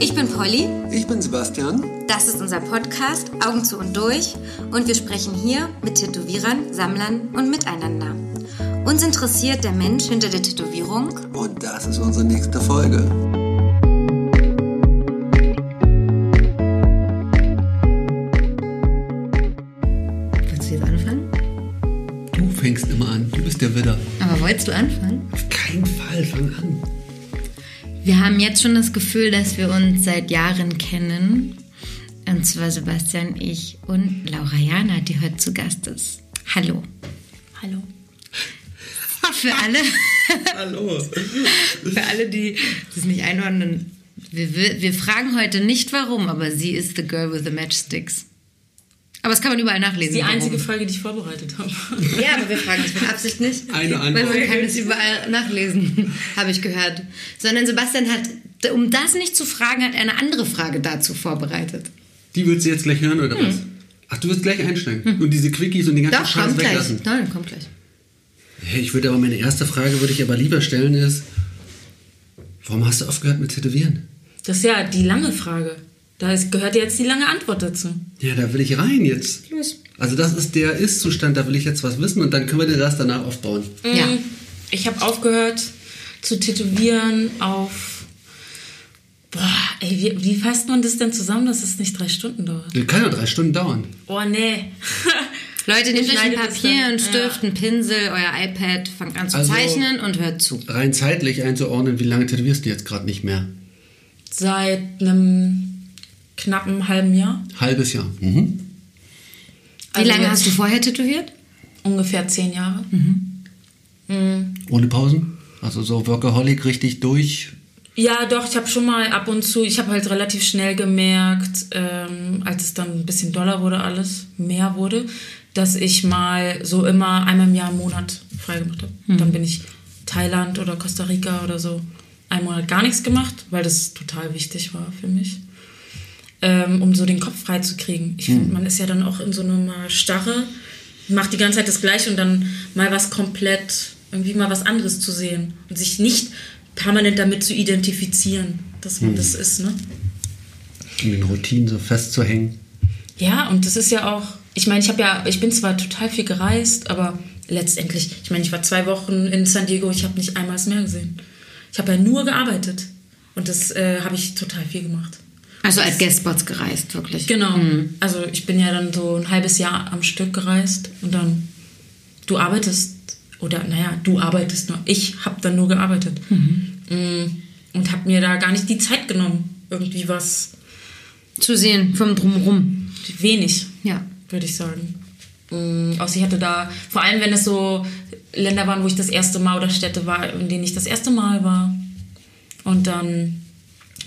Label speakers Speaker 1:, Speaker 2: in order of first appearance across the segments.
Speaker 1: Ich bin Polly.
Speaker 2: Ich bin Sebastian.
Speaker 1: Das ist unser Podcast Augen zu und durch und wir sprechen hier mit Tätowierern, Sammlern und miteinander. Uns interessiert der Mensch hinter der Tätowierung.
Speaker 2: Und das ist unsere nächste Folge.
Speaker 1: Willst du jetzt anfangen?
Speaker 2: Du fängst immer an. Du bist der Widder.
Speaker 1: Aber wolltest du anfangen?
Speaker 2: Auf keinen Fall, fang an.
Speaker 1: Wir haben jetzt schon das Gefühl, dass wir uns seit Jahren kennen. Und zwar Sebastian, ich und Laura Jana, die heute zu Gast ist. Hallo.
Speaker 3: Hallo.
Speaker 1: Für alle,
Speaker 2: Hallo.
Speaker 1: für alle, die das nicht einordnen, wir, wir, wir fragen heute nicht warum, aber sie ist the girl with the matchsticks. Aber das kann man überall nachlesen.
Speaker 3: Die einzige
Speaker 1: warum.
Speaker 3: Folge, die ich vorbereitet habe.
Speaker 1: Ja, aber wir fragen es mit Absicht nicht.
Speaker 2: Eine
Speaker 1: Weil
Speaker 2: Antwort.
Speaker 1: man kann es überall nachlesen, habe ich gehört. Sondern Sebastian hat, um das nicht zu fragen, hat er eine andere Frage dazu vorbereitet.
Speaker 2: Die willst du jetzt gleich hören oder was? Ach, du wirst gleich einsteigen. Und diese Quickies und den ganzen
Speaker 1: Doch,
Speaker 2: Scheiß
Speaker 1: kommt gleich.
Speaker 2: weglassen.
Speaker 1: Nein, kommt gleich.
Speaker 2: Hey, ich würde aber meine erste Frage würde ich aber lieber stellen ist, warum hast du aufgehört mit Tätowieren?
Speaker 3: Das ist ja die lange Frage. Da gehört jetzt die lange Antwort dazu.
Speaker 2: Ja, da will ich rein jetzt.
Speaker 1: Los.
Speaker 2: Also das ist der Ist-Zustand, da will ich jetzt was wissen und dann können wir den Rest danach aufbauen.
Speaker 1: Ja.
Speaker 3: Mm, Ich habe aufgehört zu tätowieren auf. Boah, ey, wie, wie fasst man das denn zusammen, dass es nicht drei Stunden dauert?
Speaker 2: Das kann ja drei Stunden dauern.
Speaker 3: Oh, nee.
Speaker 1: Leute, nehmt euch ein Papier, einen Stift, einen Pinsel, euer iPad, fangt an zu
Speaker 2: Also-
Speaker 1: zeichnen und hört zu.
Speaker 2: Rein zeitlich einzuordnen, wie lange tätowierst du jetzt gerade nicht mehr?
Speaker 3: Seit einem knappen halben Jahr.
Speaker 2: Halbes Jahr. Mhm.
Speaker 1: Wie
Speaker 3: Also
Speaker 1: lange hast du vorher tätowiert?
Speaker 3: Ungefähr zehn Jahre.
Speaker 2: Ohne Pausen? Also so Workaholic richtig durch.
Speaker 3: Ja, doch, ich habe schon mal ab und zu, ich habe halt relativ schnell gemerkt, ähm, als es dann ein bisschen doller wurde alles, mehr wurde, dass ich mal so immer einmal im Jahr einen Monat frei gemacht habe. Dann bin ich Thailand oder Costa Rica oder so einen Monat gar nichts gemacht, weil das total wichtig war für mich, ähm, um so den Kopf frei zu kriegen. Ich finde, man ist ja dann auch in so einer Starre, macht die ganze Zeit das Gleiche und dann mal was komplett, irgendwie mal was anderes zu sehen und sich nicht permanent damit zu identifizieren, dass man das ist, ne?
Speaker 2: Um den Routinen so festzuhängen.
Speaker 3: Ja, und das ist ja auch, ich meine, ich habe ja, ich bin zwar total viel gereist, aber letztendlich, ich meine, ich war zwei Wochen in San Diego, ich habe nicht einmal das Meer gesehen. Ich habe ja nur gearbeitet und das äh, habe ich total viel gemacht.
Speaker 1: Also als Guestspots gereist, wirklich.
Speaker 3: Genau. Also ich bin ja dann so ein halbes Jahr am Stück gereist und dann du arbeitest oder naja, du arbeitest nur. Ich habe dann nur gearbeitet Mm, und habe mir da gar nicht die Zeit genommen, irgendwie was
Speaker 1: Zu sehen vom Drumherum.
Speaker 3: wenig,
Speaker 1: Ja.
Speaker 3: würde ich sagen. Mm, Außer ich hatte da, vor allem wenn es so Länder waren, wo ich das erste Mal oder Städte war, in denen ich das erste Mal war. Und dann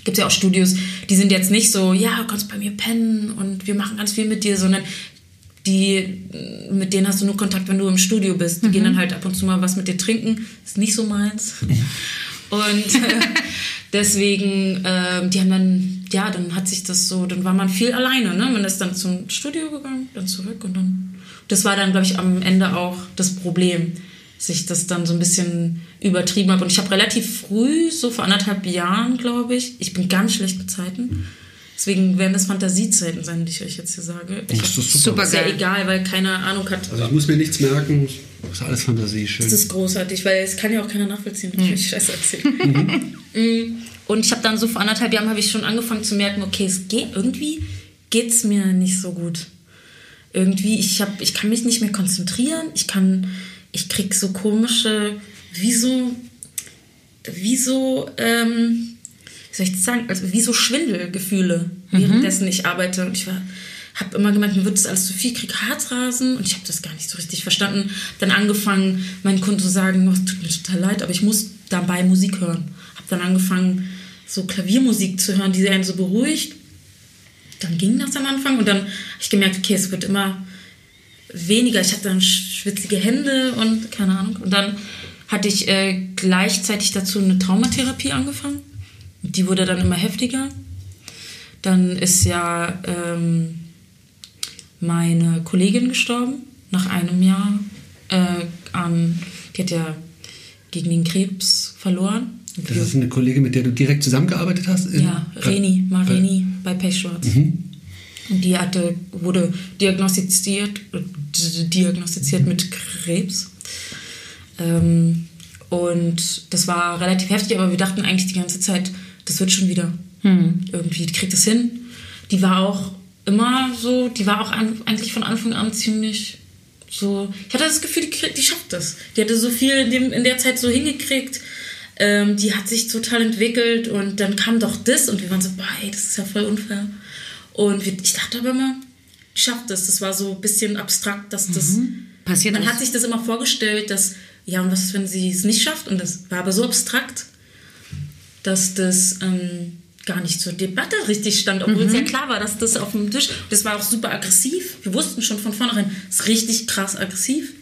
Speaker 3: gibt es ja auch Studios, die sind jetzt nicht so, ja, du kannst bei mir pennen und wir machen ganz viel mit dir, sondern die, mit denen hast du nur Kontakt, wenn du im Studio bist. Die gehen dann halt ab und zu mal was mit dir trinken. Ist nicht so meins. Und äh, deswegen, ähm, die haben dann, ja, dann hat sich das so, dann war man viel alleine, ne? Man ist dann zum Studio gegangen, dann zurück und dann. Das war dann, glaube ich, am Ende auch das Problem, dass ich das dann so ein bisschen übertrieben habe. Und ich habe relativ früh, so vor anderthalb Jahren, glaube ich, ich bin ganz schlecht mit Zeiten. Deswegen werden das Fantasiezeiten sein, die ich euch jetzt hier sage. Ich
Speaker 2: Das ist super.
Speaker 1: Super geil.
Speaker 3: egal, weil keine Ahnung hat.
Speaker 2: Also ich muss mir nichts merken. Das ist alles Fantasie, schön.
Speaker 3: Das ist großartig, weil es kann ja auch keiner nachvollziehen, wenn ich euch Scheiße erzähle. Mm. Und ich habe dann so vor anderthalb Jahren habe ich schon angefangen zu merken, okay, es geht irgendwie geht's mir nicht so gut. Irgendwie ich habe ich kann mich nicht mehr konzentrieren, ich kann ich krieg so komische wie so wie so ähm, wie soll ich das sagen, also wie so Schwindelgefühle, währenddessen ich arbeite und ich war habe immer gemerkt, mir wird das alles zu viel, ich krieg Harzrasen und ich habe das gar nicht so richtig verstanden. Dann angefangen, meinen Kunden zu sagen, oh, tut mir total leid, aber ich muss dabei Musik hören. Habe dann angefangen, so Klaviermusik zu hören, die einen so beruhigt. Dann ging das am Anfang und dann habe ich gemerkt, okay, es wird immer weniger. Ich hatte dann schwitzige Hände und keine Ahnung. Und dann hatte ich äh, gleichzeitig dazu eine Traumatherapie angefangen. Die wurde dann immer heftiger. Dann ist ja ähm, meine Kollegin gestorben nach einem Jahr. Äh, an, die hat ja gegen den Krebs verloren.
Speaker 2: Das ist eine Kollegin, mit der du direkt zusammengearbeitet hast?
Speaker 3: Ja, Reni, Mareni bei Pechschwarz.
Speaker 2: Mhm.
Speaker 3: Und die hatte, wurde diagnostiziert, äh, diagnostiziert mit Krebs. Ähm, und das war relativ heftig, aber wir dachten eigentlich die ganze Zeit, das wird schon wieder. Irgendwie, die kriegt das hin. Die war auch immer so, die war auch an, eigentlich von Anfang an ziemlich so. Ich hatte das Gefühl, die, kriegt- die schafft das. Die hatte so viel in, dem, in der Zeit so hingekriegt. Ähm, die hat sich total entwickelt und dann kam doch das und wir waren so, boah, ey, das ist ja voll unfair. Und ich dachte aber immer, die schafft das. Das war so ein bisschen abstrakt, dass das.
Speaker 1: Passiert
Speaker 3: Man
Speaker 1: nicht.
Speaker 3: hat sich das immer vorgestellt, dass, ja, und was ist, wenn sie es nicht schafft? Und das war aber so abstrakt, dass das ähm, gar nicht zur Debatte richtig stand, obwohl es ja klar war, dass das auf dem Tisch, das war auch super aggressiv. Wir wussten schon von vornherein, es ist richtig krass aggressiv.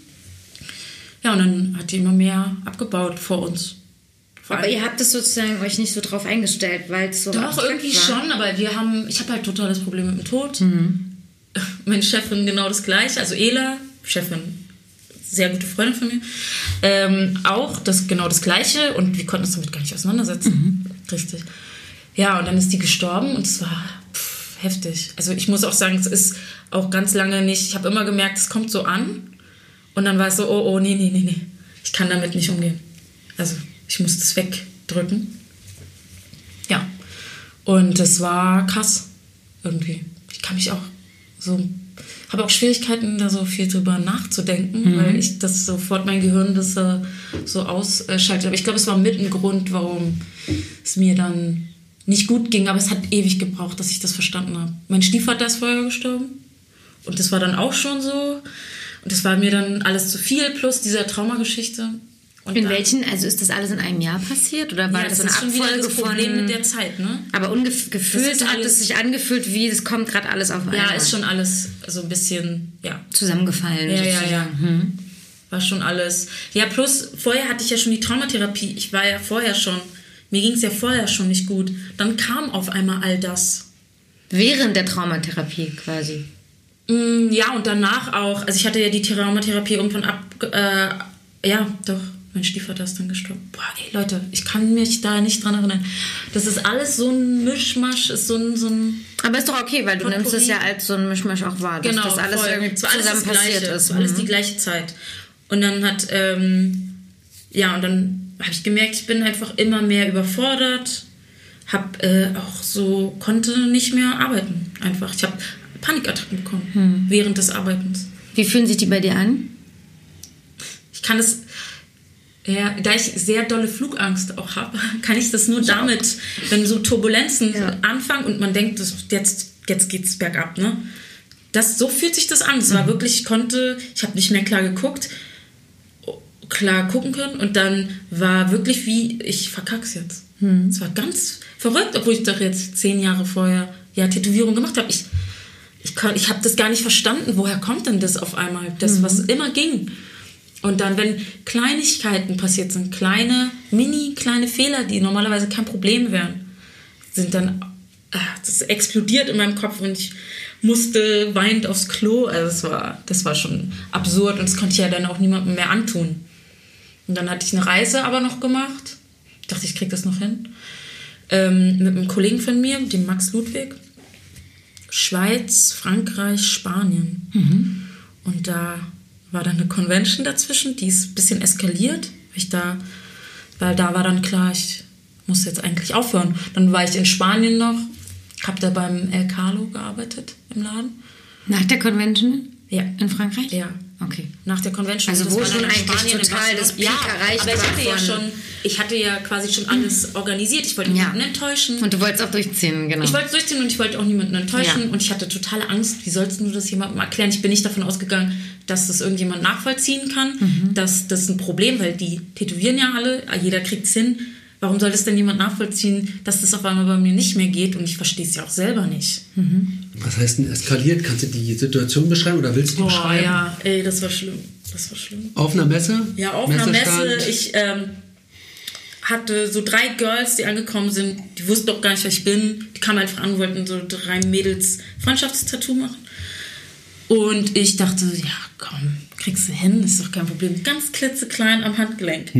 Speaker 3: Ja, und dann hat die immer mehr abgebaut vor uns.
Speaker 1: Aber ihr habt es sozusagen euch nicht so drauf eingestellt, weil es so
Speaker 3: doch, irgendwie
Speaker 1: war.
Speaker 3: schon, aber wir haben, ich habe halt total das Problem mit dem Tod.
Speaker 1: Mhm.
Speaker 3: Meine Chefin genau das gleiche, also Ela, Chefin, sehr gute Freundin von mir, ähm, auch das genau das gleiche und wir konnten uns damit gar nicht auseinandersetzen.
Speaker 1: Mhm.
Speaker 3: Richtig. Ja, und dann ist die gestorben und es war pff, heftig. Also ich muss auch sagen, es ist auch ganz lange nicht, ich habe immer gemerkt, es kommt so an und dann war es so, oh, oh, nee, nee, nee, nee, ich kann damit nicht umgehen. Also ich muss das wegdrücken. Ja. Und es war krass irgendwie. Ich kann mich auch so, habe auch Schwierigkeiten, da so viel drüber nachzudenken, weil ich das sofort mein Gehirn das äh, so ausschaltet. Aber ich glaube, es war mit ein Grund, warum es mir dann nicht gut ging, aber es hat ewig gebraucht, dass ich das verstanden habe. Mein Stiefvater ist vorher gestorben und das war dann auch schon so. Und das war mir dann alles zu viel, plus dieser Traumageschichte. Und
Speaker 1: In welchen, also ist das alles in einem Jahr passiert oder war
Speaker 3: ja,
Speaker 1: das,
Speaker 3: das
Speaker 1: so eine
Speaker 3: ist schon
Speaker 1: Abfolge
Speaker 3: das Problem
Speaker 1: von...
Speaker 3: mit der Zeit, ne?
Speaker 1: aber ungefühlt hat es sich angefühlt, wie es kommt gerade alles auf einmal.
Speaker 3: Ja, ist schon alles so ein bisschen, ja,
Speaker 1: zusammengefallen.
Speaker 3: Ja, ja, ja. War schon alles. Ja, plus vorher hatte ich ja schon die Traumatherapie. Ich war ja vorher schon, mir ging es ja vorher schon nicht gut. Dann kam auf einmal all das.
Speaker 1: Während der Traumatherapie quasi.
Speaker 3: Mm, Ja, und danach auch. Also ich hatte ja die Traumatherapie irgendwann ab. Äh, ja, doch. Mein Stiefvater ist dann gestorben. Boah, ey Leute, ich kann mich da nicht dran erinnern. Das ist alles so ein Mischmasch, ist so ein, so ein
Speaker 1: Aber ist doch okay, weil du
Speaker 3: Potpourri.
Speaker 1: nimmst es ja als so ein Mischmasch auch wahr, dass
Speaker 3: genau,
Speaker 1: das alles
Speaker 3: voll.
Speaker 1: irgendwie
Speaker 3: alles
Speaker 1: zusammen
Speaker 3: das
Speaker 1: passiert
Speaker 3: Gleiche.
Speaker 1: ist.
Speaker 3: War alles
Speaker 1: Mhm.
Speaker 3: die gleiche Zeit. Und dann hat, ähm, ja, und dann habe ich gemerkt, ich bin einfach immer mehr überfordert, habe äh, auch so, konnte nicht mehr arbeiten. Einfach. Ich habe Panikattacken bekommen
Speaker 1: Hm.
Speaker 3: während des Arbeitens.
Speaker 1: Wie fühlen sich die bei dir an?
Speaker 3: Ich kann es, ja, da ich sehr dolle Flugangst auch habe, kann ich das nur damit, wenn so Turbulenzen
Speaker 1: Ja.
Speaker 3: anfangen und man denkt, das, jetzt, jetzt geht's bergab, ne? Das, so fühlt sich das an. Es
Speaker 1: Mhm.
Speaker 3: war wirklich, ich konnte, ich habe nicht mehr klar geguckt, klar gucken können und dann war wirklich wie, ich verkack's jetzt.
Speaker 1: Mhm.
Speaker 3: Es war ganz verrückt, obwohl ich doch jetzt zehn Jahre vorher ja Tätowierung gemacht habe. Ich, ich, kann- ich habe das gar nicht verstanden. Woher kommt denn das auf einmal? Das, was immer ging. Und dann, wenn Kleinigkeiten passiert sind, kleine, mini, kleine Fehler, die normalerweise kein Problem wären, sind dann, ah, das explodiert in meinem Kopf und ich musste weinend aufs Klo. Also das war, das war schon absurd und das konnte ich ja dann auch niemandem mehr antun. Und dann hatte ich eine Reise aber noch gemacht. Ich dachte, ich krieg das noch hin. Ähm, mit einem Kollegen von mir, dem Max Ludwig. Schweiz, Frankreich, Spanien. Und da war dann eine Convention dazwischen, die ist ein bisschen eskaliert. weil Ich da, weil da war dann klar, ich muss jetzt eigentlich aufhören. Dann war ich in Spanien noch, habe da beim El Carlo gearbeitet im Laden.
Speaker 1: Nach der Convention?
Speaker 3: Ja.
Speaker 1: In Frankreich?
Speaker 3: Ja.
Speaker 1: Okay.
Speaker 3: Nach der Convention.
Speaker 1: Also wo schon eigentlich
Speaker 3: Spanien,
Speaker 1: total das Peak
Speaker 3: ja,
Speaker 1: erreicht
Speaker 3: aber ich hatte ja schon, ich hatte ja quasi schon alles organisiert. Ich wollte
Speaker 1: Ja.
Speaker 3: niemanden enttäuschen.
Speaker 1: Und du wolltest auch durchziehen, genau.
Speaker 3: Ich wollte es durchziehen und ich wollte auch niemanden enttäuschen
Speaker 1: Ja.
Speaker 3: und ich hatte totale Angst. Wie sollst du das jemandem erklären? Ich bin nicht davon ausgegangen, dass das irgendjemand nachvollziehen kann,
Speaker 1: Mhm.
Speaker 3: dass das ein Problem, weil die tätowieren ja alle, jeder kriegt es hin. Warum soll das denn jemand nachvollziehen, dass das auf einmal bei mir nicht mehr geht und ich verstehe es ja auch selber nicht.
Speaker 2: Was heißt denn eskaliert? Kannst du die Situation beschreiben oder willst du die
Speaker 3: Boah,
Speaker 2: beschreiben?
Speaker 3: ja, ey, das war schlimm. Das war schlimm.
Speaker 2: Auf einer Messe?
Speaker 3: Ja, auf einer Messe. Ich ähm, hatte so drei Girls, die angekommen sind. Die wussten doch gar nicht, wer ich bin. Die kamen einfach an, wollten so drei Mädels Freundschaftstattoo machen. Und ich dachte, ja, komm, kriegst du hin, ist doch kein Problem. Ganz klitzeklein am Handgelenk.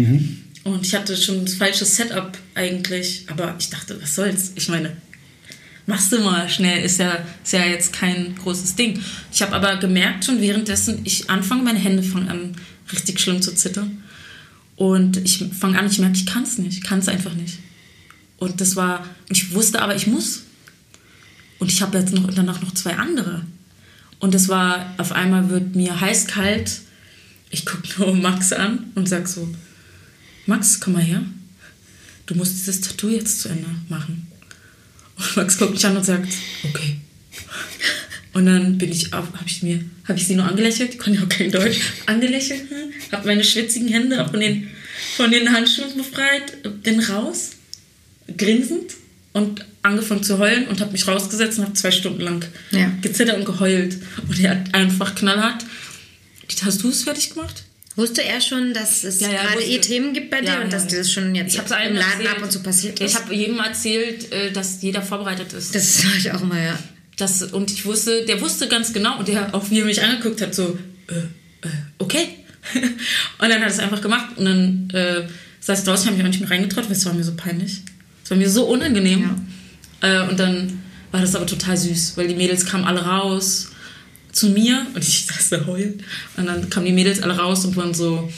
Speaker 3: Und ich hatte schon das falsche Setup eigentlich. Aber ich dachte, was soll's? Ich meine, machst du mal schnell, ist ja, ist ja jetzt kein großes Ding. Ich habe aber gemerkt schon währenddessen, ich anfange, meine Hände fangen an richtig schlimm zu zittern. Und ich fange an, ich merke, ich kann es nicht, ich kann es einfach nicht. Und das war, ich wusste aber, ich muss. Und ich habe jetzt noch danach noch zwei andere. Und das war, auf einmal wird mir heiß kalt. Ich gucke nur Max an und sag so, Max, komm mal her. Du musst dieses Tattoo jetzt zu Ende machen. Und Max guckt mich an und sagt, okay. Und dann bin ich habe ich mir, habe ich sie nur angelächelt, die konnte ja auch kein Deutsch, angelächelt, habe meine schwitzigen Hände von den, von den Handschuhen befreit, bin raus, grinsend und angefangen zu heulen und habe mich rausgesetzt und habe zwei Stunden lang
Speaker 1: Ja.
Speaker 3: gezittert und geheult. Und er hat einfach knallhart die Tattoos fertig gemacht.
Speaker 1: Wusste er schon, dass es
Speaker 3: Ja, ja,
Speaker 1: gerade eh Themen gibt bei dir
Speaker 3: Ja,
Speaker 1: und dass
Speaker 3: ja.
Speaker 1: das schon jetzt im Laden
Speaker 3: erzählt.
Speaker 1: ab und zu passiert ist?
Speaker 3: Ich habe jedem erzählt, äh, dass jeder vorbereitet ist.
Speaker 1: das sage ich auch immer, ja.
Speaker 3: Das, und ich wusste, der wusste ganz genau und der auch wie er mich angeguckt hat, so, äh, äh, okay. und dann hat er es einfach gemacht und dann äh, saß ich draußen, habe mich auch nicht mehr reingetraut, weil es war mir so peinlich. Es war mir so unangenehm. Äh, und dann war das aber total süß, weil die Mädels kamen alle raus zu mir und ich saß da heulend. Und dann kamen die Mädels alle raus und waren so,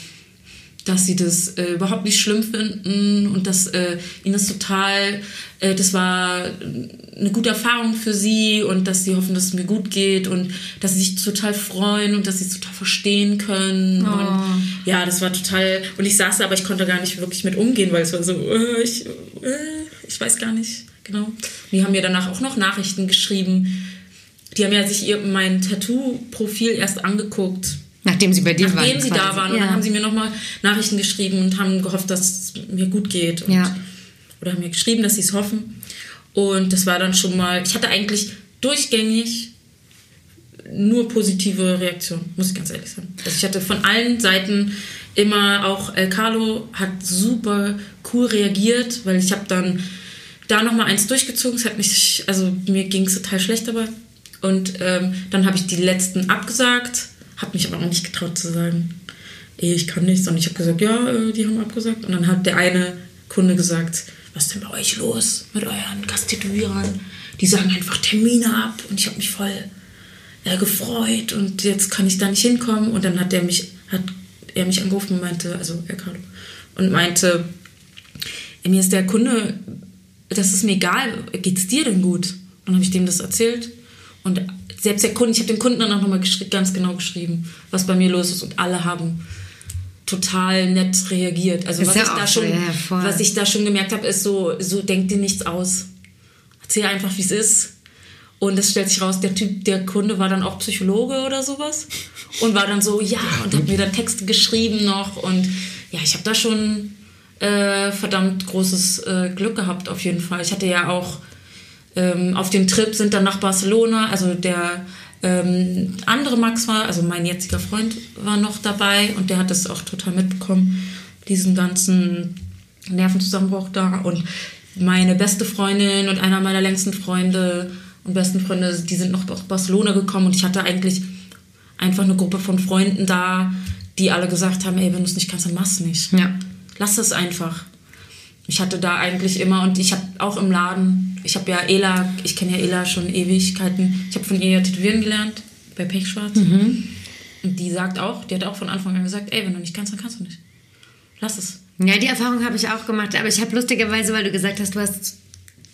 Speaker 3: dass sie das äh, überhaupt nicht schlimm finden und dass äh, ihnen das total, äh, das war eine gute Erfahrung für sie und dass sie hoffen, dass es mir gut geht und dass sie sich total freuen und dass sie es total verstehen können. Und ja, das war total, und ich saß da, aber ich konnte gar nicht wirklich mit umgehen, weil es war so, äh, ich, äh, ich weiß gar nicht, genau. Und die haben mir danach auch noch Nachrichten geschrieben. Die haben ja sich ihr, mein Tattoo-Profil erst angeguckt
Speaker 1: Nachdem sie bei dir waren.
Speaker 3: nachdem sie da
Speaker 1: quasi.
Speaker 3: waren. Und
Speaker 1: ja.
Speaker 3: dann haben sie mir nochmal Nachrichten geschrieben und haben gehofft, dass es mir gut geht. Und,
Speaker 1: Ja.
Speaker 3: Oder haben mir geschrieben, dass sie es hoffen. Und das war dann schon mal, ich hatte eigentlich durchgängig nur positive Reaktionen, muss ich ganz ehrlich sagen. Also ich hatte von allen Seiten immer auch El Carlo hat super cool reagiert, weil ich habe dann da nochmal eins durchgezogen. Es hat mich, also mir ging es total schlecht dabei. Und ähm, dann habe ich die letzten abgesagt, habe mich aber auch nicht getraut zu sagen, "Ey, ich kann nichts. Und ich habe gesagt, ja, äh, die haben abgesagt. Und dann hat der eine Kunde gesagt, was ist denn bei euch los mit euren Gasttätowierern? Die sagen einfach Termine ab. Und ich habe mich voll äh, gefreut und jetzt kann ich da nicht hinkommen. Und dann hat er mich, hat er mich angerufen und meinte, also er und meinte, "Ey, mir ist der Kunde, das ist mir egal, geht's dir denn gut? Und dann habe ich dem das erzählt. Und selbst der Kunde, ich habe dem Kunden dann auch nochmal ganz genau geschrieben, was bei mir los ist. Und alle haben total nett reagiert. Also
Speaker 1: Ist
Speaker 3: was
Speaker 1: ja
Speaker 3: ich, da schon,
Speaker 1: ja,
Speaker 3: was ich da schon gemerkt habe, ist so, so denk dir nichts aus. Erzähl einfach, wie es ist. Und es stellt sich raus, der Typ, der Kunde war dann auch Psychologe oder sowas. Und war dann so, ja, und hat mir dann Texte geschrieben noch. Und ja, ich habe da schon äh, verdammt großes äh, Glück gehabt, auf jeden Fall. Ich hatte ja auch ähm, auf dem Trip sind dann nach Barcelona, also der ähm, andere Max war, also mein jetziger Freund war noch dabei und der hat das auch total mitbekommen, diesen ganzen Nervenzusammenbruch da und meine beste Freundin und einer meiner längsten Freunde und besten Freunde, die sind noch nach Barcelona gekommen und ich hatte eigentlich einfach eine Gruppe von Freunden da, die alle gesagt haben, ey, wenn du es nicht kannst, dann mach's nicht.
Speaker 1: Ja.
Speaker 3: Lass es einfach. Ich hatte da eigentlich immer und ich habe auch im Laden, ich habe ja Ela, ich kenne ja Ela schon Ewigkeiten. Ich habe von ihr ja tätowieren gelernt bei Pechschwarz. Und die sagt auch, die hat auch von Anfang an gesagt, ey, wenn du nicht kannst, dann kannst du nicht. Lass es.
Speaker 1: Ja, die Erfahrung habe ich auch gemacht. Aber ich habe lustigerweise, weil du gesagt hast, du hast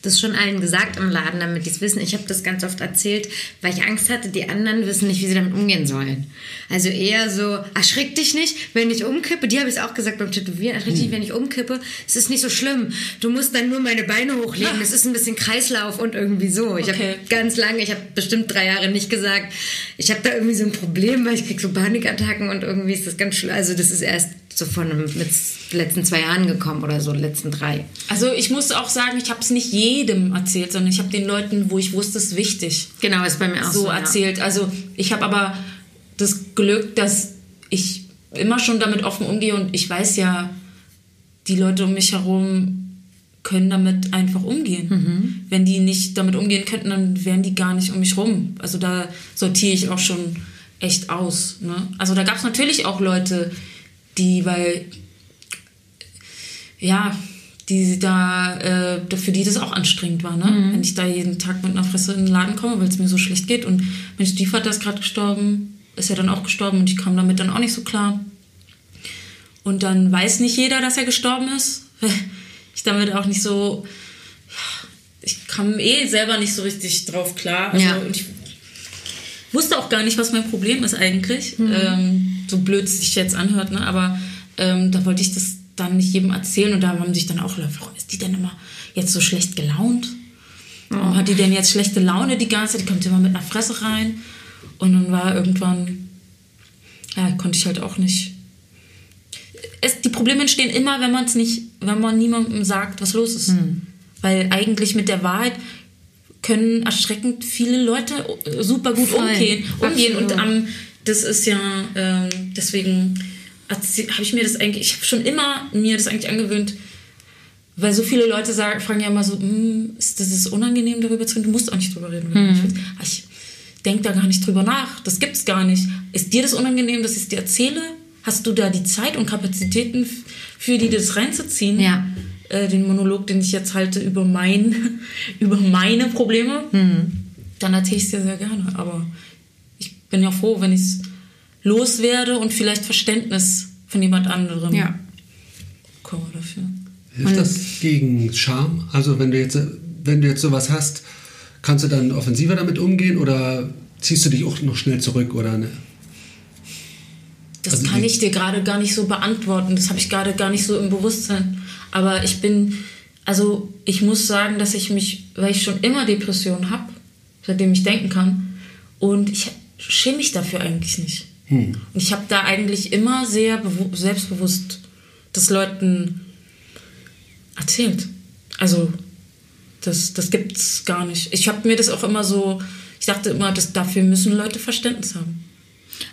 Speaker 1: das schon allen gesagt im Laden, damit die es wissen. Ich habe das ganz oft erzählt, weil ich Angst hatte, die anderen wissen nicht, wie sie damit umgehen sollen. Also eher so, erschrick dich nicht, wenn ich umkippe. Die habe ich auch gesagt beim Tätowieren, erschrick dich, wenn ich umkippe. Es ist nicht so schlimm. Du musst dann nur meine Beine hochlegen. Es ist ein bisschen Kreislauf und irgendwie so. Ich
Speaker 3: Okay.
Speaker 1: habe ganz lange, ich habe bestimmt drei Jahre nicht gesagt, ich habe da irgendwie so ein Problem, weil ich krieg so Panikattacken und irgendwie ist das ganz schlimm. Also das ist erst so von mit letzten zwei Jahren gekommen oder so, letzten drei.
Speaker 3: Also ich muss auch sagen, ich habe es nicht jedem erzählt, sondern ich habe den Leuten, wo ich wusste, es ist wichtig,
Speaker 1: Genau, ist bei mir auch so.
Speaker 3: so erzählt. Also ich habe aber das Glück, dass ich immer schon damit offen umgehe und ich weiß ja, die Leute um mich herum können damit einfach umgehen. Wenn die nicht damit umgehen könnten, dann wären die gar nicht um mich rum. Also da sortiere ich auch schon echt aus. Ne? Also da gab es natürlich auch Leute, die, weil ja, die da, äh, für die das auch anstrengend war, ne?
Speaker 1: Mhm.
Speaker 3: Wenn ich da jeden Tag mit einer Fresse in den Laden komme, weil es mir so schlecht geht und mein Stiefvater ist gerade gestorben, ist ja dann auch gestorben und ich kam damit dann auch nicht so klar. Und dann weiß nicht jeder, dass er gestorben ist. Ich damit auch nicht so, ich kam eh selber nicht so richtig drauf klar. Also,
Speaker 1: Ja.
Speaker 3: und ich wusste auch gar nicht, was mein Problem ist eigentlich.
Speaker 1: Mhm.
Speaker 3: Ähm, so blöd es sich jetzt anhört, ne? aber ähm, da wollte ich das dann nicht jedem erzählen und da haben sich dann auch Leute, warum ist die denn immer jetzt so schlecht gelaunt? Warum hat die denn jetzt schlechte Laune die ganze Zeit? Die kommt immer mit einer Fresse rein. Und dann war irgendwann, ja, konnte ich halt auch nicht. Es, die Probleme entstehen immer, wenn man es nicht, wenn man niemandem sagt, was los ist. Weil eigentlich mit der Wahrheit können erschreckend viele Leute äh, super gut
Speaker 1: Voll.
Speaker 3: umgehen, umgehen. Und am, das ist ja, ähm, deswegen habe ich mir das eigentlich, ich habe schon immer mir das eigentlich angewöhnt, weil so viele Leute sagen, fragen ja immer so, "Hm, ist das ist unangenehm darüber zu reden? Du musst auch nicht drüber reden. Ich, will's- aber ich denke da gar nicht drüber nach. Das gibt's gar nicht. Ist dir das unangenehm, dass ich es dir erzähle? Hast du da die Zeit und Kapazitäten für die das reinzuziehen?
Speaker 1: Ja.
Speaker 3: Äh, den Monolog, den ich jetzt halte über mein, über meine Probleme, dann erzähle ich es dir sehr gerne. Aber bin ja froh, wenn ich es loswerde und vielleicht Verständnis von jemand anderem
Speaker 1: Ja.
Speaker 3: bekomme dafür.
Speaker 2: Hilft das gegen Scham? Also wenn du jetzt, wenn du jetzt sowas hast, kannst du dann offensiver damit umgehen oder ziehst du dich auch noch schnell zurück oder ne?
Speaker 3: Das
Speaker 2: Also
Speaker 3: kann ich dir gerade gar nicht so beantworten. Das habe ich gerade gar nicht so im Bewusstsein. Aber ich bin, also ich muss sagen, dass ich mich, weil ich schon immer Depressionen habe, seitdem ich denken kann, und ich schäme mich dafür eigentlich nicht. Und ich habe da eigentlich immer sehr bewu- selbstbewusst das Leuten erzählt. Also das, das gibt's gar nicht. Ich habe mir das auch immer so, ich dachte immer, dass dafür müssen Leute Verständnis haben.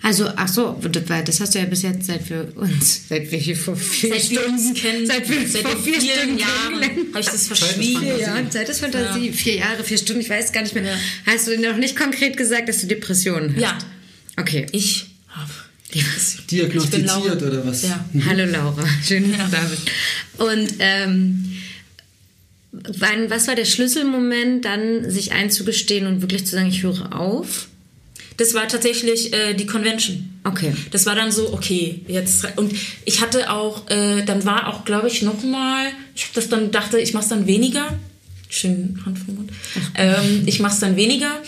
Speaker 1: Also, ach so, das hast du ja bis jetzt, seit wir uns, seit wir hier vor vier
Speaker 3: Seit wir uns
Speaker 1: Stunden
Speaker 3: kennen,
Speaker 1: seit wir
Speaker 3: seit
Speaker 1: vor vier
Speaker 3: vielen
Speaker 1: Stunden
Speaker 3: Jahren habe ich das verschwiegen.
Speaker 2: Fantasie.
Speaker 1: Ja, Zeit ist Fantasie. Vier Jahre, vier Stunden, ich weiß gar nicht mehr. Hast du noch nicht konkret gesagt, dass du Depressionen hast?
Speaker 3: Ja,
Speaker 1: Okay.
Speaker 3: ich habe Depression.
Speaker 2: Diagnostiziert oder was?
Speaker 3: Ja.
Speaker 1: Hallo Laura, schön, dass
Speaker 3: Ja.
Speaker 1: du da bist. Und ähm, wann, was war der Schlüsselmoment, dann sich einzugestehen und wirklich zu sagen, ich höre auf?
Speaker 3: Das war tatsächlich äh, die Convention.
Speaker 1: Okay.
Speaker 3: Das war dann so, okay, jetzt. Und ich hatte auch, äh, dann war auch, glaube ich, nochmal, ich habe das dann, dachte, ich mache es dann weniger. Schön Hand vom Mund. Ähm, ich mache es dann weniger.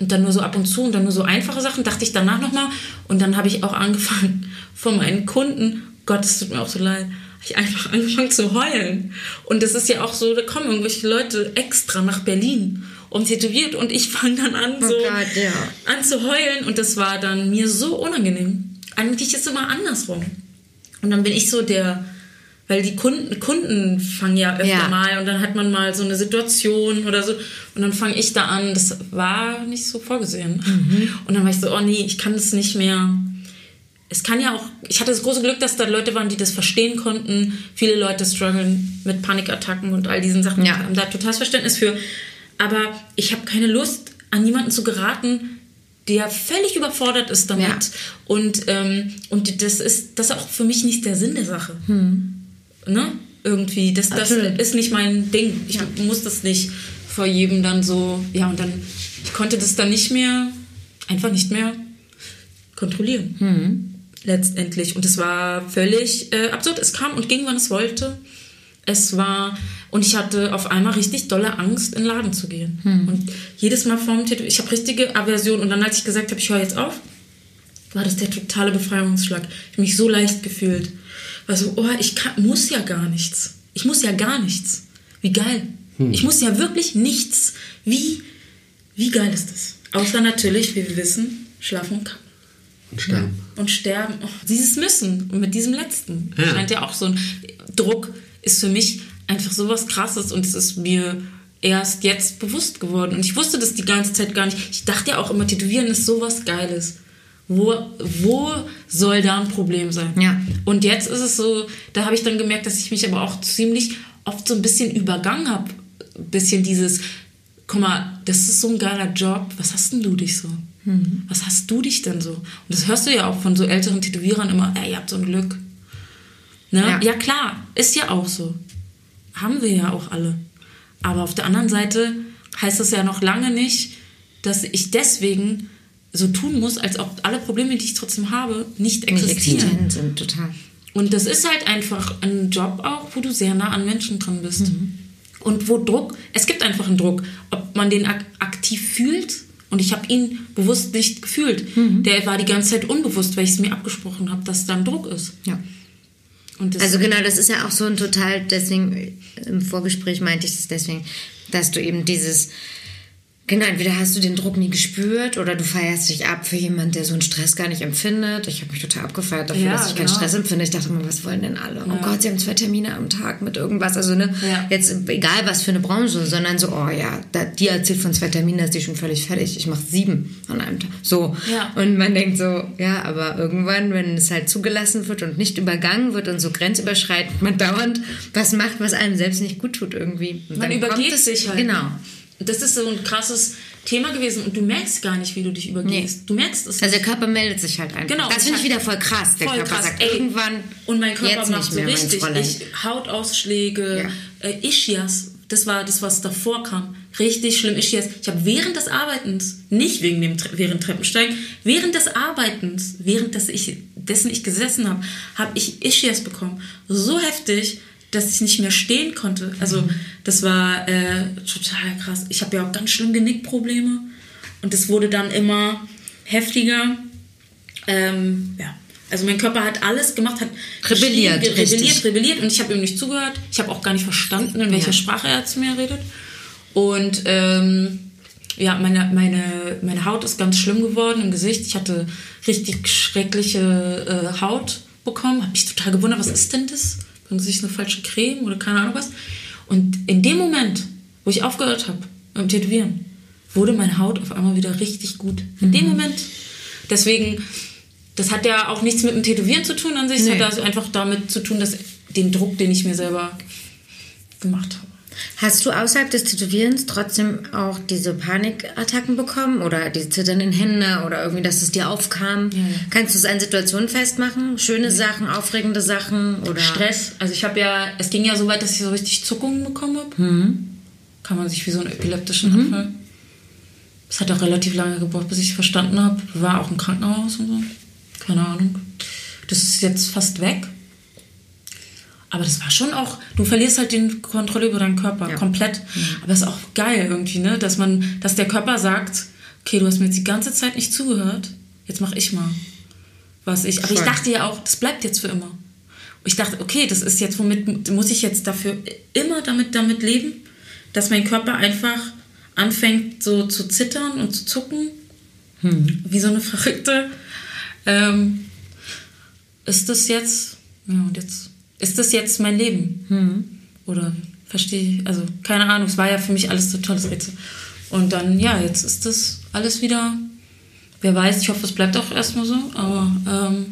Speaker 3: Und dann nur so ab und zu und dann nur so einfache Sachen, dachte ich danach nochmal. Und dann habe ich auch angefangen von meinen Kunden, Gott, es tut mir auch so leid, habe ich einfach angefangen zu heulen. Und das ist ja auch so, da kommen irgendwelche Leute extra nach Berlin um tätowiert und ich fange dann an, so
Speaker 1: Gott, ja.
Speaker 3: an zu heulen und das war dann mir so unangenehm. Eigentlich ist es immer andersrum. Und dann bin ich so der, weil die Kunden, Kunden fangen ja öfter
Speaker 1: Ja.
Speaker 3: mal und dann hat man mal so eine Situation oder so und dann fange ich da an. Das war nicht so vorgesehen. Und dann war ich so, oh nee, ich kann das nicht mehr. Es kann ja auch, ich hatte das große Glück, dass da Leute waren, die das verstehen konnten. Viele Leute strugglen mit Panikattacken und all diesen Sachen
Speaker 1: Ja.
Speaker 3: und haben da totales Verständnis für. Aber ich habe keine Lust, an jemanden zu geraten, der völlig überfordert ist damit.
Speaker 1: Ja.
Speaker 3: Und, ähm, und das ist das ist auch für mich nicht der Sinn der Sache. Ne? Irgendwie. Das, das
Speaker 1: Absolut.
Speaker 3: ist nicht mein Ding. Ich muss das nicht vor jedem dann so. Ja, und dann, ich konnte das dann nicht mehr, einfach nicht mehr kontrollieren. Letztendlich. Und es war völlig äh, absurd. Es kam und ging, wann es wollte. Es war, und ich hatte auf einmal richtig dolle Angst, in den Laden zu gehen. Und jedes Mal vorm Tätow, ich habe richtige Aversion. Und dann, als ich gesagt habe, ich höre jetzt auf, war das der totale Befreiungsschlag. Ich habe mich so leicht gefühlt. War so, oh, ich kann, muss ja gar nichts. Ich muss ja gar nichts. Wie geil. Ich muss ja wirklich nichts. Wie, wie geil ist das? Außer natürlich, wie wir wissen, schlafen und kacken.
Speaker 2: Und sterben.
Speaker 3: Und sterben. Oh, dieses Müssen. Und mit diesem letzten.
Speaker 2: Ja.
Speaker 3: Scheint ja auch so ein Druck ist für mich einfach sowas krasses und es ist mir erst jetzt bewusst geworden. Und ich wusste das die ganze Zeit gar nicht. Ich dachte ja auch immer, Tätowieren ist sowas Geiles. Wo, wo soll da ein Problem sein?
Speaker 1: Ja.
Speaker 3: Und jetzt ist es so, da habe ich dann gemerkt, dass ich mich aber auch ziemlich oft so ein bisschen übergangen habe. Ein bisschen dieses, guck mal, das ist so ein geiler Job, was hast denn du dich so? Was hast du dich denn so? Und das hörst du ja auch von so älteren Tätowierern immer, ey, ihr habt so ein Glück. Ne?
Speaker 1: Ja.
Speaker 3: Ja. klar, ist ja auch so. Haben wir ja auch alle. Aber auf der anderen Seite heißt das ja noch lange nicht, dass ich deswegen so tun muss, als ob alle Probleme, die ich trotzdem habe, nicht
Speaker 1: Nicht
Speaker 3: existieren.
Speaker 1: existent sind, total.
Speaker 3: Und das ist halt einfach ein Job auch, wo du sehr nah an Menschen dran bist. Und wo Druck, es gibt einfach einen Druck, ob man den ak aktiv fühlt. Und ich habe ihn bewusst nicht gefühlt. Der war die ganze Zeit unbewusst, weil ich es mir abgesprochen habe, dass da ein Druck ist.
Speaker 1: Ja. Also genau, das ist ja auch so ein total, deswegen im Vorgespräch meinte ich das deswegen, dass du eben dieses, genau, entweder hast du den Druck nie gespürt oder du feierst dich ab für jemanden, der so einen Stress gar nicht empfindet. Ich habe mich total abgefeiert dafür,
Speaker 3: Ja,
Speaker 1: dass ich keinen
Speaker 3: genau.
Speaker 1: Stress empfinde. Ich dachte immer, was wollen denn alle? Oh Gott, sie haben zwei Termine am Tag mit irgendwas. Also ne,
Speaker 3: Ja.
Speaker 1: jetzt egal was für eine Branche, sondern so, oh ja, da, die erzählt von zwei Terminen, da ist die schon völlig fertig. Ich mache sieben an einem Tag. So.
Speaker 3: Ja.
Speaker 1: Und man denkt so, ja, aber irgendwann, wenn es halt zugelassen wird und nicht übergangen wird und so grenzüberschreitend man dauernd was macht, was einem selbst nicht gut tut irgendwie. Und
Speaker 3: man übergeht
Speaker 1: es-
Speaker 3: sich halt.
Speaker 1: Genau.
Speaker 3: Das ist so ein krasses Thema gewesen und du merkst gar nicht, wie du dich übergehst. Du merkst es
Speaker 1: Also der Körper meldet sich halt einfach.
Speaker 3: Genau,
Speaker 1: das finde ich wieder voll krass. Der
Speaker 3: Voll
Speaker 1: Körper
Speaker 3: krass.
Speaker 1: sagt
Speaker 3: Ey,
Speaker 1: irgendwann
Speaker 3: Und mein Körper macht so
Speaker 1: mehr,
Speaker 3: richtig. Ich, Hautausschläge, äh, Ischias. Das war das, was davor kam. Richtig schlimm Ischias. Ich habe während des Arbeitens, nicht wegen dem während Treppensteigen, während des Arbeitens, während des ich, dessen ich gesessen habe, habe ich Ischias bekommen. So heftig, dass ich nicht mehr stehen konnte. Also das war äh, total krass. Ich habe ja auch ganz schlimm Genickprobleme. Und es wurde dann immer heftiger. Ähm, ja. Also mein Körper hat alles gemacht, hat
Speaker 1: Rebelliert,
Speaker 3: rebelliert, rebelliert und ich habe ihm nicht zugehört. Ich habe auch gar nicht verstanden, in welcher
Speaker 1: Ja.
Speaker 3: Sprache er zu mir redet. Und ähm, ja, meine, meine, meine Haut ist ganz schlimm geworden im Gesicht. Ich hatte richtig schreckliche äh, Haut bekommen. Habe mich total gewundert, was ist denn das? Sie sich eine falsche Creme oder keine Ahnung was? Und in dem Moment, wo ich aufgehört habe mit dem Tätowieren, wurde meine Haut auf einmal wieder richtig gut. In dem Moment. Deswegen, das hat ja auch nichts mit dem Tätowieren zu tun an sich. Es
Speaker 1: Nee.
Speaker 3: hat also einfach damit zu tun, dass den Druck, den ich mir selber gemacht habe.
Speaker 1: Hast du außerhalb des Tätowierens trotzdem auch diese Panikattacken bekommen oder diese zitternden Hände oder irgendwie, dass es dir aufkam?
Speaker 3: Ja, ja.
Speaker 1: Kannst du es an Situationen festmachen? Schöne Sachen, aufregende Sachen oder
Speaker 3: Stress. Also ich habe ja, es ging ja so weit, dass ich so richtig Zuckungen bekommen habe.
Speaker 1: Mhm.
Speaker 3: Kann man sich wie so einen epileptischen Anfall. Es hat auch relativ lange gebraucht, bis ich es verstanden habe. War auch im Krankenhaus und so. Keine Ahnung. Das ist jetzt fast weg. Aber das war schon auch, du verlierst halt die Kontrolle über deinen Körper
Speaker 1: Ja.
Speaker 3: komplett. Aber es ist auch geil irgendwie, ne? Dass man, dass der Körper sagt, okay, du hast mir jetzt die ganze Zeit nicht zugehört, jetzt mach ich mal. Was ich. Aber ich
Speaker 1: Voll.
Speaker 3: dachte ja auch, das bleibt jetzt für immer. Ich dachte, okay, das ist jetzt, womit muss ich jetzt dafür immer damit, damit leben, dass mein Körper einfach anfängt so zu zittern und zu zucken, wie so eine Verrückte. Ähm, ist das jetzt, ja, und jetzt, ist das jetzt mein Leben? Oder verstehe ich, also keine Ahnung, es war ja für mich alles so tolles Rätsel. Und dann, ja, jetzt ist das alles wieder, wer weiß, ich hoffe, es bleibt auch erstmal so, aber ähm,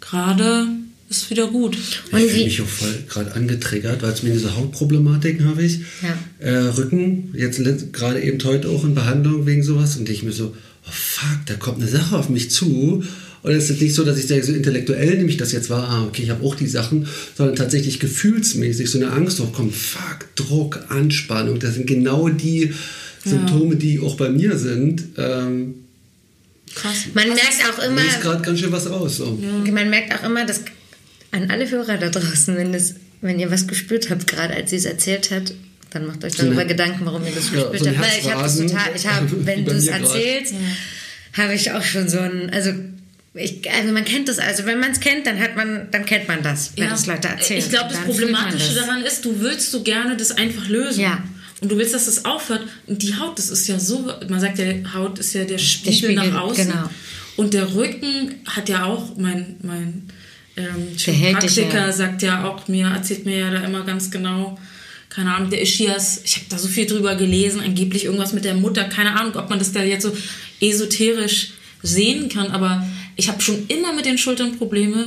Speaker 3: gerade ist es wieder gut.
Speaker 1: Und
Speaker 2: ich fühle mich auch voll gerade angetriggert, weil es mir diese Hautproblematiken habe ich.
Speaker 1: Ja.
Speaker 2: Äh, Rücken, jetzt gerade eben heute auch in Behandlung wegen sowas und ich mir so, oh fuck, da kommt eine Sache auf mich zu. Und es ist nicht so, dass ich sage, so intellektuell nehme ich das jetzt wahr, ah, okay, ich habe auch die Sachen, sondern tatsächlich gefühlsmäßig so eine Angst hochkommt. Fuck, Druck, Anspannung, das sind genau die Symptome, die auch bei mir sind. Ähm,
Speaker 3: Krass.
Speaker 1: man merkt auch immer,
Speaker 2: löst gerade ganz schön was aus. So.
Speaker 1: man merkt auch immer, dass an alle Hörer da draußen, wenn, das, wenn ihr was gespürt habt, gerade als sie es erzählt hat, dann macht euch darüber
Speaker 2: eine-
Speaker 1: Gedanken, warum ihr das
Speaker 2: Ja,
Speaker 1: gespürt
Speaker 2: so
Speaker 1: habt. Weil ich habe total, ich habe, wenn du es erzählst, habe ich auch schon so ein, also ich, also man kennt das, also wenn man es kennt, dann hat man, dann kennt man das, wenn das Leute erzählen.
Speaker 3: Ich glaube, das
Speaker 1: Dann
Speaker 3: Problematische
Speaker 1: das.
Speaker 3: daran ist, du willst so gerne das einfach lösen.
Speaker 1: Ja.
Speaker 3: Und du willst, dass das aufhört. Und die Haut, das ist ja so, man sagt ja, Haut ist ja der Spiegel,
Speaker 1: Spiegel,
Speaker 3: nach außen.
Speaker 1: genau.
Speaker 3: Und der Rücken hat ja auch, mein, mein ähm,
Speaker 1: Der
Speaker 3: Praktiker
Speaker 1: ja.
Speaker 3: sagt ja auch mir, erzählt mir ja da immer ganz genau, keine Ahnung, der Ischias, ich habe da so viel drüber gelesen, angeblich irgendwas mit der Mutter, keine Ahnung, ob man das da jetzt so esoterisch sehen kann, aber ich habe schon immer mit den Schultern Probleme,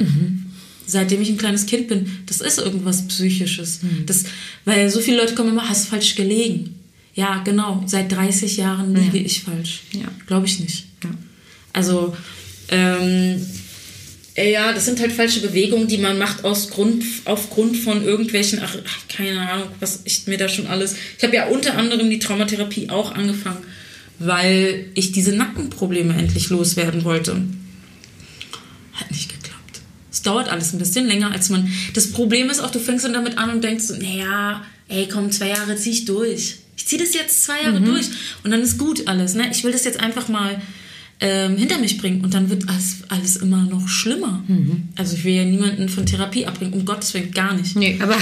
Speaker 3: seitdem ich ein kleines Kind bin. Das ist irgendwas Psychisches. Das, weil so viele Leute kommen immer, hast falsch gelegen. Ja, genau, seit 30 Jahren liege ich falsch.
Speaker 1: Ja.
Speaker 3: Glaube ich nicht.
Speaker 1: Ja.
Speaker 3: Also, ähm, Äh, Ja, das sind halt falsche Bewegungen, die man macht aus Grund, aufgrund von irgendwelchen, ach, keine Ahnung, was ich mir da schon alles. Ich habe ja unter anderem die Traumatherapie auch angefangen, weil ich diese Nackenprobleme endlich loswerden wollte. Hat nicht geklappt. Es dauert alles ein bisschen länger, als man. Das Problem ist auch, du fängst dann damit an und denkst, so, naja, ey, komm, zwei Jahre zieh ich durch. Ich ziehe das jetzt zwei Jahre durch und dann ist gut alles. Ne? Ich will das jetzt einfach mal ähm, hinter mich bringen und dann wird alles, alles immer noch schlimmer. Also ich will ja niemanden von Therapie abbringen, um Gottes Willen gar nicht.
Speaker 1: Nee, aber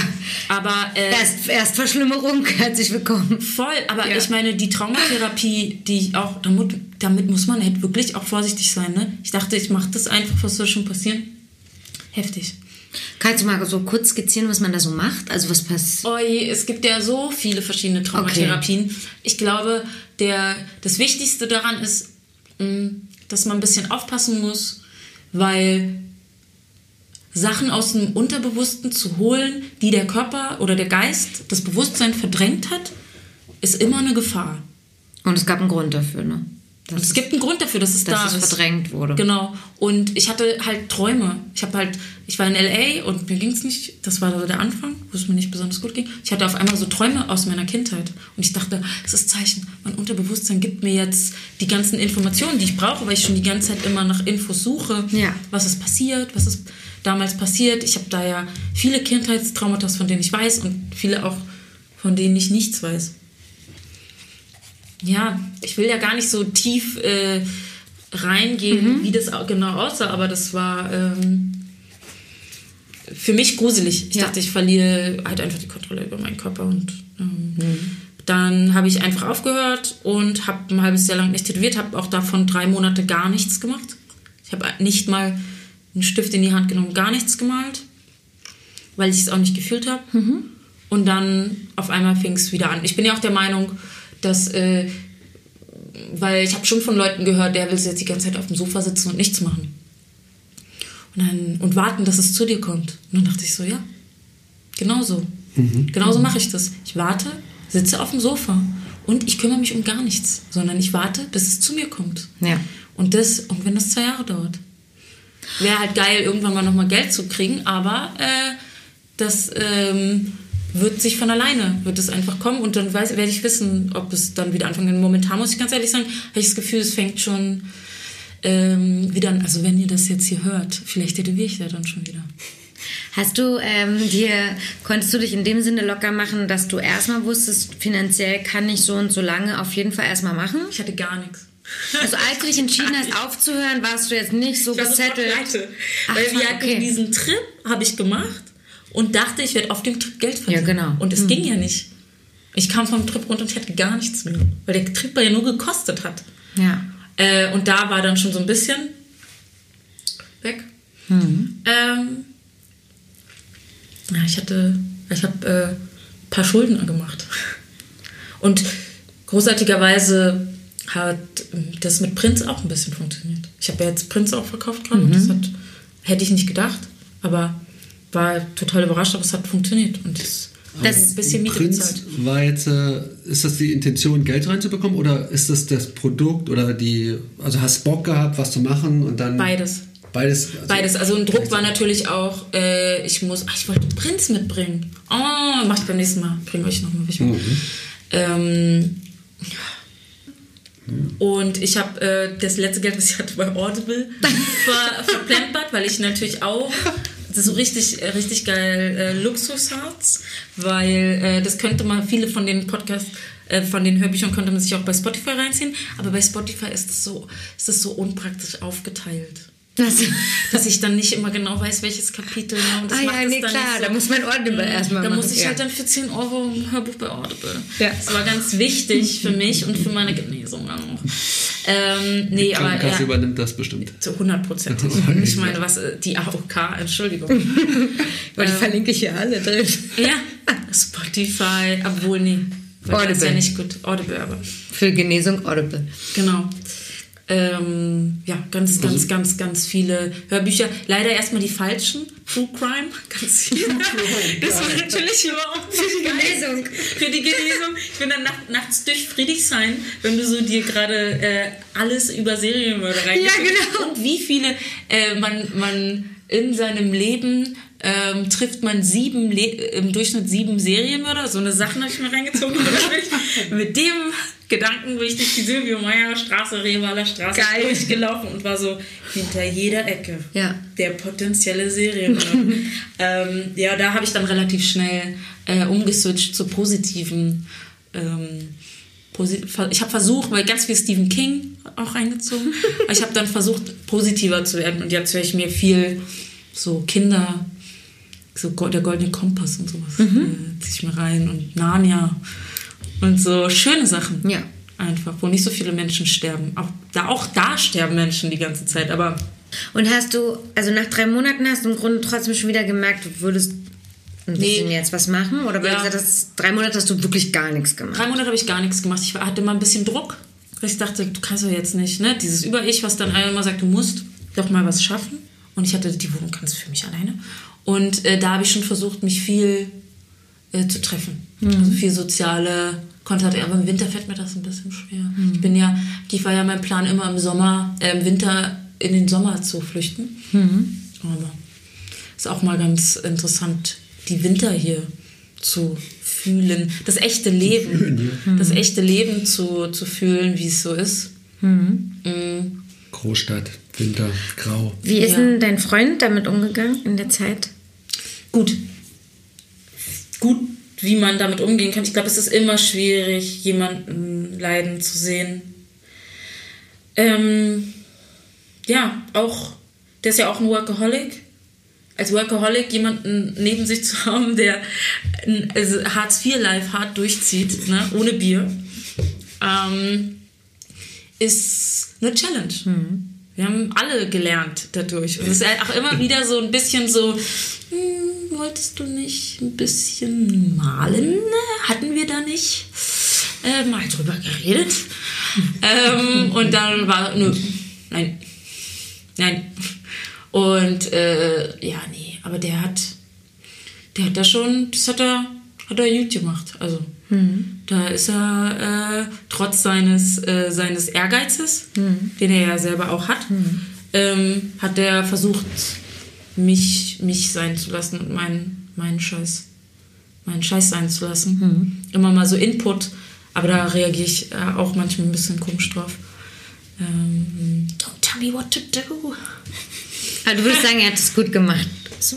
Speaker 3: Aber äh,
Speaker 1: erst, erst Verschlimmerung. Herzlich willkommen.
Speaker 3: voll, aber
Speaker 1: Ja.
Speaker 3: ich meine, die Traumatherapie, die ich auch, damit, damit muss man halt wirklich auch vorsichtig sein. Ne? Ich dachte, ich mache das einfach, was soll schon passieren? Heftig.
Speaker 1: Kannst du mal so kurz skizzieren, was man da so macht? Also was passiert?
Speaker 3: Oh je, es gibt ja so viele verschiedene Traumatherapien. Ich glaube, der, das Wichtigste daran ist, dass man ein bisschen aufpassen muss, weil Sachen aus dem Unterbewussten zu holen, die der Körper oder der Geist, das Bewusstsein verdrängt hat, ist immer eine Gefahr.
Speaker 1: Und es gab einen Grund dafür, ne?
Speaker 3: Und es gibt einen Grund dafür, dass es
Speaker 1: dass
Speaker 3: da
Speaker 1: es
Speaker 3: ist.
Speaker 1: verdrängt wurde.
Speaker 3: Genau. Und ich hatte halt Träume. Ich habe halt, ich war in LA und mir ging es nicht, das war so der Anfang, wo es mir nicht besonders gut ging. Ich hatte auf einmal so Träume aus meiner Kindheit. Und ich dachte, das ist Zeichen. Mein Unterbewusstsein gibt mir jetzt die ganzen Informationen, die ich brauche, weil ich schon die ganze Zeit immer nach Infos suche.
Speaker 1: Ja.
Speaker 3: Was ist passiert? Was ist damals passiert? Ich habe da ja viele Kindheitstraumata, von denen ich weiß und viele auch, von denen ich nichts weiß ja, ich will ja gar nicht so tief äh, reingehen, wie das au- genau aussah, aber das war ähm, für mich gruselig. Ich
Speaker 1: Ja.
Speaker 3: dachte, ich verliere halt einfach die Kontrolle über meinen Körper und ähm, dann habe ich einfach aufgehört und habe ein halbes Jahr lang nicht tätowiert, habe auch davon drei Monate gar nichts gemacht. Ich habe nicht mal einen Stift in die Hand genommen, gar nichts gemalt, weil ich es auch nicht gefühlt habe. Und dann auf einmal fing es wieder an. Ich bin ja auch der Meinung, dass, äh, weil ich habe schon von Leuten gehört, der will jetzt die ganze Zeit auf dem Sofa sitzen und nichts machen. Und, dann, und warten, dass es zu dir kommt. Und dann dachte ich so, ja, genau so. Genau so mache ich das. Ich warte, sitze auf dem Sofa und ich kümmere mich um gar nichts, sondern ich warte, bis es zu mir kommt.
Speaker 1: Ja.
Speaker 3: Und das, und wenn das zwei Jahre dauert. Wäre halt geil, irgendwann mal nochmal Geld zu kriegen, aber äh, das ähm, wird sich von alleine, wird es einfach kommen und dann weiß, werde ich wissen, ob es dann wieder anfängt. Momentan muss ich ganz ehrlich sagen, habe ich das Gefühl, es fängt schon ähm, wieder an. Also wenn ihr das jetzt hier hört, vielleicht tätowiere ich da dann schon wieder.
Speaker 1: Hast du ähm, dir, konntest du dich in dem Sinne locker machen, dass du erstmal wusstest, finanziell kann ich so und so lange auf jeden Fall erstmal machen?
Speaker 3: Ich hatte gar nichts.
Speaker 1: Also als du dich entschieden hast aufzuhören, warst du jetzt nicht so
Speaker 3: Ich war
Speaker 1: gesettelt. Ach,
Speaker 3: Weil wir hatten
Speaker 1: okay.
Speaker 3: diesen Trip habe ich gemacht und dachte, ich werde auf dem Trip Geld verdienen.
Speaker 1: Ja, genau.
Speaker 3: Und es ging ja nicht. Ich kam vom Trip runter und ich hatte gar nichts mehr. Weil der Trip ja nur gekostet hat.
Speaker 1: Ja.
Speaker 3: Äh, und da war dann schon so ein bisschen weg. Ähm, ja, ich hatte, ich habe äh, ein paar Schulden gemacht. Und großartigerweise hat ähm, das mit Prinz auch ein bisschen funktioniert. Ich habe ja jetzt Prinz auch verkauft gerade. und Das hat, hätte ich nicht gedacht, aber war total überrascht, aber es hat funktioniert. Und das,
Speaker 1: Das-
Speaker 3: ein bisschen Miete bezahlt.
Speaker 2: war jetzt, äh, ist das die Intention, Geld reinzubekommen oder ist das das Produkt oder die, also hast Bock gehabt, was zu machen und dann.
Speaker 3: Beides.
Speaker 2: Beides. Also
Speaker 3: Beides. Also ein Druck war natürlich auch, äh, ich muss, ach, ich wollte Prinz mitbringen. Oh, mach ich beim nächsten Mal. Bring euch nochmal welche mit. Ähm, und ich habe äh, das letzte Geld, was ich hatte bei Audible, ver verplempert, weil ich natürlich auch das ist so richtig, äh, richtig geil äh, Luxusharz, weil äh, das könnte man, viele von den Podcasts, äh, von den Hörbüchern könnte man sich auch bei Spotify reinziehen, aber bei Spotify ist es so, so unpraktisch aufgeteilt.
Speaker 1: Das,
Speaker 3: Dass ich dann nicht immer genau weiß, welches Kapitel. ne, Und das
Speaker 1: Ah
Speaker 3: macht
Speaker 1: ja, nee,
Speaker 3: dann
Speaker 1: klar,
Speaker 3: so.
Speaker 1: da muss man Audible erstmal
Speaker 3: Da
Speaker 1: machen,
Speaker 3: muss ich
Speaker 1: ja.
Speaker 3: halt dann für 10 Euro ein Hörbuch bei Audible.
Speaker 1: Ja.
Speaker 3: Das war ganz wichtig für mich und für meine Genesung auch. Ähm, nee,
Speaker 2: die
Speaker 3: aber ja,
Speaker 2: übernimmt das bestimmt.
Speaker 3: zu 100 Prozent. Ich meine, was, äh, die AOK, Entschuldigung.
Speaker 1: weil die verlinke ich hier alle drin.
Speaker 3: ja, Spotify, obwohl, nee. Weil Das ist ja
Speaker 1: Audible.
Speaker 3: nicht gut. Audible, aber.
Speaker 1: Für Genesung Audible.
Speaker 3: Genau. Ähm, ja, ganz,
Speaker 2: Also
Speaker 3: ganz, ganz, ganz viele Hörbücher. Leider erstmal die falschen. True Crime, ganz viele. Das war natürlich überhaupt für die
Speaker 1: Genesung.
Speaker 3: Für die Genesung. Ich bin dann nacht, nachts durch Friedrichshain, wenn du so dir gerade äh, alles über Serienmörder reingibst.
Speaker 1: genau.
Speaker 3: Und wie viele äh, man, man in seinem Leben ähm, trifft man sieben Le im Durchschnitt sieben Serienmörder. So eine Sachen habe ich mir reingezogen. Mit dem Gedanken bin ich durch die Silvio Meyer Straße, Revaler Straße
Speaker 1: Geil.
Speaker 3: durchgelaufen und war so hinter jeder Ecke
Speaker 1: Ja.
Speaker 3: der potenzielle Serienmörder. ähm, ja, da habe ich dann relativ schnell äh, umgeswitcht zu positiven. Ähm, ich habe versucht, weil ganz viel Stephen King auch reingezogen, aber ich habe dann versucht, positiver zu werden und jetzt höre ich mir viel so Kinder, so der goldene Kompass und sowas, äh, ziehe ich mir rein und Narnia und so schöne Sachen.
Speaker 1: Ja.
Speaker 3: Einfach, wo nicht so viele Menschen sterben. Auch da, auch da sterben Menschen die ganze Zeit, aber
Speaker 1: Und hast du, also nach drei Monaten hast du im Grunde trotzdem schon wieder gemerkt, du würdest ein
Speaker 3: Nee.
Speaker 1: bisschen jetzt was machen? Oder weil
Speaker 3: Ja.
Speaker 1: du gesagt hast, drei Monate hast du wirklich gar nichts gemacht?
Speaker 3: Drei Monate habe ich gar nichts gemacht. Ich hatte mal ein bisschen Druck. weil Ich dachte, du kannst doch jetzt nicht, ne? Dieses Über-Ich, was dann einmal sagt, du musst doch mal was schaffen. Und ich hatte die Wohnung ganz für mich alleine. Und äh, da habe ich schon versucht, mich viel äh, zu treffen. Also viel soziale Kontakte. Aber im Winter fällt mir das ein bisschen schwer. Ich bin ja, die war ja mein Plan, immer im Sommer, äh, im Winter in den Sommer zu flüchten. Aber ist auch mal ganz interessant, die Winter hier zu fühlen, das echte Leben, das echte Leben zu, zu fühlen, wie es so ist. Mhm.
Speaker 2: Großstadt, Winter, Grau.
Speaker 1: Wie ist
Speaker 3: Ja.
Speaker 1: denn dein Freund damit umgegangen in der Zeit?
Speaker 3: Gut. Gut, wie man damit umgehen kann. Ich glaube, es ist immer schwierig, jemanden leiden zu sehen. Ähm, ja, auch, der ist ja auch ein Workaholic. Als Workaholic jemanden neben sich zu haben, der ein also Hartz-IV-Life hart durchzieht, ne, ohne Bier, ähm, ist eine Challenge. Wir haben alle gelernt dadurch. Und es ist halt auch immer wieder so ein bisschen so, hm, wolltest du nicht ein bisschen malen? Hatten wir da nicht äh, mal drüber geredet? ähm, und dann war, nö, nein, nein. Und äh, ja, nee, aber der hat, der hat da schon, das hat er, hat er gut gemacht. Also da ist er äh, trotz seines, äh, seines Ehrgeizes, den er ja selber auch hat, ähm, hat er versucht, mich, mich sein zu lassen und meinen, meinen Scheiß, meinen Scheiß sein zu lassen. Immer mal so Input, aber da reagiere ich äh, auch manchmal ein bisschen komisch drauf. Ähm, don't tell me what to do.
Speaker 1: Also du würdest sagen, er hat es gut gemacht.
Speaker 3: So.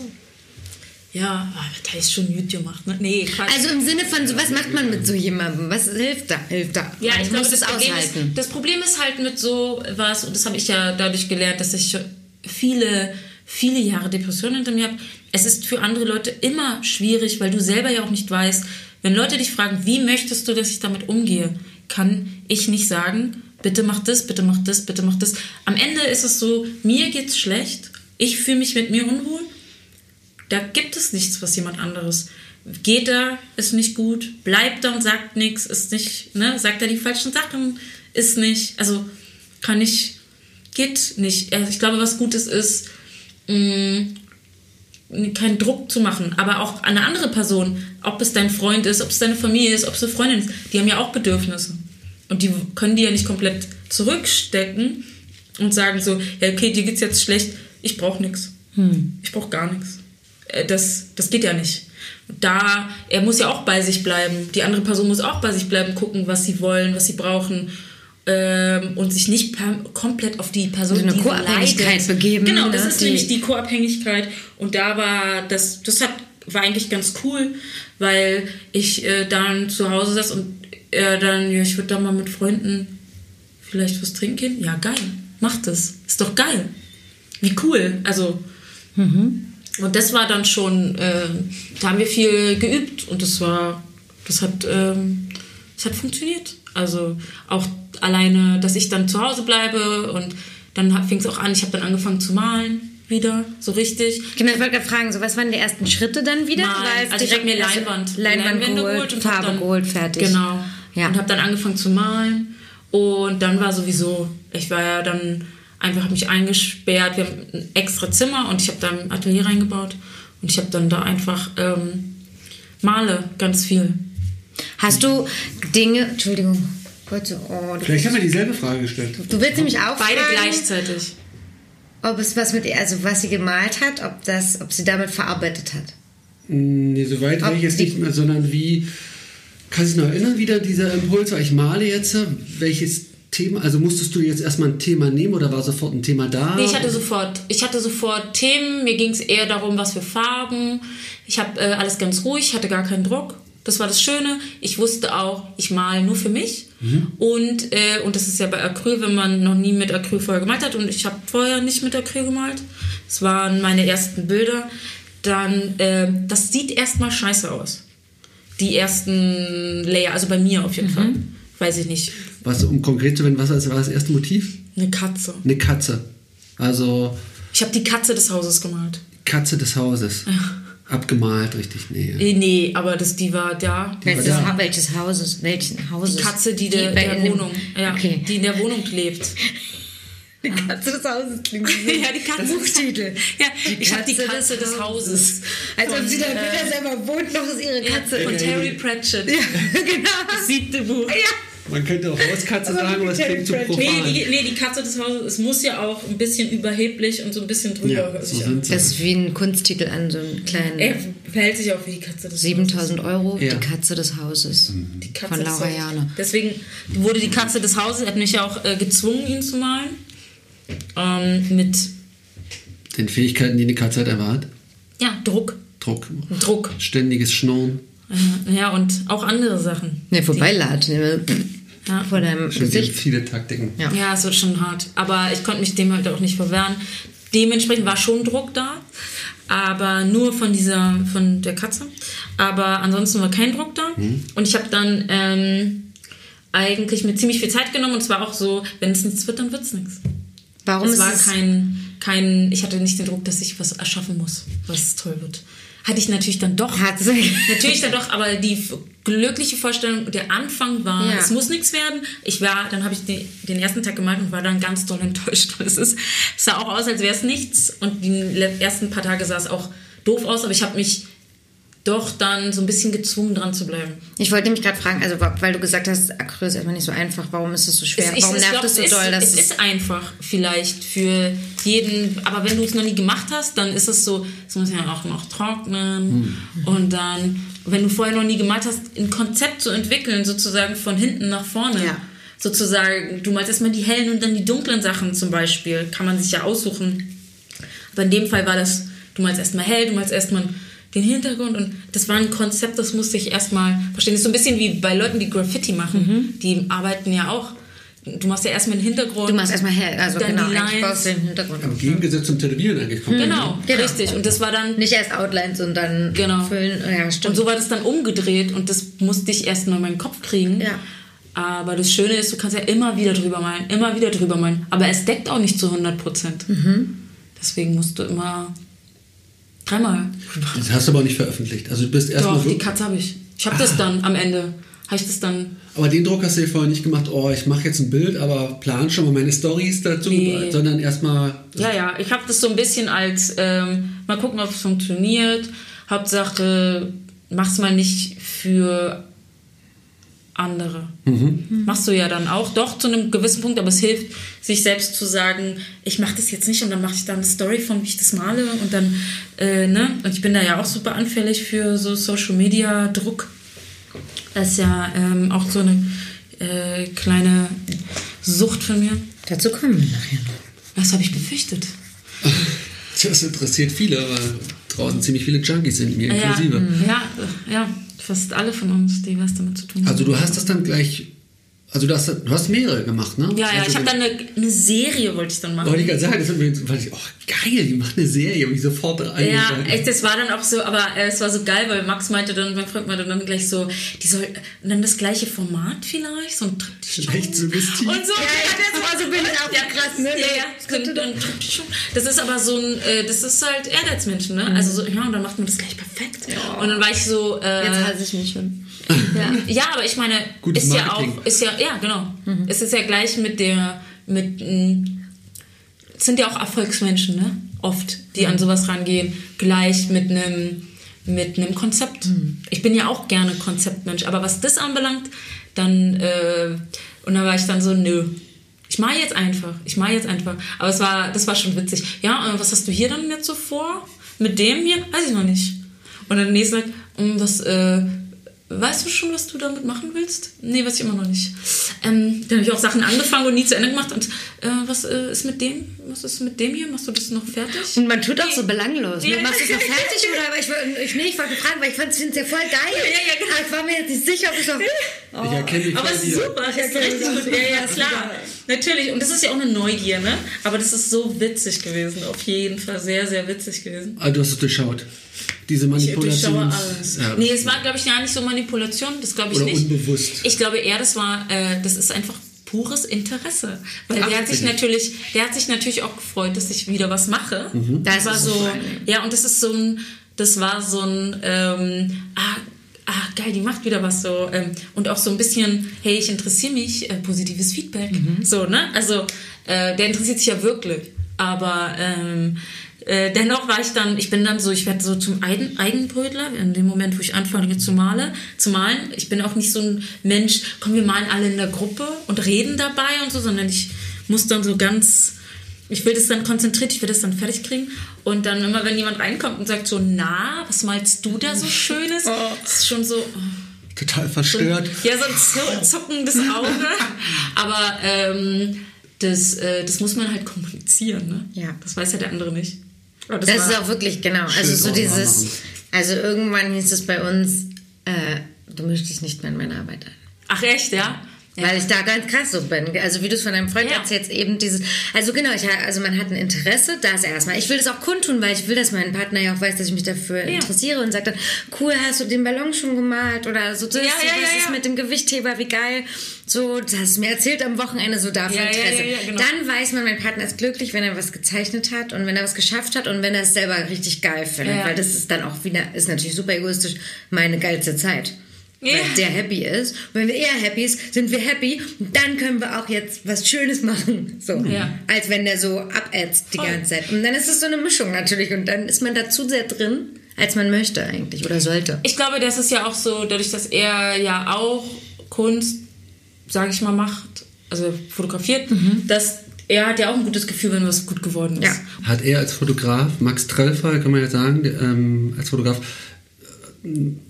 Speaker 3: Ja, aber da ist schon gut gemacht. Ne? Nee, Quatsch.
Speaker 1: Also im Sinne von, so, was macht man mit so jemandem? Was hilft da? Hilft da?
Speaker 3: Ja,
Speaker 1: man
Speaker 3: ich glaube,
Speaker 1: muss
Speaker 3: das,
Speaker 1: es
Speaker 3: Problem ist,
Speaker 1: aushalten.
Speaker 3: das Problem ist halt mit so was, und das habe ich ja dadurch gelernt, dass ich viele, viele Jahre Depressionen hinter mir habe. Es ist für andere Leute immer schwierig, weil du selber ja auch nicht weißt, wenn Leute dich fragen, wie möchtest du, dass ich damit umgehe, kann ich nicht sagen, bitte mach das, bitte mach das, bitte mach das. Am Ende ist es so, mir geht's schlecht, ich fühle mich mit mir unwohl, da gibt es nichts, was jemand anderes. Geht da, ist nicht gut, bleibt da und sagt nichts, ist nicht, ne, sagt er die falschen Sachen, ist nicht, also kann ich, geht nicht. Also Ich glaube, was Gutes ist, mh, keinen Druck zu machen, aber auch eine andere Person, ob es dein Freund ist, ob es deine Familie ist, ob es eine Freundin ist, die haben ja auch Bedürfnisse. Und die können die ja nicht komplett zurückstecken und sagen so, ja, okay, dir geht's jetzt schlecht, ich brauche nichts. Ich brauche gar nichts. Äh, Das, das geht ja nicht. Da, er muss ja auch bei sich bleiben. Die andere Person muss auch bei sich bleiben, gucken, was sie wollen, was sie brauchen. Ähm, und sich nicht komplett auf die Person,
Speaker 1: So eine
Speaker 3: die
Speaker 1: Co-Abhängigkeit begeben,
Speaker 3: Genau, das
Speaker 1: ne?
Speaker 3: ist
Speaker 1: Die-
Speaker 3: nämlich die Co-Abhängigkeit. Und da war das, das hat, war eigentlich ganz cool, weil ich äh, dann zu Hause saß und er dann, ja, ich würde da mal mit Freunden vielleicht was trinken gehen. Ja, geil. Mach das. Ist doch geil. Wie cool. Also. Und das war dann schon, ähm, da haben wir viel geübt und das war, das hat, ähm, das hat funktioniert. Also auch alleine, dass ich dann zu Hause bleibe und dann fing es auch an, ich habe dann angefangen zu malen wieder, so richtig.
Speaker 1: Genau, ich wollte gerade fragen, so was waren die ersten Schritte dann wieder?
Speaker 3: Malen. Also ich habe mir
Speaker 1: also
Speaker 3: Leinwand,
Speaker 1: Leinwand
Speaker 3: Leinwände
Speaker 1: geholt,
Speaker 3: und
Speaker 1: Farbe
Speaker 3: dann,
Speaker 1: geholt, fertig.
Speaker 3: Genau.
Speaker 1: Ja.
Speaker 3: Und habe dann angefangen zu malen Und dann war sowieso, ich war ja dann einfach, habe mich eingesperrt, wir haben ein extra Zimmer und ich habe da ein Atelier reingebaut und ich habe dann da einfach ähm, male ganz viel.
Speaker 1: Hast du Dinge, Entschuldigung, Gott, oh,
Speaker 2: Vielleicht haben wir dieselbe Frage gestellt.
Speaker 1: du willst nämlich auch
Speaker 3: Beide
Speaker 1: fragen,
Speaker 3: gleichzeitig.
Speaker 1: ob es was mit ihr, also was sie gemalt hat, ob das, ob sie damit verarbeitet hat.
Speaker 2: Nee, so weit wäre
Speaker 1: Ob
Speaker 2: ich jetzt nicht mehr, sondern wie. Kannst du dich noch erinnern, wieder dieser Impuls, weil ich male jetzt, welches Thema, also musstest du jetzt erstmal ein Thema nehmen oder war sofort ein Thema da?
Speaker 3: Nee, ich hatte sofort, ich hatte sofort Themen. Mir ging es eher darum, was für Farben. Ich habe äh, alles ganz ruhig, hatte gar keinen Druck. Das war das Schöne. Ich wusste auch, ich male nur für mich. Und, äh, und das ist ja bei Acryl, wenn man noch nie mit Acryl vorher gemalt hat. Und ich habe vorher nicht mit Acryl gemalt. Das waren meine ersten Bilder. Dann, äh, das sieht erstmal scheiße aus. Die ersten Layer, also bei mir auf jeden Fall. Weiß ich nicht.
Speaker 2: Was, um konkret zu werden, was war das erste Motiv?
Speaker 3: Eine Katze.
Speaker 2: Eine Katze. Also
Speaker 3: Ich habe die Katze des Hauses gemalt.
Speaker 2: Katze des Hauses. Abgemalt, richtig. Nee.
Speaker 3: Äh, Nee, aber das, die war da.
Speaker 1: Welches,
Speaker 2: da.
Speaker 1: Ha- welches Hauses? Welchen Hauses?
Speaker 3: Die Katze, die, der,
Speaker 1: bei-
Speaker 3: der
Speaker 1: in dem-
Speaker 3: Wohnung, ja,
Speaker 1: Okay.
Speaker 3: die in der Wohnung lebt.
Speaker 1: Die Katze des Hauses klingt
Speaker 3: Ja, die Katze.
Speaker 1: Buchtitel.
Speaker 3: Ja, ich habe die Katze des Hauses.
Speaker 1: Als ob sie da
Speaker 3: äh,
Speaker 1: wieder selber wohnt, noch ist ihre Katze.
Speaker 3: Von Terry Pratchett.
Speaker 1: genau.
Speaker 3: Das siebte Buch.
Speaker 2: Man könnte auch Hauskatze sagen, aber es klingt zu profan.
Speaker 3: Nee die, nee, die Katze des Hauses, es muss ja auch ein bisschen überheblich und so ein bisschen drüber
Speaker 2: Ja, so.
Speaker 1: Das ist wie ein Kunsttitel an so einen kleinen
Speaker 3: Er verhält sich auch wie die Katze des Hauses.
Speaker 1: 7000 Euro,
Speaker 2: Ja.
Speaker 1: die Katze des Hauses.
Speaker 3: Die Katze
Speaker 1: Von
Speaker 3: des
Speaker 1: Laura. Jane.
Speaker 3: Deswegen wurde die Katze des Hauses, er hat mich ja auch äh, gezwungen, ihn zu malen. Ähm, mit,
Speaker 2: Den Fähigkeiten, die eine Katze halt erwartet.
Speaker 3: ja, Druck.
Speaker 2: Druck.
Speaker 3: Druck.
Speaker 2: Ständiges Schnurren.
Speaker 3: Äh, Ja, und auch andere Sachen.
Speaker 1: Ne, vorbeilatschen.
Speaker 3: Ja.
Speaker 1: Vor deinem
Speaker 2: Schon
Speaker 1: Gesicht.
Speaker 2: viele Taktiken.
Speaker 1: Ja.
Speaker 3: Ja, es wird schon hart. Aber ich konnte mich dem halt auch nicht verwehren. Dementsprechend war schon Druck da, aber nur von dieser, von der Katze. Aber ansonsten war kein Druck da. Und ich habe dann ähm, eigentlich mir ziemlich viel Zeit genommen und es war auch so, wenn es nichts wird, dann wird es nichts.
Speaker 1: Warum
Speaker 3: Es
Speaker 1: ist
Speaker 3: war
Speaker 1: es
Speaker 3: kein, kein, ich hatte nicht den Druck, dass ich was erschaffen muss, was toll wird. Hatte ich natürlich dann doch.
Speaker 1: Hat sie.
Speaker 3: Natürlich dann doch, aber die glückliche Vorstellung, der Anfang war,
Speaker 1: Ja.
Speaker 3: es muss nichts werden. Ich war, dann habe ich die, den ersten Tag gemalt und war dann ganz doll enttäuscht. Es, ist, es sah auch aus, als wäre es nichts. Und die ersten paar Tage sah es auch doof aus, aber ich habe mich doch dann so ein bisschen gezwungen, dran zu bleiben.
Speaker 1: Ich wollte mich gerade fragen, also weil du gesagt hast, Acryl ist einfach nicht so einfach, warum ist es so schwer?
Speaker 3: ich-
Speaker 1: warum
Speaker 3: ich
Speaker 1: nervt
Speaker 3: glaub,
Speaker 1: es so
Speaker 3: ist,
Speaker 1: doll? Dass
Speaker 3: es
Speaker 1: es
Speaker 3: ist einfach vielleicht für jeden, aber wenn du es noch nie gemacht hast, dann ist es so, es muss ja auch noch trocknen und dann, wenn du vorher noch nie gemalt hast, ein Konzept zu entwickeln, sozusagen von hinten nach vorne.
Speaker 1: Ja.
Speaker 3: Sozusagen, du malst erstmal die hellen und dann die dunklen Sachen zum Beispiel, kann man sich ja aussuchen. Aber in dem Fall war das, du malst erstmal hell, du malst erstmal den Hintergrund und das war ein Konzept, das musste ich erstmal verstehen. Das ist so ein bisschen wie bei Leuten, die Graffiti machen. Die arbeiten ja auch. Du machst ja erstmal den Hintergrund.
Speaker 1: du machst erstmal hell, also
Speaker 3: dann
Speaker 1: genau,
Speaker 3: die
Speaker 1: eigentlich
Speaker 3: Lines.
Speaker 1: den Hintergrund
Speaker 2: Im
Speaker 1: auf.
Speaker 2: Gegensatz zum Tätowieren eigentlich kommt.
Speaker 3: Genau,
Speaker 1: Genau.
Speaker 3: richtig. Und das war dann.
Speaker 1: Nicht erst Outlines und dann
Speaker 3: Genau.
Speaker 1: füllen. Ja,
Speaker 3: Und
Speaker 1: stimmt.
Speaker 3: so war das dann umgedreht und das musste ich erst mal in meinen Kopf kriegen.
Speaker 1: Ja.
Speaker 3: Aber das Schöne ist, du kannst ja immer wieder drüber malen, immer wieder drüber malen. Aber es deckt auch nicht zu 100 Prozent.
Speaker 1: Mhm.
Speaker 3: Deswegen musst du immer dreimal.
Speaker 2: Das hast du aber auch nicht veröffentlicht. Also du bist erstmal
Speaker 3: Doch,
Speaker 2: so.
Speaker 3: die Katze habe ich. Ich habe das dann am Ende. Habe ich das dann.
Speaker 2: Aber den Druck hast du dir vorher nicht gemacht, oh, ich mache jetzt ein Bild, aber plan schon mal meine Stories dazu,
Speaker 3: Nee.
Speaker 2: sondern erstmal.
Speaker 3: Ja, ja, ich habe das so ein bisschen als, ähm, mal gucken, ob es funktioniert. Hauptsache, mach's mal nicht für andere. Machst du ja dann auch, doch zu einem gewissen Punkt, aber es hilft, sich selbst zu sagen, ich mache das jetzt nicht und dann mache ich da eine Story von, wie ich das male und dann, äh, ne, und ich bin da ja auch super anfällig für so Social Media Druck. Das ist ja ähm, auch so eine äh, kleine Sucht von mir.
Speaker 1: Dazu kommen wir nachher noch.
Speaker 3: Was habe ich befürchtet?
Speaker 2: Das interessiert viele, weil draußen ziemlich viele Junkies sind, mir inklusive.
Speaker 3: Ja, ja, ja, fast alle von uns, die was damit zu tun haben.
Speaker 2: Also du hast das dann gleich. Also du hast, du hast mehrere gemacht, ne?
Speaker 3: ja, ja, ich habe dann eine, eine Serie, wollte ich dann machen.
Speaker 2: Wollte ich gerade sagen, das hat mir, fand ich, oh geil, die macht eine Serie, und ich sofort
Speaker 3: Ja,
Speaker 2: eingeschaltet.
Speaker 3: echt, das war dann auch so, aber äh, es war so geil, weil Max meinte dann, mein Freund meinte dann gleich so, die soll, und dann das gleiche Format vielleicht, so ein Triptychon.
Speaker 2: Vielleicht suggestiv.
Speaker 3: Und so,
Speaker 1: Ja, ja, das war so bin ich auch
Speaker 3: ja,
Speaker 1: krass, ne?
Speaker 3: Ja, ja, so ein, ein Triptychon. Das ist aber so ein, äh, das ist halt Ehrgeizmenschen, ne? Also so, ja, und dann macht man das gleich perfekt. Und dann war ich so, äh,
Speaker 1: Jetzt hasse ich mich schon.
Speaker 3: Ja, ja aber ich meine,
Speaker 2: Gutes
Speaker 3: ist ja
Speaker 2: Marketing.
Speaker 3: auch, ist ja, ja, genau. Es ist ja gleich mit der, mit, m, es sind ja auch Erfolgsmenschen, ne? Oft, die an sowas rangehen, gleich mit einem, mit einem Konzept. Ich bin ja auch gerne Konzeptmensch, aber was das anbelangt, dann, äh, und da war ich dann so, nö. Ich mache jetzt einfach. Ich mache jetzt einfach. Aber es war, das war schon witzig. Ja, und was hast du hier dann jetzt so vor? Mit dem hier? Weiß ich noch nicht. Und dann nächste sagt, "Mm, was, äh, weißt du schon, was du damit machen willst? Nee, weiß ich immer noch nicht. Ähm, dann habe ich auch Sachen angefangen und nie zu Ende gemacht. Und äh, was äh, ist mit dem? Was ist mit dem hier? Machst du das noch fertig?
Speaker 1: Und man tut auch so belanglos.
Speaker 3: Ja.
Speaker 1: Du machst es noch fertig oder? Aber ich, ich, nee, ich wollte fragen, weil ich fand es ja voll geil.
Speaker 3: Ja, ja, genau.
Speaker 1: Aber ich war mir jetzt nicht sicher, ob ich so.
Speaker 2: Ich erkenne dich
Speaker 3: Aber es ist super, ist
Speaker 1: erkenne
Speaker 3: richtig
Speaker 1: das.
Speaker 3: gut. Ja, ja, klar. Natürlich. Und das ist ja auch eine Neugier, ne? Aber das ist so witzig gewesen. Auf jeden Fall sehr, sehr witzig gewesen.
Speaker 2: Ah, du hast es durchschaut. Diese
Speaker 3: Ich
Speaker 2: Manipulation. Ja.
Speaker 3: Nee, es war, glaube ich, ja nicht so Manipulation. Das glaube ich
Speaker 2: Oder
Speaker 3: nicht.
Speaker 2: unbewusst.
Speaker 3: Ich glaube eher, das war, äh, das ist einfach pures Interesse. Weil
Speaker 2: Ach,
Speaker 3: der hat sich natürlich, der hat sich natürlich auch gefreut, dass ich wieder was mache.
Speaker 1: Das
Speaker 3: Das war so, ja, und das ist so ein, das war so ein, ähm, ah, ah, geil, die macht wieder was so. Ähm, und auch so ein bisschen, hey, ich interessiere mich, äh, positives Feedback. So, ne? Also, äh, der interessiert sich ja wirklich. Aber ähm, äh, dennoch war ich dann, ich bin dann so, ich werde so zum Eigen, Eigenbrötler in dem Moment, wo ich anfange zu, male, zu malen. Ich bin auch nicht so ein Mensch, komm, wir malen alle in der Gruppe und reden dabei und so, sondern ich muss dann so ganz, ich will das dann konzentriert, ich will das dann fertig kriegen. Und dann immer, wenn jemand reinkommt und sagt so, na, was malst du da so Schönes? Das ist schon so... oh.
Speaker 2: Total verstört.
Speaker 3: Ja, so ein zu- zuckendes Auge. Aber ähm, das, äh, das muss man halt kommunizieren, ne?
Speaker 1: Ja.
Speaker 3: Das weiß ja der andere nicht. Aber
Speaker 1: Das
Speaker 3: war-
Speaker 1: ist auch wirklich, genau. Also so dieses,
Speaker 2: machen.
Speaker 1: also irgendwann hieß es bei uns, äh, du mischst dich nicht mehr in meine Arbeit ein.
Speaker 3: Ach echt, ja? Ja.
Speaker 1: Weil ich da ganz krass so bin. Also wie du es von deinem Freund
Speaker 3: Ja.
Speaker 1: erzählst, eben dieses, also genau, ich, also man hat ein Interesse, das erstmal. Ich will das auch kundtun, weil ich will, dass mein Partner ja auch weiß, dass ich mich dafür interessiere und sagt dann, cool, hast du den Ballon schon gemalt oder so, das,
Speaker 3: Ja, ja,
Speaker 1: was
Speaker 3: ja,
Speaker 1: ist
Speaker 3: ja.
Speaker 1: mit dem Gewichtheber, wie geil. So, das hast du mir erzählt am Wochenende, so
Speaker 3: Ja, ja,
Speaker 1: Interesse.
Speaker 3: ja, ja, genau.
Speaker 1: Dann weiß man, mein Partner ist glücklich, wenn er was gezeichnet hat und wenn er was geschafft hat und wenn er es selber richtig geil findet.
Speaker 3: Ja.
Speaker 1: Weil das ist dann auch wieder, ist natürlich super egoistisch, meine geilste Zeit.
Speaker 3: Ja.
Speaker 1: Weil der happy ist. Und wenn er happy ist, sind wir happy. Und dann können wir auch jetzt was Schönes machen. So.
Speaker 3: Ja.
Speaker 1: Als wenn der so abätzt die
Speaker 3: Voll.
Speaker 1: ganze Zeit. Und dann ist es so eine Mischung natürlich. Und dann ist man da zu sehr drin, als man möchte eigentlich oder sollte.
Speaker 3: Ich glaube, das ist ja auch so, dadurch, dass er ja auch Kunst, sage ich mal, macht, also fotografiert, dass er hat ja auch ein gutes Gefühl, wenn was gut geworden ist.
Speaker 1: Ja.
Speaker 2: Hat er als Fotograf, Max Trellfer, kann man ja sagen, ähm, als Fotograf,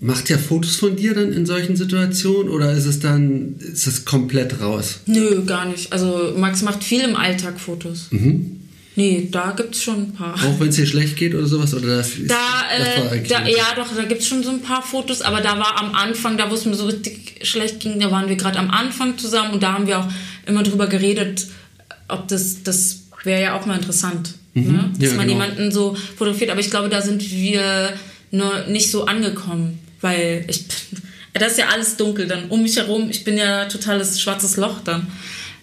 Speaker 2: macht ja Fotos von dir dann in solchen Situationen oder ist es dann, ist das komplett raus?
Speaker 3: Nö, gar nicht. Also Max macht viel im Alltag Fotos. Nee, da gibt es schon ein paar.
Speaker 2: Auch wenn es dir schlecht geht oder sowas? Oder das,
Speaker 3: Da,
Speaker 2: das
Speaker 3: äh, da, ja, doch, da gibt es schon so ein paar Fotos, aber da war am Anfang, da wo es mir so richtig schlecht ging, da waren wir gerade am Anfang zusammen und da haben wir auch immer drüber geredet, ob das, das wäre ja auch mal interessant, ne? dass
Speaker 2: Ja,
Speaker 3: man
Speaker 2: genau.
Speaker 3: jemanden so fotografiert, aber ich glaube, da sind wir nur nicht so angekommen, weil ich, das ist ja alles dunkel dann um mich herum, ich bin ja totales schwarzes Loch dann.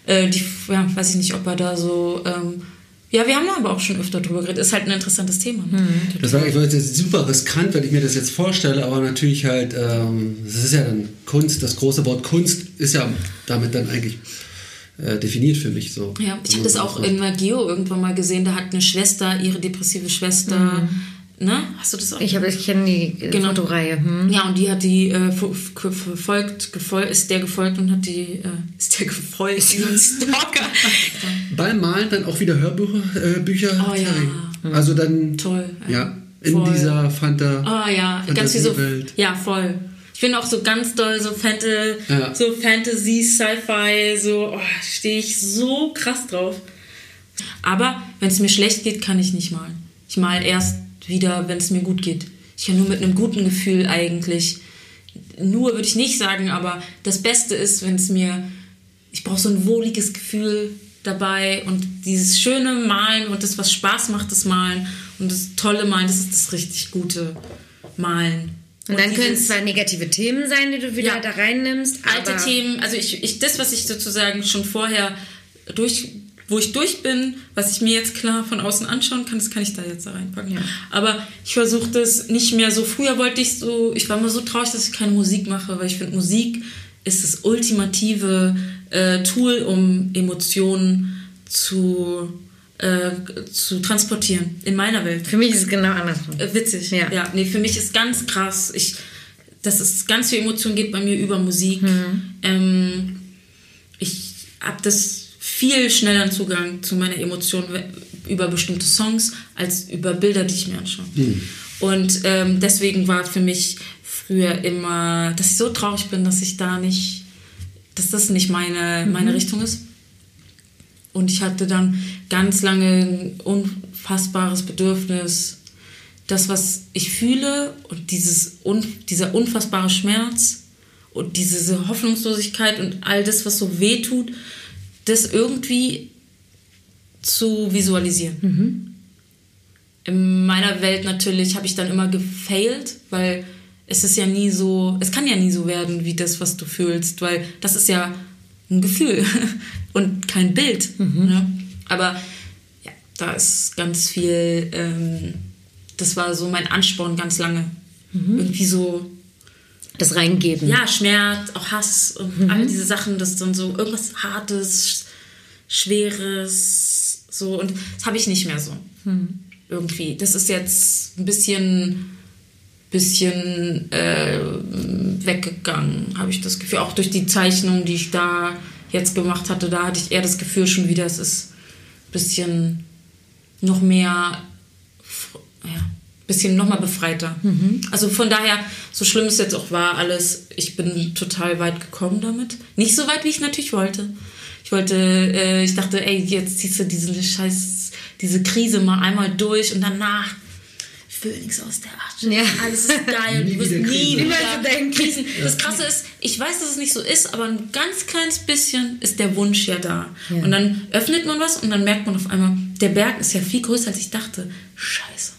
Speaker 3: Äh, die, ja, weiß ich nicht, ob er da so, ähm, ja, wir haben da aber auch schon öfter drüber geredet, ist halt ein interessantes Thema. Ne?
Speaker 2: Das war, ich war jetzt super riskant, wenn ich mir das jetzt vorstelle, aber natürlich halt, ähm, das ist ja dann Kunst, das große Wort Kunst ist ja damit dann eigentlich äh, definiert für mich so.
Speaker 3: Ja, ich habe das auch in Mageo irgendwann mal gesehen. Da hat eine Schwester, ihre depressive Schwester, ne? Hast du das auch?
Speaker 1: Ich, habe- ich kenne die äh,
Speaker 3: Genau.
Speaker 1: Fotoreihe. Hm?
Speaker 3: ja, und die hat die äh, verfolgt, gefolgt, ist der gefolgt und hat die, äh, ist der gefolgt, diesem Stalker.
Speaker 2: Beim Malen dann auch wieder Hörbücher, äh, Bücher.
Speaker 3: Oh ja.
Speaker 2: Also dann,
Speaker 3: Toll.
Speaker 2: ja, in
Speaker 3: Voll.
Speaker 2: dieser Fanta.
Speaker 3: Ah ja, ganz wie so.
Speaker 2: Fantasiewelt.
Speaker 3: Ja, voll. Ich bin auch so ganz doll so, Fanta,
Speaker 2: Ja.
Speaker 3: so Fantasy, Sci-Fi, so oh, stehe ich so krass drauf. Aber wenn es mir schlecht geht, kann ich nicht malen. Ich mal erst wieder, wenn es mir gut geht. Ich kann nur mit einem guten Gefühl eigentlich. Nur würde ich nicht sagen, aber das Beste ist, wenn es mir. Ich brauche so ein wohliges Gefühl dabei und dieses schöne Malen und das, was Spaß macht, das Malen und das tolle Malen, das ist das richtig gute Malen.
Speaker 1: Und dann können es zwar negative Themen sein, die du wieder
Speaker 3: Ja.
Speaker 1: da reinnimmst.
Speaker 3: alte Themen, also ich, ich, das, was ich sozusagen schon vorher durch, wo ich durch bin, was ich mir jetzt klar von außen anschauen kann, das kann ich da jetzt da reinpacken.
Speaker 1: Ja.
Speaker 3: Aber ich versuche das nicht mehr so. Früher wollte ich so, ich war immer so traurig, dass ich keine Musik mache, weil ich finde, Musik ist das ultimative äh, Tool, um Emotionen zu, äh, zu transportieren in meiner Welt.
Speaker 1: Für mich ist es genau andersrum.
Speaker 3: Äh, witzig.
Speaker 1: Ja.
Speaker 3: ja. Nee, für mich ist ganz krass. Ich, dass es ganz viel Emotion geht bei mir über Musik. Ähm, ich habe das viel schnelleren Zugang zu meiner Emotion über bestimmte Songs als über Bilder, die ich mir anschaue. Und ähm, deswegen war für mich früher immer, dass ich so traurig bin, dass ich da nicht, dass das nicht meine, meine Richtung ist. Und ich hatte dann ganz lange ein unfassbares Bedürfnis, das, was ich fühle und dieses, un, dieser unfassbare Schmerz und diese Hoffnungslosigkeit und all das, was so weh tut, das irgendwie zu visualisieren. In meiner Welt natürlich habe ich dann immer gefailt, weil es ist ja nie so, es kann ja nie so werden wie das, was du fühlst, weil das ist ja ein Gefühl und kein Bild. Ne? Aber ja, da ist ganz viel, ähm, das war so mein Ansporn ganz lange. Irgendwie so,
Speaker 1: Das Reingeben.
Speaker 3: ja, Schmerz, auch Hass und all diese Sachen, das dann so irgendwas Hartes, Schweres, so und das habe ich nicht mehr so. Irgendwie. Das ist jetzt ein bisschen, bisschen äh, weggegangen, habe ich das Gefühl. Auch durch die Zeichnung, die ich da jetzt gemacht hatte, da hatte ich eher das Gefühl schon wieder, es ist ein bisschen noch mehr, ja, bisschen noch mal befreiter. Also von daher, so schlimm es jetzt auch war, alles, ich bin total weit gekommen damit. Nicht so weit, wie ich natürlich wollte. Ich wollte, äh, ich dachte, ey, jetzt ziehst du diese Scheiß, diese Krise mal einmal durch und danach Phönix aus der Asche.
Speaker 1: Ja.
Speaker 3: Alles ist geil.
Speaker 2: Nie
Speaker 3: du wirst nie wieder
Speaker 1: denken.
Speaker 3: Krisen. Das Krasse ist, ich weiß, dass es nicht so ist, aber ein ganz kleines bisschen ist der Wunsch ja da. Und dann öffnet man was und dann merkt man auf einmal, der Berg ist ja viel größer, als ich dachte. Scheiße.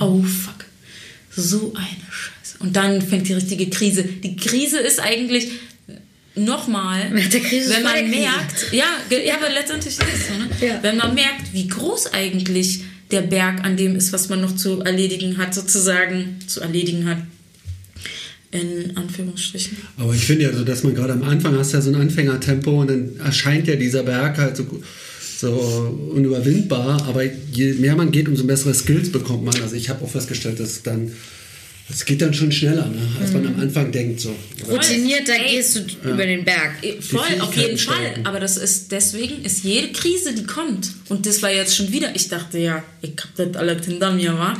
Speaker 3: Oh fuck. So eine Scheiße. Und dann fängt die richtige Krise. Die Krise ist eigentlich nochmal, wenn man
Speaker 1: Krise.
Speaker 3: merkt, ja, ja, aber letztendlich ist es so, ne?
Speaker 1: Ja.
Speaker 3: Wenn man merkt, wie groß eigentlich der Berg an dem ist, was man noch zu erledigen hat, sozusagen zu erledigen hat. In Anführungsstrichen.
Speaker 2: Aber ich finde ja so, dass man gerade am Anfang hast ja so ein Anfängertempo und dann erscheint ja dieser Berg halt so, so unüberwindbar. Aber je mehr man geht, umso bessere Skills bekommt man. Also ich habe auch festgestellt, dass dann es geht dann schon schneller, ne, als man am Anfang denkt so.
Speaker 1: Routinierter
Speaker 3: Ey.
Speaker 1: gehst du über den Berg.
Speaker 3: Voll, auf jeden Fall.
Speaker 2: stärken.
Speaker 3: Aber das ist, deswegen ist jede Krise, die kommt. Und das war jetzt schon wieder, ich dachte ja, ich hab das alles hinter mir, wa?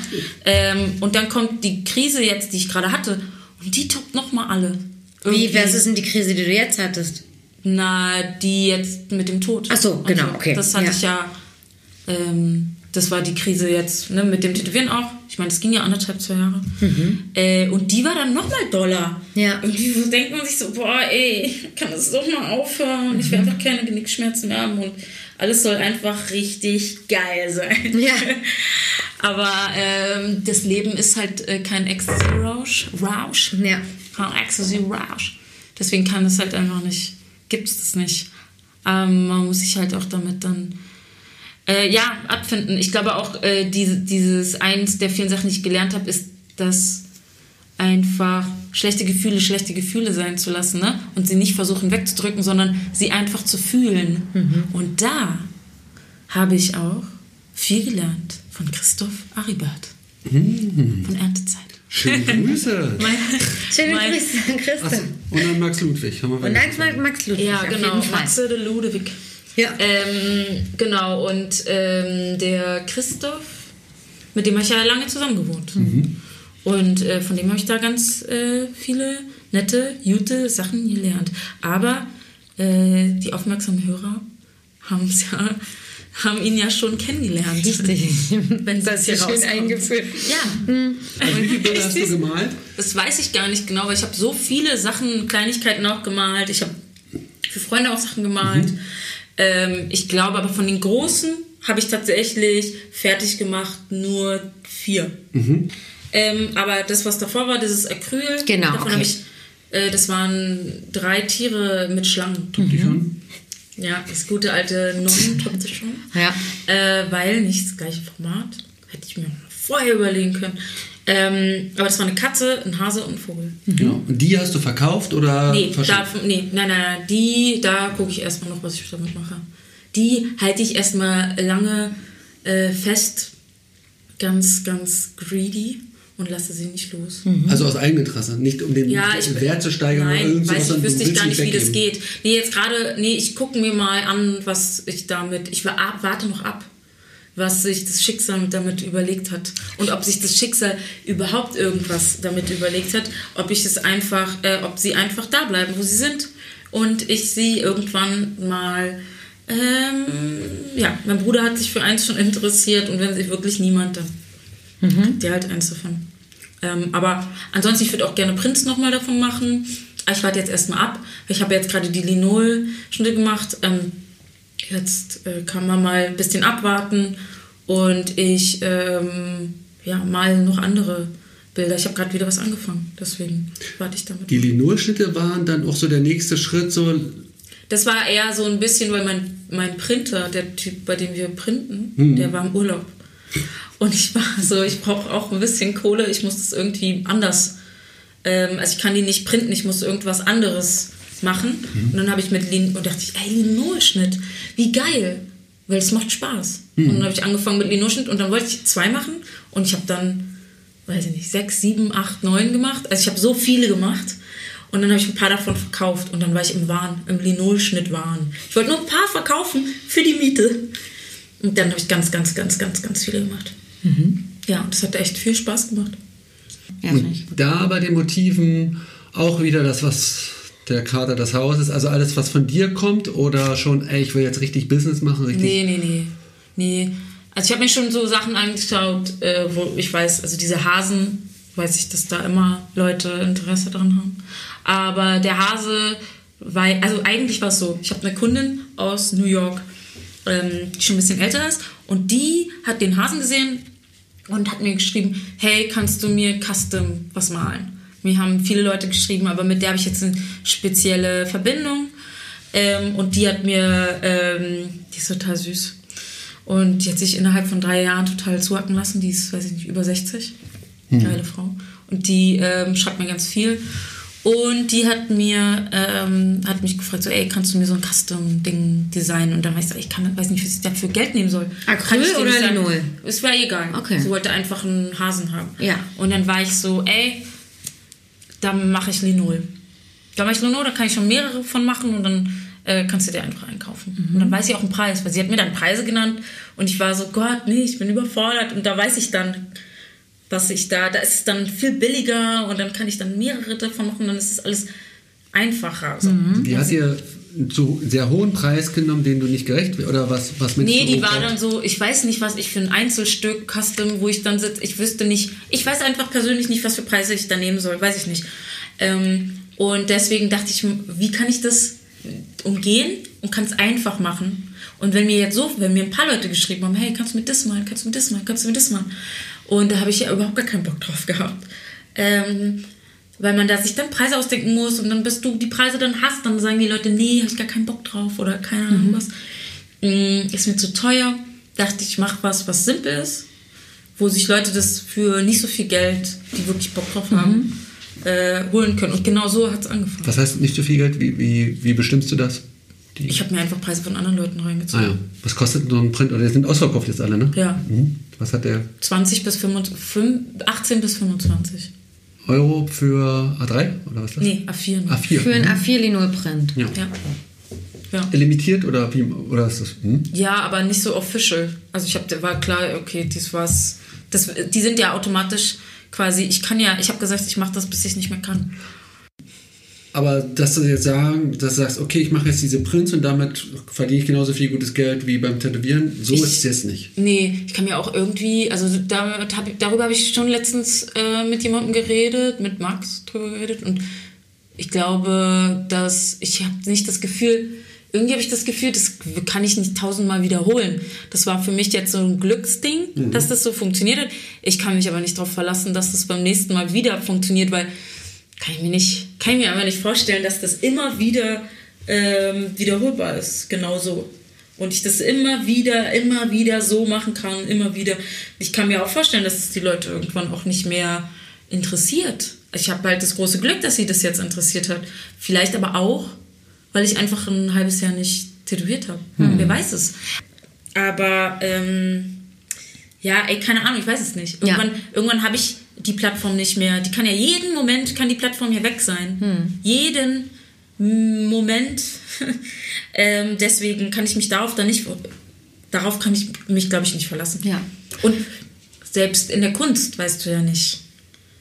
Speaker 3: Ähm, und dann kommt die Krise jetzt, die ich gerade hatte, und die toppt nochmal alle.
Speaker 1: Wie,
Speaker 3: Irgendwie.
Speaker 1: was ist denn die Krise, die du jetzt hattest?
Speaker 3: Na, die jetzt mit dem Tod.
Speaker 1: Ach so,
Speaker 3: Und
Speaker 1: genau, okay,
Speaker 3: Das hatte
Speaker 1: ja.
Speaker 3: ich ja, ähm, das war die Krise jetzt, ne, mit dem Tätowieren auch. Ich meine, das ging ja anderthalb, zwei Jahre. Äh, und die war dann nochmal doller.
Speaker 1: Mhm. Ja.
Speaker 3: Irgendwie so denkt man sich so, boah, ey, kann das doch mal aufhören? Ich
Speaker 1: Mhm.
Speaker 3: will einfach keine Genickschmerzen mehr haben und alles soll einfach richtig geil sein.
Speaker 1: Ja.
Speaker 3: Aber ähm, das Leben ist halt äh, kein Ecstasy-Rausch. Rausch.
Speaker 1: Ja.
Speaker 3: Kein Ecstasy-Rausch. Deswegen kann es halt einfach nicht, gibt es das nicht. Ähm, man muss sich halt auch damit dann äh, ja, abfinden. Ich glaube auch, äh, diese, dieses eins der vielen Sachen, die ich gelernt habe, ist, dass einfach schlechte Gefühle schlechte Gefühle sein zu lassen ne? und sie nicht versuchen wegzudrücken, sondern sie einfach zu fühlen. Und da habe ich auch viel gelernt von Christoph Aribert von Erntezeit.
Speaker 2: Schöne Grüße.
Speaker 1: Schöne
Speaker 3: Mein-
Speaker 1: Grüße an Christian.
Speaker 2: Und dann Max Ludwig. Haben wir
Speaker 1: Und dann Max Ludwig.
Speaker 3: Ja, genau. de Ludewig.
Speaker 1: Ja.
Speaker 3: Ähm, genau, und ähm, der Christoph, mit dem habe ich ja lange zusammen gewohnt. Und äh, von dem habe ich da ganz äh, viele nette, gute Sachen gelernt. Aber äh, die aufmerksamen Hörer haben's ja, haben ihn ja schon kennengelernt.
Speaker 1: Richtig.
Speaker 3: Wenn das hier
Speaker 1: schön
Speaker 3: rauskommt.
Speaker 1: eingeführt.
Speaker 3: Ja,
Speaker 2: Also wie viele Bilder hast du gemalt?
Speaker 3: das weiß ich gar nicht genau, weil ich habe so viele Sachen, Kleinigkeiten auch gemalt. Ich habe für Freunde auch Sachen gemalt. Ähm, ich glaube aber von den großen habe ich tatsächlich fertig gemacht nur vier. Ähm, aber das, was davor war, dieses Acryl,
Speaker 1: Genau,
Speaker 3: davon
Speaker 1: okay.
Speaker 3: habe ich, äh, das waren drei Tiere mit Schlangen.
Speaker 2: Die schon?
Speaker 3: Ja, das gute alte Non-Top-Schon.
Speaker 1: Ja.
Speaker 3: Äh, weil nicht das gleiche Format. Hätte ich mir vorher überlegen können. Ähm, aber das war eine Katze, ein Hase und ein Vogel.
Speaker 2: Ja. Und die hast du verkauft oder
Speaker 3: Nee, da, nee, nein, nein, nein, die, da gucke ich erstmal noch, was ich damit mache. Die halte ich erstmal lange äh, fest, ganz, ganz greedy und lasse sie nicht los.
Speaker 2: Also aus Eigeninteresse, nicht um den
Speaker 3: Ja, ich
Speaker 2: Wert zu steigern
Speaker 3: Nein,
Speaker 2: oder irgend
Speaker 3: weiß ich, wüsste ich gar nicht, wie das
Speaker 2: weggeben.
Speaker 3: geht. Nee, jetzt gerade, nee, ich gucke mir mal an, was ich damit, ich warte noch ab, was sich das Schicksal damit überlegt hat. Und ob sich das Schicksal überhaupt irgendwas damit überlegt hat, ob ich es einfach, äh, ob sie einfach da bleiben, wo sie sind. Und ich sie irgendwann mal, ähm, ja, mein Bruder hat sich für eins schon interessiert und wenn sich wirklich niemand, dann kriegt ihr halt eins davon. Ähm, aber ansonsten, ich würde auch gerne Prinz nochmal davon machen. Aber Ich warte jetzt erstmal ab. Ich habe jetzt gerade die Linol-Schnitte gemacht. Ähm, jetzt äh, kann man mal ein bisschen abwarten und ich ähm, ja, mal noch andere Bilder. Ich habe gerade wieder was angefangen, deswegen warte ich damit.
Speaker 2: Die Linolschnitte waren dann auch so der nächste Schritt, so
Speaker 3: Das war eher so ein bisschen, weil mein, mein Printer, der Typ, bei dem wir printen, der war im Urlaub. Und ich war so, ich brauche auch ein bisschen Kohle, ich muss das irgendwie anders. Ähm, also ich kann die nicht printen, ich muss irgendwas anderes machen. Und dann habe ich mit Lin und dachte ich, ey, Linolschnitt, wie geil. Weil es macht Spaß. Und dann habe ich angefangen mit Linolschnitt und dann wollte ich zwei machen und ich habe dann, weiß ich nicht, sechs, sieben, acht, neun gemacht. Also ich habe so viele gemacht. Und dann habe ich ein paar davon verkauft und dann war ich im Wahn, im Linolschnitt-Wahn. Ich wollte nur ein paar verkaufen für die Miete. Und dann habe ich ganz, ganz, ganz, ganz, ganz viele gemacht. Ja, und das hat echt viel Spaß gemacht.
Speaker 1: Ja, ich.
Speaker 2: da bei den Motiven auch wieder das, was der Kater des Hauses, also alles, was von dir kommt oder schon, ey, ich will jetzt richtig Business machen, richtig.
Speaker 3: Nee, nee, nee. Nee. Also ich habe mir schon so Sachen angeschaut, äh, wo ich weiß, also diese Hasen, weiß ich, dass da immer Leute Interesse dran haben. Aber der Hase, weil, also eigentlich war es so, ich habe eine Kundin aus New York, ähm, die schon ein bisschen älter ist, und die hat den Hasen gesehen und hat mir geschrieben, hey, kannst du mir custom was malen? Mir haben viele Leute geschrieben, aber mit der habe ich jetzt eine spezielle Verbindung. Ähm, und die hat mir, ähm, die ist total süß. Und die hat sich innerhalb von drei Jahren total zuhacken lassen. Die ist, weiß ich nicht, über 60. Geile Frau. Und die ähm, schreibt mir ganz viel. Und die hat mir, ähm, hat mich gefragt, so, ey, kannst du mir so ein Custom-Ding designen? Und dann weiß ich, ich kann, weiß nicht, was ich dafür Geld nehmen soll.
Speaker 1: Acryl
Speaker 3: dir
Speaker 1: oder. Linol?
Speaker 3: Es war egal.
Speaker 1: Okay.
Speaker 3: Sie wollte einfach einen Hasen haben.
Speaker 1: Ja.
Speaker 3: Und dann war ich so, ey, dann mache ich Linol. Dann mache ich Linol, da kann ich schon mehrere von machen und dann äh, kannst du dir einfach einkaufen. Und dann weiß ich auch einen Preis, weil sie hat mir dann Preise genannt und ich war so, Gott, nee, ich bin überfordert. Und da weiß ich dann, was ich da, da ist es dann viel billiger und dann kann ich dann mehrere davon machen, dann ist es alles einfacher. So.
Speaker 2: Die hat dir zu sehr hohen Preis genommen, den du nicht gerecht oder was was meinst
Speaker 3: Nee,
Speaker 2: du,
Speaker 3: die
Speaker 2: oh
Speaker 3: war dann so, ich weiß nicht, was ich für ein Einzelstück Custom, wo ich dann sitze, ich wüsste nicht, ich weiß einfach persönlich nicht, was für Preise ich da nehmen soll, weiß ich nicht. Ähm, und deswegen dachte ich, wie kann ich das umgehen und kann es einfach machen? Und wenn mir jetzt so, wenn mir ein paar Leute geschrieben haben, hey, kannst du mir das malen, kannst du mir das malen, kannst du mir das malen? Und da habe ich ja überhaupt gar keinen Bock drauf gehabt. Ähm, weil man da sich dann Preise ausdenken muss und dann bis du die Preise dann hast, dann sagen die Leute, nee, habe ich gar keinen Bock drauf oder keine Ahnung was. Mm, Ist mir zu teuer. Dachte ich, mach was, was simpel ist, wo sich Leute das für nicht so viel Geld, die wirklich Bock drauf haben, äh, holen können. Und genau so hat es angefangen.
Speaker 2: Was heißt nicht so viel Geld? Wie, wie, wie bestimmst du das? Die,
Speaker 3: Ich habe mir einfach Preise von anderen Leuten
Speaker 2: ah
Speaker 3: reingezogen.
Speaker 2: ja. Was kostet denn so ein Print? Oder die sind ausverkauft jetzt alle, ne?
Speaker 3: Ja.
Speaker 2: Mhm. Was hat der
Speaker 3: 20 bis 25, 18 bis 25.
Speaker 2: Euro für A3? Oder was ist das?
Speaker 3: Nee, A4. nur.
Speaker 2: A4.
Speaker 1: Für ein
Speaker 2: mhm.
Speaker 1: A4-Linolprint.
Speaker 2: ja.
Speaker 3: Ja. Ja.
Speaker 2: Limitiert oder wie? Oder ist das? Hm?
Speaker 3: Ja, aber nicht so official. Also ich habe, war klar, okay, dies war's. Das, die sind ja automatisch quasi. Ich kann ja, ich habe gesagt, ich mache das, bis ich nicht mehr kann.
Speaker 2: Aber dass du jetzt sagen, dass du sagst, okay, ich mache jetzt diese Prints und damit verdiene ich genauso viel gutes Geld wie beim Tätowieren, so
Speaker 3: Ich-
Speaker 2: ist es jetzt nicht.
Speaker 3: Nee, ich kann mir auch irgendwie, also damit hab, darüber habe ich schon letztens äh, mit jemandem geredet, mit Max drüber geredet und ich glaube, dass ich habe nicht das Gefühl, irgendwie habe ich das Gefühl, das kann ich nicht tausendmal wiederholen. Das war für mich jetzt so ein Glücksding, dass das so funktioniert hat. Ich kann mich aber nicht darauf verlassen, dass das beim nächsten Mal wieder funktioniert, weil kann ich mir nicht, kann ich mir einfach nicht vorstellen, dass das immer wieder ähm, wiederholbar ist. Genauso. Und ich das immer wieder, immer wieder so machen kann, immer wieder. Ich kann mir auch vorstellen, dass es die Leute irgendwann auch nicht mehr interessiert. Ich habe halt das große Glück, dass sie das jetzt interessiert hat. Vielleicht aber auch, weil ich einfach ein halbes Jahr nicht tätowiert habe. Hm. Wer weiß es. Aber ähm, ja, ey, keine Ahnung, ich weiß es nicht. Irgendwann, ja. irgendwann habe ich die Plattform nicht mehr. Die kann ja jeden Moment, kann die Plattform hier weg sein. Hm. Jeden Moment. ähm, deswegen kann ich mich darauf dann nicht, darauf kann ich mich, glaube ich, nicht verlassen.
Speaker 1: Ja.
Speaker 3: Und selbst in der Kunst weißt du ja nicht.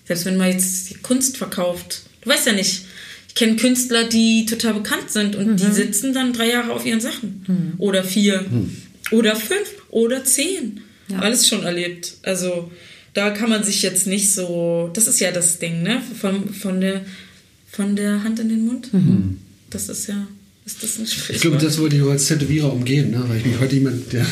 Speaker 3: Selbst wenn man jetzt die Kunst verkauft, du weißt ja nicht. Ich kenne Künstler, die total bekannt sind und mhm. die sitzen dann drei Jahre auf ihren Sachen. Mhm. Oder vier. Mhm. Oder fünf. Oder zehn. Ja. Alles schon erlebt. Also da kann man sich jetzt nicht so. Das ist ja das Ding, ne? Von, von, der, von der Hand in den Mund. Mhm. Das ist ja. Ist das ein
Speaker 2: Sprichwort? Ich glaube, das wollte ich als Tätowierer umgehen, ne? weil ich mich heute jemand, der,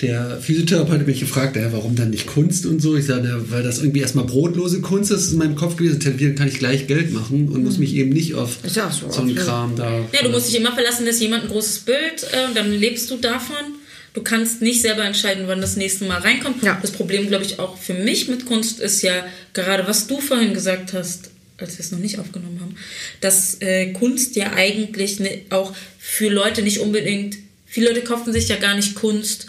Speaker 2: der Physiotherapeut hat mich gefragt, ja, warum dann nicht Kunst und so. Ich sage, weil das irgendwie erstmal brotlose Kunst ist, ist in meinem Kopf gewesen. Tätowieren kann ich gleich Geld machen und mhm. muss mich eben nicht auf
Speaker 1: so,
Speaker 2: so einen Kram da.
Speaker 3: Ja, du musst dich immer verlassen, dass jemand ein großes Bild äh, und dann lebst du davon. Du kannst nicht selber entscheiden, wann das nächste Mal reinkommt. Ja. Das Problem, glaube ich, auch für mich mit Kunst ist ja gerade, was du vorhin gesagt hast, als wir es noch nicht aufgenommen haben, dass äh, Kunst ja eigentlich ne, auch für Leute nicht unbedingt, viele Leute kaufen sich ja gar nicht Kunst,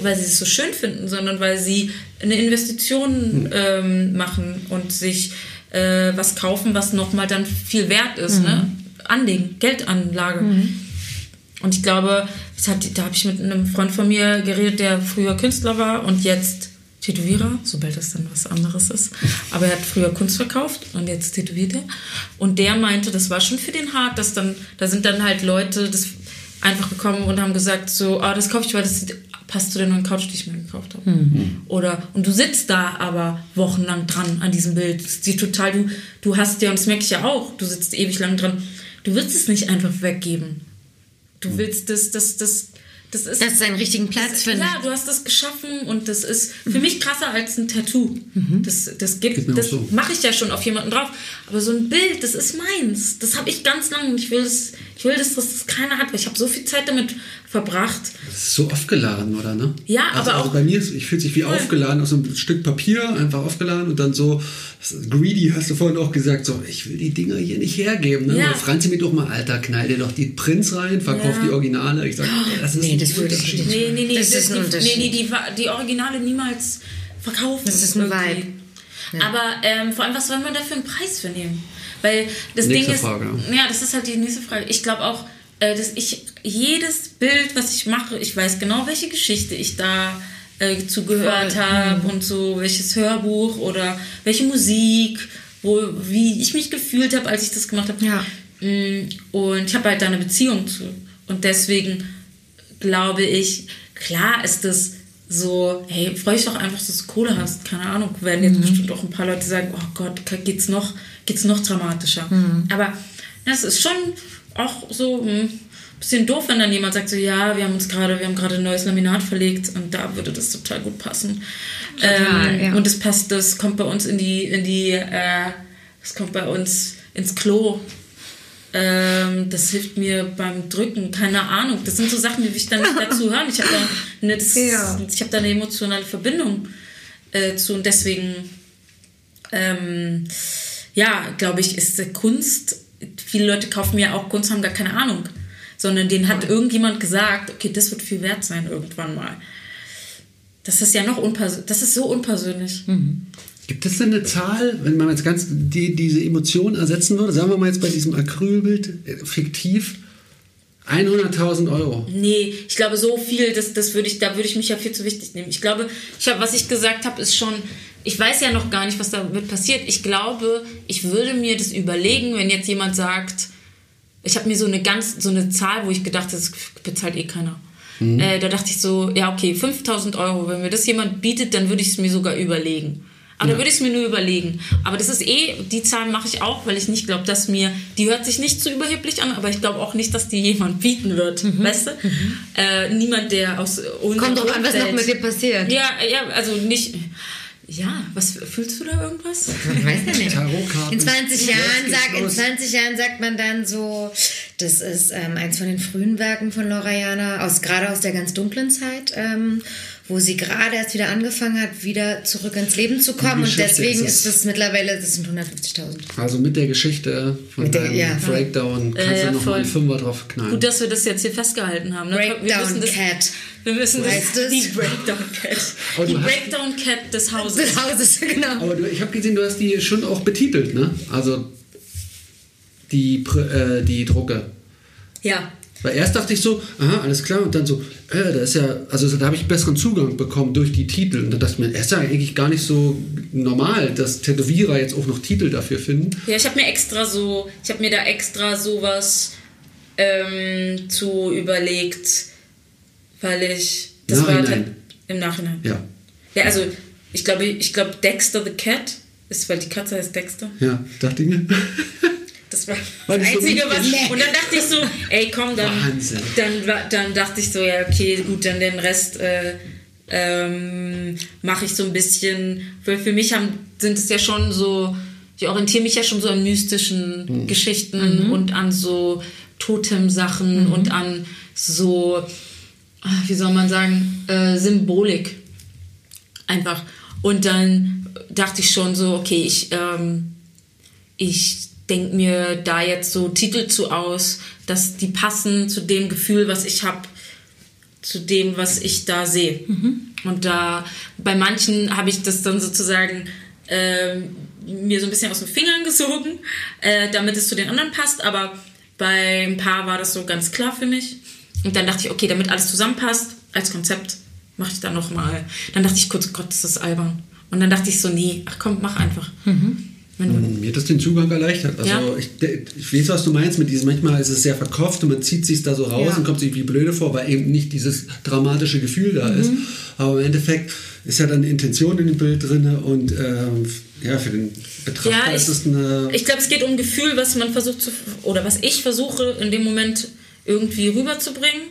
Speaker 3: weil sie es so schön finden, sondern weil sie eine Investition hm. ähm, machen und sich äh, was kaufen, was nochmal dann viel wert ist. Mhm. Ne? Anlegen, Geldanlage. Mhm. Und ich glaube, hat, da habe ich mit einem Freund von mir geredet, der früher Künstler war und jetzt Tätowierer, sobald das dann was anderes ist. Aber er hat früher Kunst verkauft und jetzt tätowiert er. Und der meinte, das war schon für den hart, dass dann, da sind dann halt Leute das einfach gekommen und haben gesagt, so, ah, das kaufe ich, weil das passt zu der neuen Couch, die ich mir gekauft habe. Mhm. Oder, und du sitzt da aber wochenlang dran an diesem Bild. Sieht total, du, du hast ja, und das merke ich ja auch, du sitzt ewig lang dran. Du willst es nicht einfach weggeben. Du hm. willst das, das, das, das ist.
Speaker 1: Dass es einen richtigen Platz findet.
Speaker 3: Ja, du hast das geschaffen und das ist für mich krasser als ein Tattoo. Mhm. Das, das gibt, das so. mache ich ja schon auf jemanden drauf. Aber so ein Bild, das ist meins. Das habe ich ganz lange und ich will das, ich will, dass das keiner hat, weil ich habe so viel Zeit damit verbracht.
Speaker 2: Das ist so aufgeladen, oder ne?
Speaker 3: Ja,
Speaker 2: also,
Speaker 3: aber
Speaker 2: also
Speaker 3: auch.
Speaker 2: bei mir, ist, ich fühle sich wie voll. aufgeladen aus einem Stück Papier, einfach aufgeladen und dann so, greedy hast du vorhin auch gesagt, so, ich will die Dinger hier nicht hergeben. Ne? Ja. Franzi mir doch mal, Alter, knall dir doch die Prints rein, verkauf ja. die Originale. Ich sage, oh, das ist
Speaker 1: nee, das würde ich nicht.
Speaker 3: Nee, nee, nee,
Speaker 1: das, das ist ein
Speaker 3: Unterschied. Nee, nee, die, die Originale niemals verkaufen.
Speaker 1: Das ist ein Vibe.
Speaker 3: Ja. Aber ähm, vor allem, was soll man da für einen Preis für nehmen? Weil das
Speaker 2: nächste
Speaker 3: Ding ist.
Speaker 2: Frage.
Speaker 3: Ja, das ist halt die nächste Frage. Ich glaube auch, äh, dass ich jedes Bild, was ich mache, ich weiß genau, welche Geschichte ich da äh, zugehört habe mhm. und so welches Hörbuch oder welche Musik, wo, wie ich mich gefühlt habe, als ich das gemacht habe.
Speaker 1: Ja.
Speaker 3: Mm, und ich habe halt da eine Beziehung zu. Und deswegen glaube ich, klar ist das so, hey, freu dich doch einfach, dass du Kohle hast. Keine Ahnung, werden jetzt mhm. bestimmt auch ein paar Leute sagen, oh Gott, geht's noch, geht's noch dramatischer. Mhm. Aber das ist schon auch so ein hm, bisschen doof, wenn dann jemand sagt so, ja, wir haben uns gerade, wir haben gerade ein neues Laminat verlegt und da würde das total gut passen. Total, ähm, ja. Und das passt, das kommt bei uns in die, in die, äh, das kommt bei uns ins Klo. Ähm, das hilft mir beim Drücken, keine Ahnung. Das sind so Sachen, die ich dann nicht dazu hören. Ich habe da, ne, ja. hab da eine emotionale Verbindung äh, zu und deswegen, ähm, ja, glaube ich, ist Kunst viele Leute kaufen mir auch Kunst, haben gar keine Ahnung. Sondern denen hat irgendjemand gesagt, okay, das wird viel wert sein irgendwann mal. Das ist ja noch unpersönlich. Das ist so unpersönlich.
Speaker 2: Mhm. Gibt es denn eine Zahl, wenn man jetzt ganz die, diese Emotion ersetzen würde? Sagen wir mal jetzt bei diesem Acrylbild äh, fiktiv 100.000 Euro.
Speaker 3: Nee, ich glaube so viel, das, das würde ich, da würde ich mich ja viel zu wichtig nehmen. Ich glaube, ich habe, was ich gesagt habe, ist schon, ich weiß ja noch gar nicht, was damit passiert. Ich glaube, ich würde mir das überlegen, wenn jetzt jemand sagt, ich habe mir so eine ganz, so eine Zahl, wo ich gedacht habe, das bezahlt eh keiner. Mhm. Äh, da dachte ich so, ja, okay, 5000 Euro, wenn mir das jemand bietet, dann würde ich es mir sogar überlegen. Aber ja. da würde ich es mir nur überlegen. Aber das ist eh, die Zahlen mache ich auch, weil ich nicht glaube, dass mir, die hört sich nicht zu überheblich an, aber ich glaube auch nicht, dass die jemand bieten wird. Mhm. Weißt du? Mhm. Äh, niemand, der aus
Speaker 1: Kommt doch an, was noch mit dir passiert.
Speaker 3: Ja, ja, also nicht. Ja, was fühlst du da irgendwas?
Speaker 1: Ich weiß ja nicht. In 20 Jahren, sag, in 20 Jahren sagt man dann so, Das ist ähm, eins von den frühen Werken von Lorayana, aus, gerade aus der ganz dunklen Zeit, ähm, wo sie gerade erst wieder angefangen hat, wieder zurück ins Leben zu kommen. Und deswegen
Speaker 2: ist es.
Speaker 1: ist es mittlerweile, das sind 150.000.
Speaker 2: Also mit der Geschichte von
Speaker 1: Mit der-
Speaker 2: deinem
Speaker 1: ja.
Speaker 2: Breakdown kannst
Speaker 3: Äh, ja,
Speaker 2: du noch mal
Speaker 3: voll.
Speaker 2: einen Fünfer drauf knallen.
Speaker 3: Gut, dass wir das jetzt hier festgehalten haben. Ne? wir
Speaker 1: Breakdown
Speaker 3: das,
Speaker 1: Cat.
Speaker 3: Wir wissen das.
Speaker 1: Heißt?
Speaker 3: Die Breakdown Cat.
Speaker 2: Aber
Speaker 3: Die Breakdown Cat des Hauses.
Speaker 1: Des Hauses, genau.
Speaker 2: Aber du, ich habe gesehen, du hast die schon auch betitelt, ne? Also die, Pr- äh, die Drucke.
Speaker 3: Ja.
Speaker 2: Weil erst dachte ich so, aha, alles klar, und dann so, äh, da ist ja, also da habe ich besseren Zugang bekommen durch die Titel. Und dann dachte ich mir, es ist ja eigentlich gar nicht so normal, dass Tätowierer jetzt auch noch Titel dafür finden.
Speaker 3: Ja, ich habe mir extra so, ich habe mir da extra sowas ähm, zu überlegt, weil ich das war
Speaker 2: Nachhinein.
Speaker 3: halt im Nachhinein.
Speaker 2: Ja,
Speaker 3: Ja, also ich glaube, ich glaube Dexter the Cat ist, weil die Katze heißt Dexter.
Speaker 2: ja, dachte ich mir.
Speaker 3: Das war das Einzige, was. Und dann dachte ich so, ey, komm, dann.
Speaker 2: Wahnsinn.
Speaker 3: Dann, dann dachte ich so, ja, okay, gut, dann den Rest äh, ähm, mache ich so ein bisschen. Weil für mich haben, sind es ja schon so. Ich orientiere mich ja schon so an mystischen
Speaker 2: Hm.
Speaker 3: Geschichten und an so Totem-Sachen und an so, ah, wie soll man sagen, äh, Symbolik einfach. Und dann dachte ich schon so, okay, ich, ähm, ich denke mir da jetzt so Titel zu aus, dass die passen zu dem Gefühl, was ich habe, zu dem, was ich da sehe. Und da bei manchen habe ich das dann sozusagen ähm, mir so ein bisschen aus den Fingern gesogen, äh, damit es zu den anderen passt. Aber bei ein paar war das so ganz klar für mich. Und dann dachte ich, okay, damit alles zusammenpasst als Konzept, mache ich dann nochmal. Dann dachte ich kurz, Gott, ist das albern. Und dann dachte ich so, nee, ach komm, mach einfach. Wenn du,
Speaker 2: Mir hat das den Zugang erleichtert. Also
Speaker 3: Ja.
Speaker 2: ich, ich weiß, was du meinst mit diesem, manchmal ist es sehr verkauft und man zieht sich da so raus
Speaker 1: Ja.
Speaker 2: und kommt sich wie blöde vor, weil eben nicht dieses dramatische Gefühl da ist. Aber im Endeffekt ist ja dann eine Intention in dem Bild drin und ähm, ja, für den Betrachter
Speaker 3: Ja, ich,
Speaker 2: ist es eine...
Speaker 3: ich glaube, es geht um Gefühl, was man versucht zu, oder was ich versuche in dem Moment irgendwie rüberzubringen.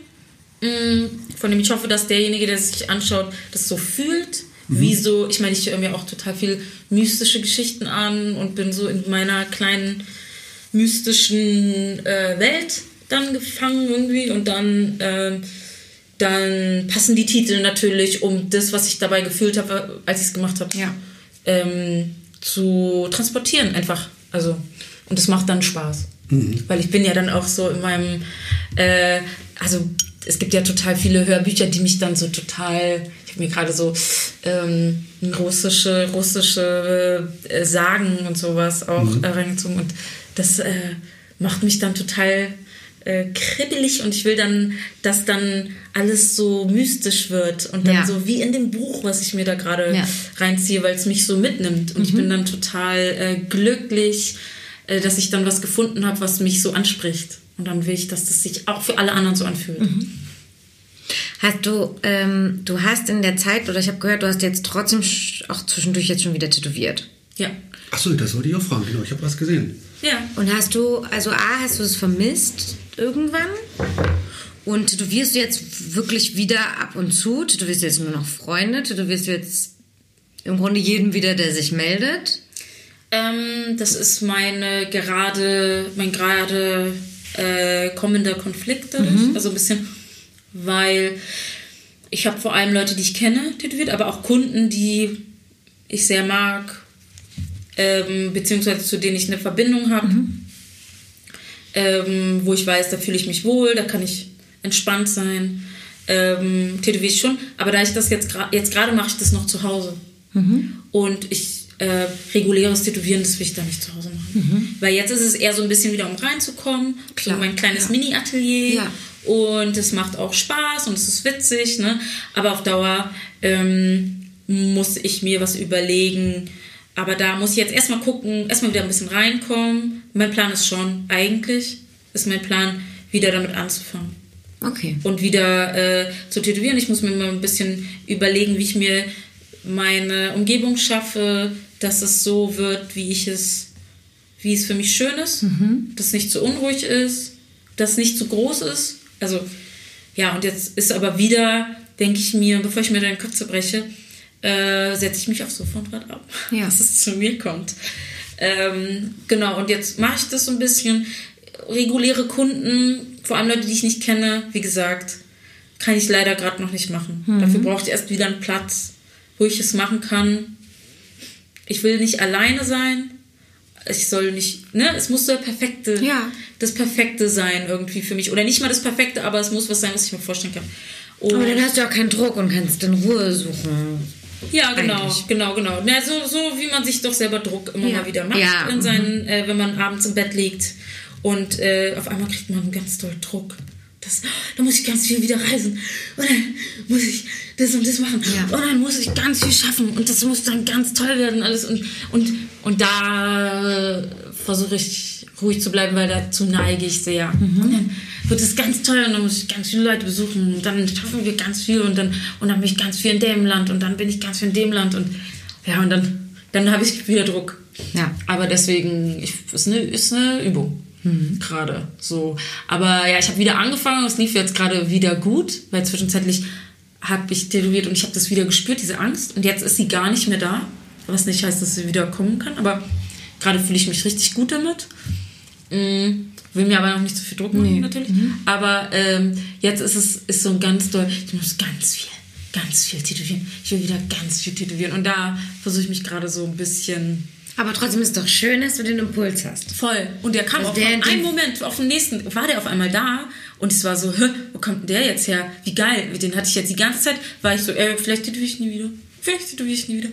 Speaker 3: Mm, Von dem ich hoffe, dass derjenige, der es sich anschaut, das so fühlt. Wie so, ich meine, ich höre mir auch total viel mystische Geschichten an und bin so in meiner kleinen mystischen äh, Welt dann gefangen irgendwie und dann, ähm, dann passen die Titel natürlich, um das, was ich dabei gefühlt habe, als ich es gemacht habe,
Speaker 1: Ja.
Speaker 3: ähm, zu transportieren einfach. Also, und das macht dann Spaß. Weil ich bin ja dann auch so in meinem, äh, also es gibt ja total viele Hörbücher, die mich dann so total, mir gerade so ähm, russische, russische äh, Sagen und sowas auch äh, reingezogen und das äh, macht mich dann total äh, kribbelig und ich will dann, dass dann alles so mystisch wird und dann
Speaker 1: Ja.
Speaker 3: so wie in dem Buch, was ich mir da gerade
Speaker 1: Ja.
Speaker 3: reinziehe, weil es mich so mitnimmt. Und ich bin dann total äh, glücklich, äh, dass ich dann was gefunden habe, was mich so anspricht. Und dann will ich, dass das sich auch für alle anderen so anfühlt.
Speaker 1: Hast du, ähm, du hast in der Zeit, oder ich habe gehört, du hast jetzt trotzdem auch zwischendurch jetzt schon wieder tätowiert.
Speaker 3: Ja.
Speaker 2: Achso, das wollte ich auch fragen, genau, ich habe was gesehen.
Speaker 3: Ja.
Speaker 1: Und hast du, also A, hast du es vermisst irgendwann? Und tätowierst du jetzt wirklich wieder ab und zu? Tätowierst du jetzt nur noch Freunde? Tätowierst du jetzt im Grunde jeden wieder, der sich meldet?
Speaker 3: Ähm, das ist meine gerade, mein gerade äh, kommender Konflikt dadurch. Also ein bisschen, weil ich habe vor allem Leute, die ich kenne, tätowiert, aber auch Kunden, die ich sehr mag, ähm, beziehungsweise zu denen ich eine Verbindung habe, ähm, wo ich weiß, da fühle ich mich wohl, da kann ich entspannt sein. Ähm, tätowiere ich schon, aber da ich das jetzt gerade jetzt gerade mache ich das noch zu Hause. Und ich äh, reguläres Tätowieren, das will ich da nicht zu Hause machen. Weil jetzt ist es eher so ein bisschen wieder um reinzukommen.
Speaker 1: Klar,
Speaker 3: so mein kleines
Speaker 1: ja.
Speaker 3: Mini-Atelier.
Speaker 1: Ja.
Speaker 3: Und es macht auch Spaß und es ist witzig, ne? Aber auf Dauer ähm, muss ich mir was überlegen. Aber da muss ich jetzt erstmal gucken, erstmal wieder ein bisschen reinkommen. Mein Plan ist schon, eigentlich ist mein Plan, wieder damit anzufangen
Speaker 1: Okay.
Speaker 3: und wieder äh, zu tätowieren. Ich muss mir mal ein bisschen überlegen, wie ich mir meine Umgebung schaffe, dass es so wird, wie ich es, wie es für mich schön ist, dass es nicht zu unruhig ist, dass es nicht zu groß ist. Also ja, und jetzt ist aber wieder, denke ich mir, bevor ich mir den Kopf zerbreche, äh, setze ich mich aufs Sofa ab,
Speaker 1: Ja.
Speaker 3: dass es zu mir kommt. Ähm, genau, und jetzt mache ich das so ein bisschen reguläre Kunden, vor allem Leute, die ich nicht kenne, wie gesagt, kann ich leider gerade noch nicht machen.
Speaker 1: Mhm.
Speaker 3: Dafür brauche ich erst wieder einen Platz, wo ich es machen kann. Ich will nicht alleine sein. Ich soll nicht, ne, es muss der perfekte,
Speaker 1: Ja.
Speaker 3: das Perfekte sein irgendwie für mich. Oder nicht mal das Perfekte, aber es muss was sein, was ich mir vorstellen kann. Und
Speaker 1: Aber dann hast du auch keinen Druck und kannst in Ruhe suchen.
Speaker 3: ja, genau,
Speaker 1: Eigentlich.
Speaker 3: genau, genau. Na, so, so wie man sich doch selber Druck immer
Speaker 1: Ja.
Speaker 3: mal wieder macht,
Speaker 1: Ja,
Speaker 3: in
Speaker 1: mhm.
Speaker 3: seinen, äh, wenn man abends im Bett liegt und äh, auf einmal kriegt man ganz doll Druck. Das, da muss ich ganz viel wieder reisen und dann muss ich das und das machen
Speaker 1: Ja.
Speaker 3: und dann muss ich ganz viel schaffen und das muss dann ganz toll werden alles und und und da äh, versuche ich ruhig zu bleiben, weil dazu neige ich sehr. Und dann wird es ganz toll und dann muss ich ganz viele Leute besuchen und dann schaffen wir ganz viel und dann und dann bin ich ganz viel in dem Land und dann bin ich ganz viel in dem Land und ja und dann dann habe ich wieder Druck.
Speaker 1: Ja.
Speaker 3: Aber deswegen ich, ist eine ist eine Übung. Gerade so. Aber ja, ich habe wieder angefangen. Es lief jetzt gerade wieder gut, weil zwischenzeitlich habe ich tätowiert und ich habe das wieder gespürt, diese Angst. Und jetzt ist sie gar nicht mehr da. Was nicht heißt, dass sie wieder kommen kann. Aber gerade fühle ich mich richtig gut damit. Mm, will mir aber noch nicht zu viel Druck machen, natürlich. Aber ähm, jetzt ist es ist so ein ganz doll. Ich muss ganz viel, ganz viel tätowieren. Ich will wieder ganz viel tätowieren. Und da versuche ich mich gerade so ein bisschen
Speaker 1: Aber trotzdem ist es doch schön, dass du den Impuls hast.
Speaker 3: Voll. Und der kam
Speaker 1: Also
Speaker 3: auf
Speaker 1: der-
Speaker 3: einen
Speaker 1: den-
Speaker 3: Moment, auf den nächsten, war der auf einmal da und es war so, Hä, wo kommt denn der jetzt her? Wie geil. Den hatte ich jetzt die ganze Zeit, war ich so, äh, vielleicht tätowiere ich nie wieder. Vielleicht tätowiere ich nie wieder.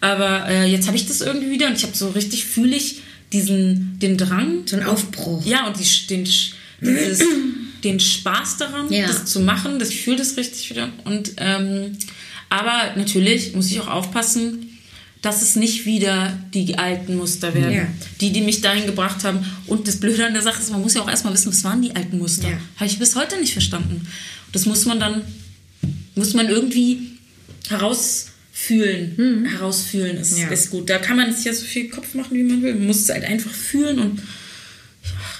Speaker 3: Aber äh, jetzt habe ich das irgendwie wieder und ich habe so richtig, fühle ich diesen, den Drang.
Speaker 1: So ein Aufbruch.
Speaker 3: Ja, und die, den, dieses, den Spaß daran,
Speaker 1: Ja.
Speaker 3: das zu machen, das, ich fühle das richtig wieder. Und, ähm, aber natürlich muss ich auch aufpassen, dass es nicht wieder die alten Muster werden.
Speaker 1: Ja.
Speaker 3: Die, die mich dahin gebracht haben. Und das Blöde an der Sache ist, man muss ja auch erstmal wissen, was waren die alten Muster.
Speaker 1: Ja.
Speaker 3: Habe ich bis heute nicht verstanden. Das muss man dann, muss man irgendwie herausfühlen. Herausfühlen ist,
Speaker 1: Hm. Ja.
Speaker 3: ist gut. Da kann man sich ja so viel Kopf machen, wie man will. Man muss es halt einfach fühlen und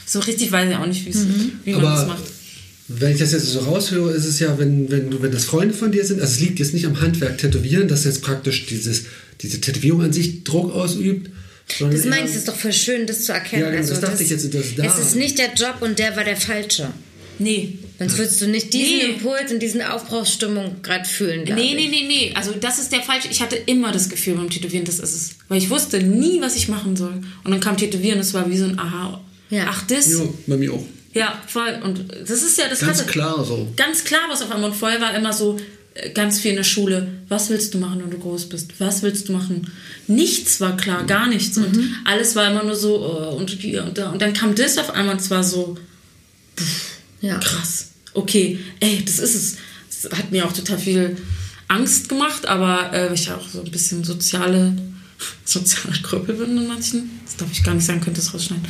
Speaker 3: so richtig weiß ich auch nicht,
Speaker 1: Mhm.
Speaker 3: wie man das
Speaker 2: Aber
Speaker 3: macht.
Speaker 2: wenn ich das jetzt so raushöre, ist es ja, wenn, wenn, wenn das Freunde von dir sind, also es liegt jetzt nicht am Handwerk Tätowieren, dass jetzt praktisch dieses, diese Tätowierung an sich Druck ausübt.
Speaker 1: Das meine ich, das ist doch voll schön, das zu erkennen.
Speaker 2: Ja, genau,
Speaker 1: also
Speaker 2: das dachte ich jetzt, dass da-
Speaker 1: Es ist nicht der Job und der war der falsche.
Speaker 3: Nee.
Speaker 1: Sonst würdest du nicht diesen
Speaker 3: Nee.
Speaker 1: Impuls und diesen Aufbruchsstimmung gerade fühlen.
Speaker 3: Nee, nee, nee, nee. Also das ist der falsche. Ich hatte immer das Gefühl beim Tätowieren, das ist es. Weil ich wusste nie, was ich machen soll. Und dann kam Tätowieren, das war wie so ein Aha.
Speaker 1: Ja.
Speaker 3: Ach, das?
Speaker 2: Ja, bei mir auch.
Speaker 3: Ja, voll. Und das ist ja das
Speaker 2: Ganz
Speaker 3: Krasse.
Speaker 2: klar so.
Speaker 3: Ganz klar, was auf einmal. Und vorher war immer so ganz viel in der Schule. Was willst du machen, wenn du groß bist? Was willst du machen? Nichts war klar, gar nichts. Und alles war immer nur so äh, und hier und da. Und dann kam das auf einmal und es war so
Speaker 1: Ja.
Speaker 3: krass. Okay, ey, das ist es. Das hat mir auch total viel Angst gemacht, aber äh, ich auch so ein bisschen soziale, soziale Krüppel bin in manchen. Das darf ich gar nicht sagen, könnte es rausschneiden.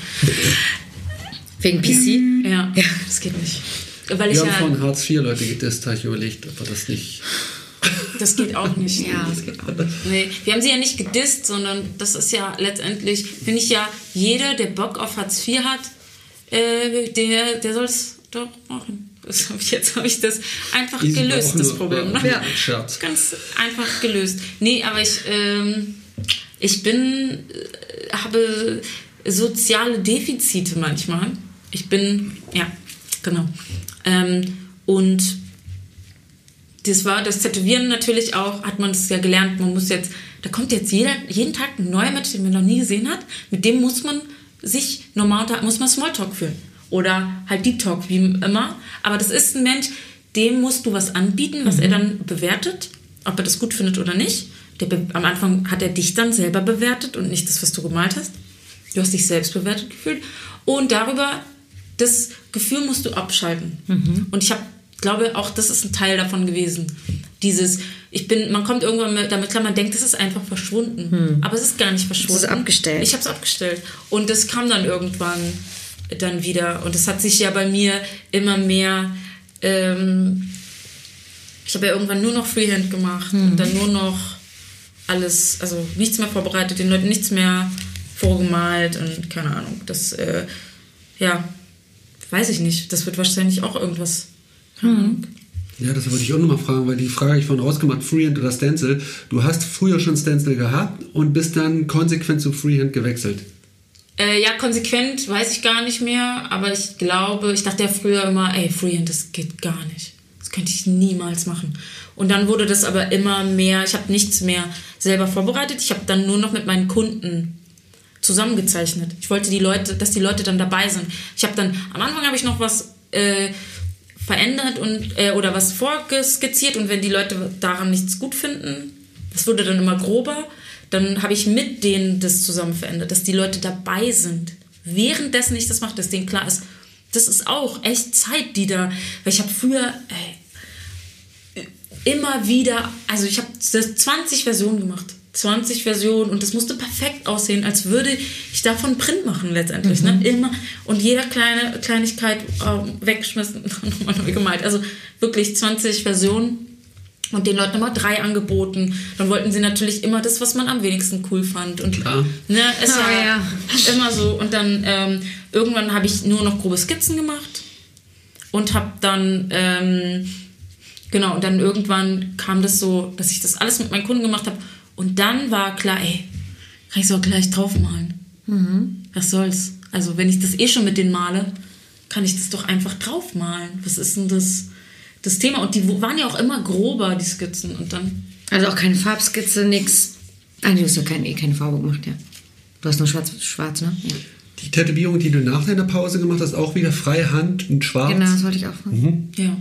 Speaker 1: Wegen PC?
Speaker 3: Ja, das geht nicht. Weil ich
Speaker 2: Wir haben
Speaker 3: ja,
Speaker 2: von Hartz IV Leute getestet, habe ich überlegt, ob wir das nicht.
Speaker 3: das geht auch nicht.
Speaker 1: Ja, das geht auch nicht.
Speaker 3: Nee, wir haben sie ja nicht gedisst, sondern das ist ja letztendlich, finde ich ja, jeder, der Bock auf Hartz IV hat, äh, der, der soll es doch machen. Das hab ich, jetzt habe ich das einfach
Speaker 2: Easy
Speaker 3: gelöst, das
Speaker 2: nur-
Speaker 3: Problem. Ne?
Speaker 2: Ja. Scherz.
Speaker 3: Ganz einfach gelöst. Nee, aber ich, ähm, ich bin, äh, habe soziale Defizite manchmal. Ich bin, ja, genau. Ähm, und das war das Tätowieren natürlich auch, hat man das ja gelernt. Man muss jetzt, da kommt jetzt jeder, jeden Tag ein neuer Mensch, den man noch nie gesehen hat. Mit dem muss man sich normal, muss man Smalltalk führen. Oder halt Deep Talk, wie immer. Aber das ist ein Mensch, dem musst du was anbieten, was er dann bewertet, ob er das gut findet oder nicht. Der, am Anfang hat er dich dann selber bewertet und nicht das, was du gemalt hast. Du hast dich selbst bewertet gefühlt. Und darüber, das Gefühl musst du abschalten. Und ich habe, glaube auch, das ist ein Teil davon gewesen. Dieses, ich bin, man kommt irgendwann mit- damit klar, man denkt, das ist einfach verschwunden. Aber es ist gar nicht verschwunden.
Speaker 1: es abgestellt.
Speaker 3: Ich habe es abgestellt. Und das kam dann irgendwann dann wieder. Und es hat sich ja bei mir immer mehr. Ähm, ich habe ja irgendwann nur noch Freehand gemacht und dann nur noch alles, also nichts mehr vorbereitet, den Leuten nichts mehr vorgemalt und keine Ahnung. Das, äh, ja, weiß ich nicht. Das wird wahrscheinlich auch irgendwas. Ahnung.
Speaker 2: Ja, das wollte ich auch nochmal fragen, weil die Frage habe ich von rausgemacht, Freehand oder Stencil. Du hast früher schon Stencil gehabt und bist dann konsequent zu Freehand gewechselt.
Speaker 3: Äh, ja, konsequent weiß ich gar nicht mehr, aber ich glaube, ich dachte ja früher immer, ey, Freehand, das geht gar nicht. Das könnte ich niemals machen. Und dann wurde das aber immer mehr, ich habe nichts mehr selber vorbereitet, ich habe dann nur noch mit meinen Kunden zusammengezeichnet. Ich wollte die Leute, dass die Leute dann dabei sind. Ich habe dann, am Anfang habe ich noch was äh, verändert und äh, oder was vorskizziert und wenn die Leute daran nichts gut finden, das wurde dann immer grober, dann habe ich mit denen das zusammen verändert, dass die Leute dabei sind. Währenddessen ich das mache, dass denen klar ist, das ist auch echt Zeit, die da, weil ich habe früher ey, immer wieder, also ich habe 20 Versionen gemacht. 20 Versionen und das musste perfekt aussehen, als würde ich davon Print machen letztendlich. Ne? Mhm. Ne? Immer und jeder kleine Kleinigkeit äh, weggeschmissen und nochmal neu gemalt. Also wirklich 20 Versionen und den Leuten immer drei angeboten. Dann wollten sie natürlich immer das, was man am wenigsten cool fand. Und
Speaker 2: Klar.
Speaker 3: ne,
Speaker 1: Oh,
Speaker 3: ja,
Speaker 1: ja.
Speaker 3: immer so. Und dann ähm, irgendwann habe ich nur noch grobe Skizzen gemacht und habe dann ähm, genau und dann irgendwann kam das so, dass ich das alles mit meinen Kunden gemacht habe. Und dann war klar, ey, kann ich es auch gleich draufmalen. Was soll's? Also wenn ich das eh schon mit denen male, kann ich das doch einfach draufmalen. Was ist denn das, das Thema? Und die waren ja auch immer grober, die Skizzen. Und dann
Speaker 1: Also auch keine Farbskizze, nix. Ah, du hast ja keine, eh keine Farbe gemacht, ja. Du hast nur schwarz, schwarz ne? Ja.
Speaker 2: Die Tätowierung, die du nach deiner Pause gemacht hast, auch wieder Freihand und schwarz.
Speaker 1: Genau, das wollte ich auch fragen.
Speaker 3: ja.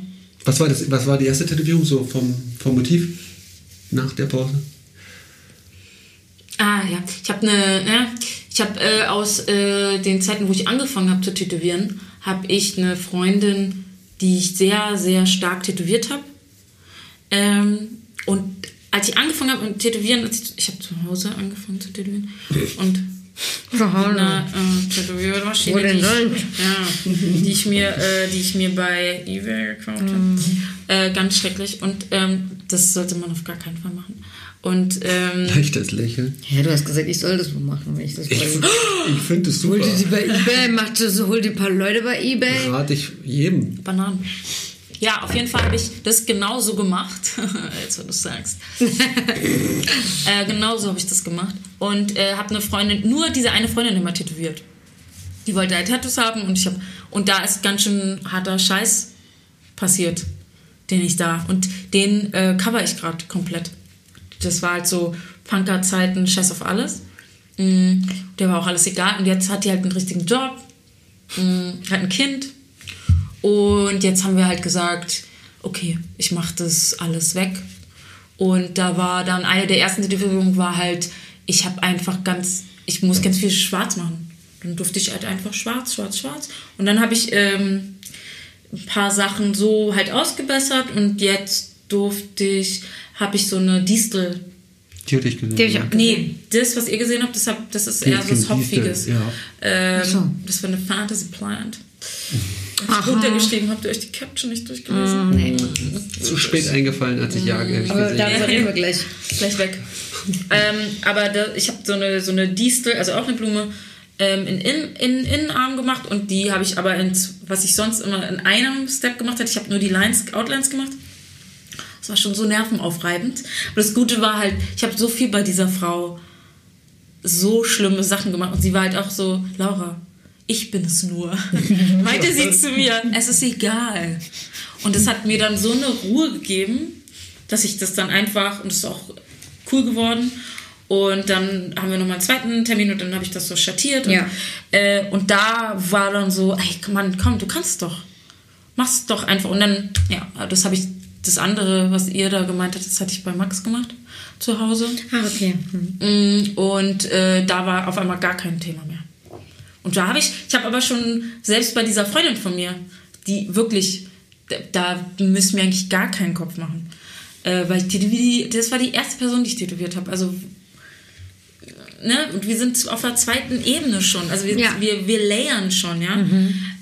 Speaker 2: Was war das? Was war die erste Tätowierung so vom, vom Motiv nach der Pause?
Speaker 3: Ah ja, ich habe eine, ja, ich habe äh, aus äh, den Zeiten, wo ich angefangen habe zu tätowieren, habe ich eine Freundin, die ich sehr, sehr stark tätowiert habe. Ähm, und als ich angefangen habe mit Tätowieren, als ich, ich habe zu Hause angefangen zu tätowieren und
Speaker 1: Zu Hause.
Speaker 3: eine äh, Tätowiermaschine,
Speaker 1: Wo denn
Speaker 3: die, ich, ja, die ich mir, äh, die ich mir bei eBay gekauft habe,
Speaker 1: Mhm.
Speaker 3: äh, ganz schrecklich. Und ähm, das sollte man auf gar keinen Fall machen. Und ähm,
Speaker 2: Leichtes Lächeln.
Speaker 1: Ja, du hast gesagt, ich soll das wohl machen, wenn ich das bei
Speaker 2: Ich finde es super.
Speaker 1: Hol dir die bei Ebay, mach das, hol dir ein paar Leute bei Ebay.
Speaker 2: Rate ich jedem.
Speaker 3: Bananen. Ja, auf jeden Fall habe ich das genauso gemacht, als wenn du es sagst. äh, genauso habe ich das gemacht. Und äh, habe eine Freundin, nur diese eine Freundin immer tätowiert. Die wollte halt Tattoos haben und ich habe und da ist ganz schön harter Scheiß passiert, den ich da und den äh, cover ich gerade komplett. Das war halt so Punker-Zeiten, Scheiß auf alles. Mm, der war auch alles egal und jetzt hat die halt einen richtigen Job, mm, hat ein Kind und jetzt haben wir halt gesagt, okay, ich mache das alles weg. Und da war dann eine der ersten Tätowierungen war halt, ich habe einfach ganz, ich muss ganz viel schwarz machen. Dann durfte ich halt einfach schwarz, schwarz, schwarz. Und dann habe ich ähm, ein paar Sachen so halt ausgebessert und jetzt durfte ich, habe ich so eine Distel.
Speaker 2: Die hatte ich gesehen.
Speaker 1: Die ich auch
Speaker 3: Nee, das, was ihr gesehen habt, das, hab, das ist eher so was
Speaker 2: Distel,
Speaker 3: Hopfiges.
Speaker 2: ja.
Speaker 3: Ähm,
Speaker 1: so.
Speaker 3: Das war eine Fantasy Plant.
Speaker 1: Aha.
Speaker 3: ich runtergeschrieben, habt ihr euch die Caption nicht durchgelesen?
Speaker 1: Nee.
Speaker 2: Zu spät eingefallen, als ich ja ich
Speaker 1: Aber
Speaker 2: gesehen.
Speaker 1: darüber reden wir gleich.
Speaker 3: Gleich weg. ähm, aber da, ich habe so eine, so eine Distel, also auch eine Blume, ähm, in, in, in Innenarm gemacht und die habe ich aber, in, was ich sonst immer in einem Step gemacht hätte, ich habe nur die Lines, Outlines gemacht. Das war schon so nervenaufreibend. Aber das Gute war halt, ich habe so viel bei dieser Frau so schlimme Sachen gemacht und sie war halt auch so, Laura, ich bin es nur. Meinte sie zu mir, es ist egal. Und das hat mir dann so eine Ruhe gegeben, dass ich das dann einfach, und das ist auch cool geworden. Und dann haben wir nochmal einen zweiten Termin und dann habe ich das so schattiert. Und,
Speaker 1: Ja.
Speaker 3: äh, und da war dann so, ey, Mann, komm, du kannst doch. Mach's doch einfach. Und dann, ja, das habe ich, das andere, was ihr da gemeint habt, das hatte ich bei Max gemacht zu Hause.
Speaker 1: Ah, okay. Hm.
Speaker 3: Mm, Und äh, da war auf einmal gar kein Thema mehr. Und da habe ich, ich habe aber schon, selbst bei dieser Freundin von mir, die wirklich, da, müssen wir eigentlich gar keinen Kopf machen. Äh, weil ich das war die erste Person, die ich tätowiert habe. Also, ne, und wir sind auf der zweiten Ebene schon. Also wir,
Speaker 1: Ja.
Speaker 3: wir, wir layern schon, ja.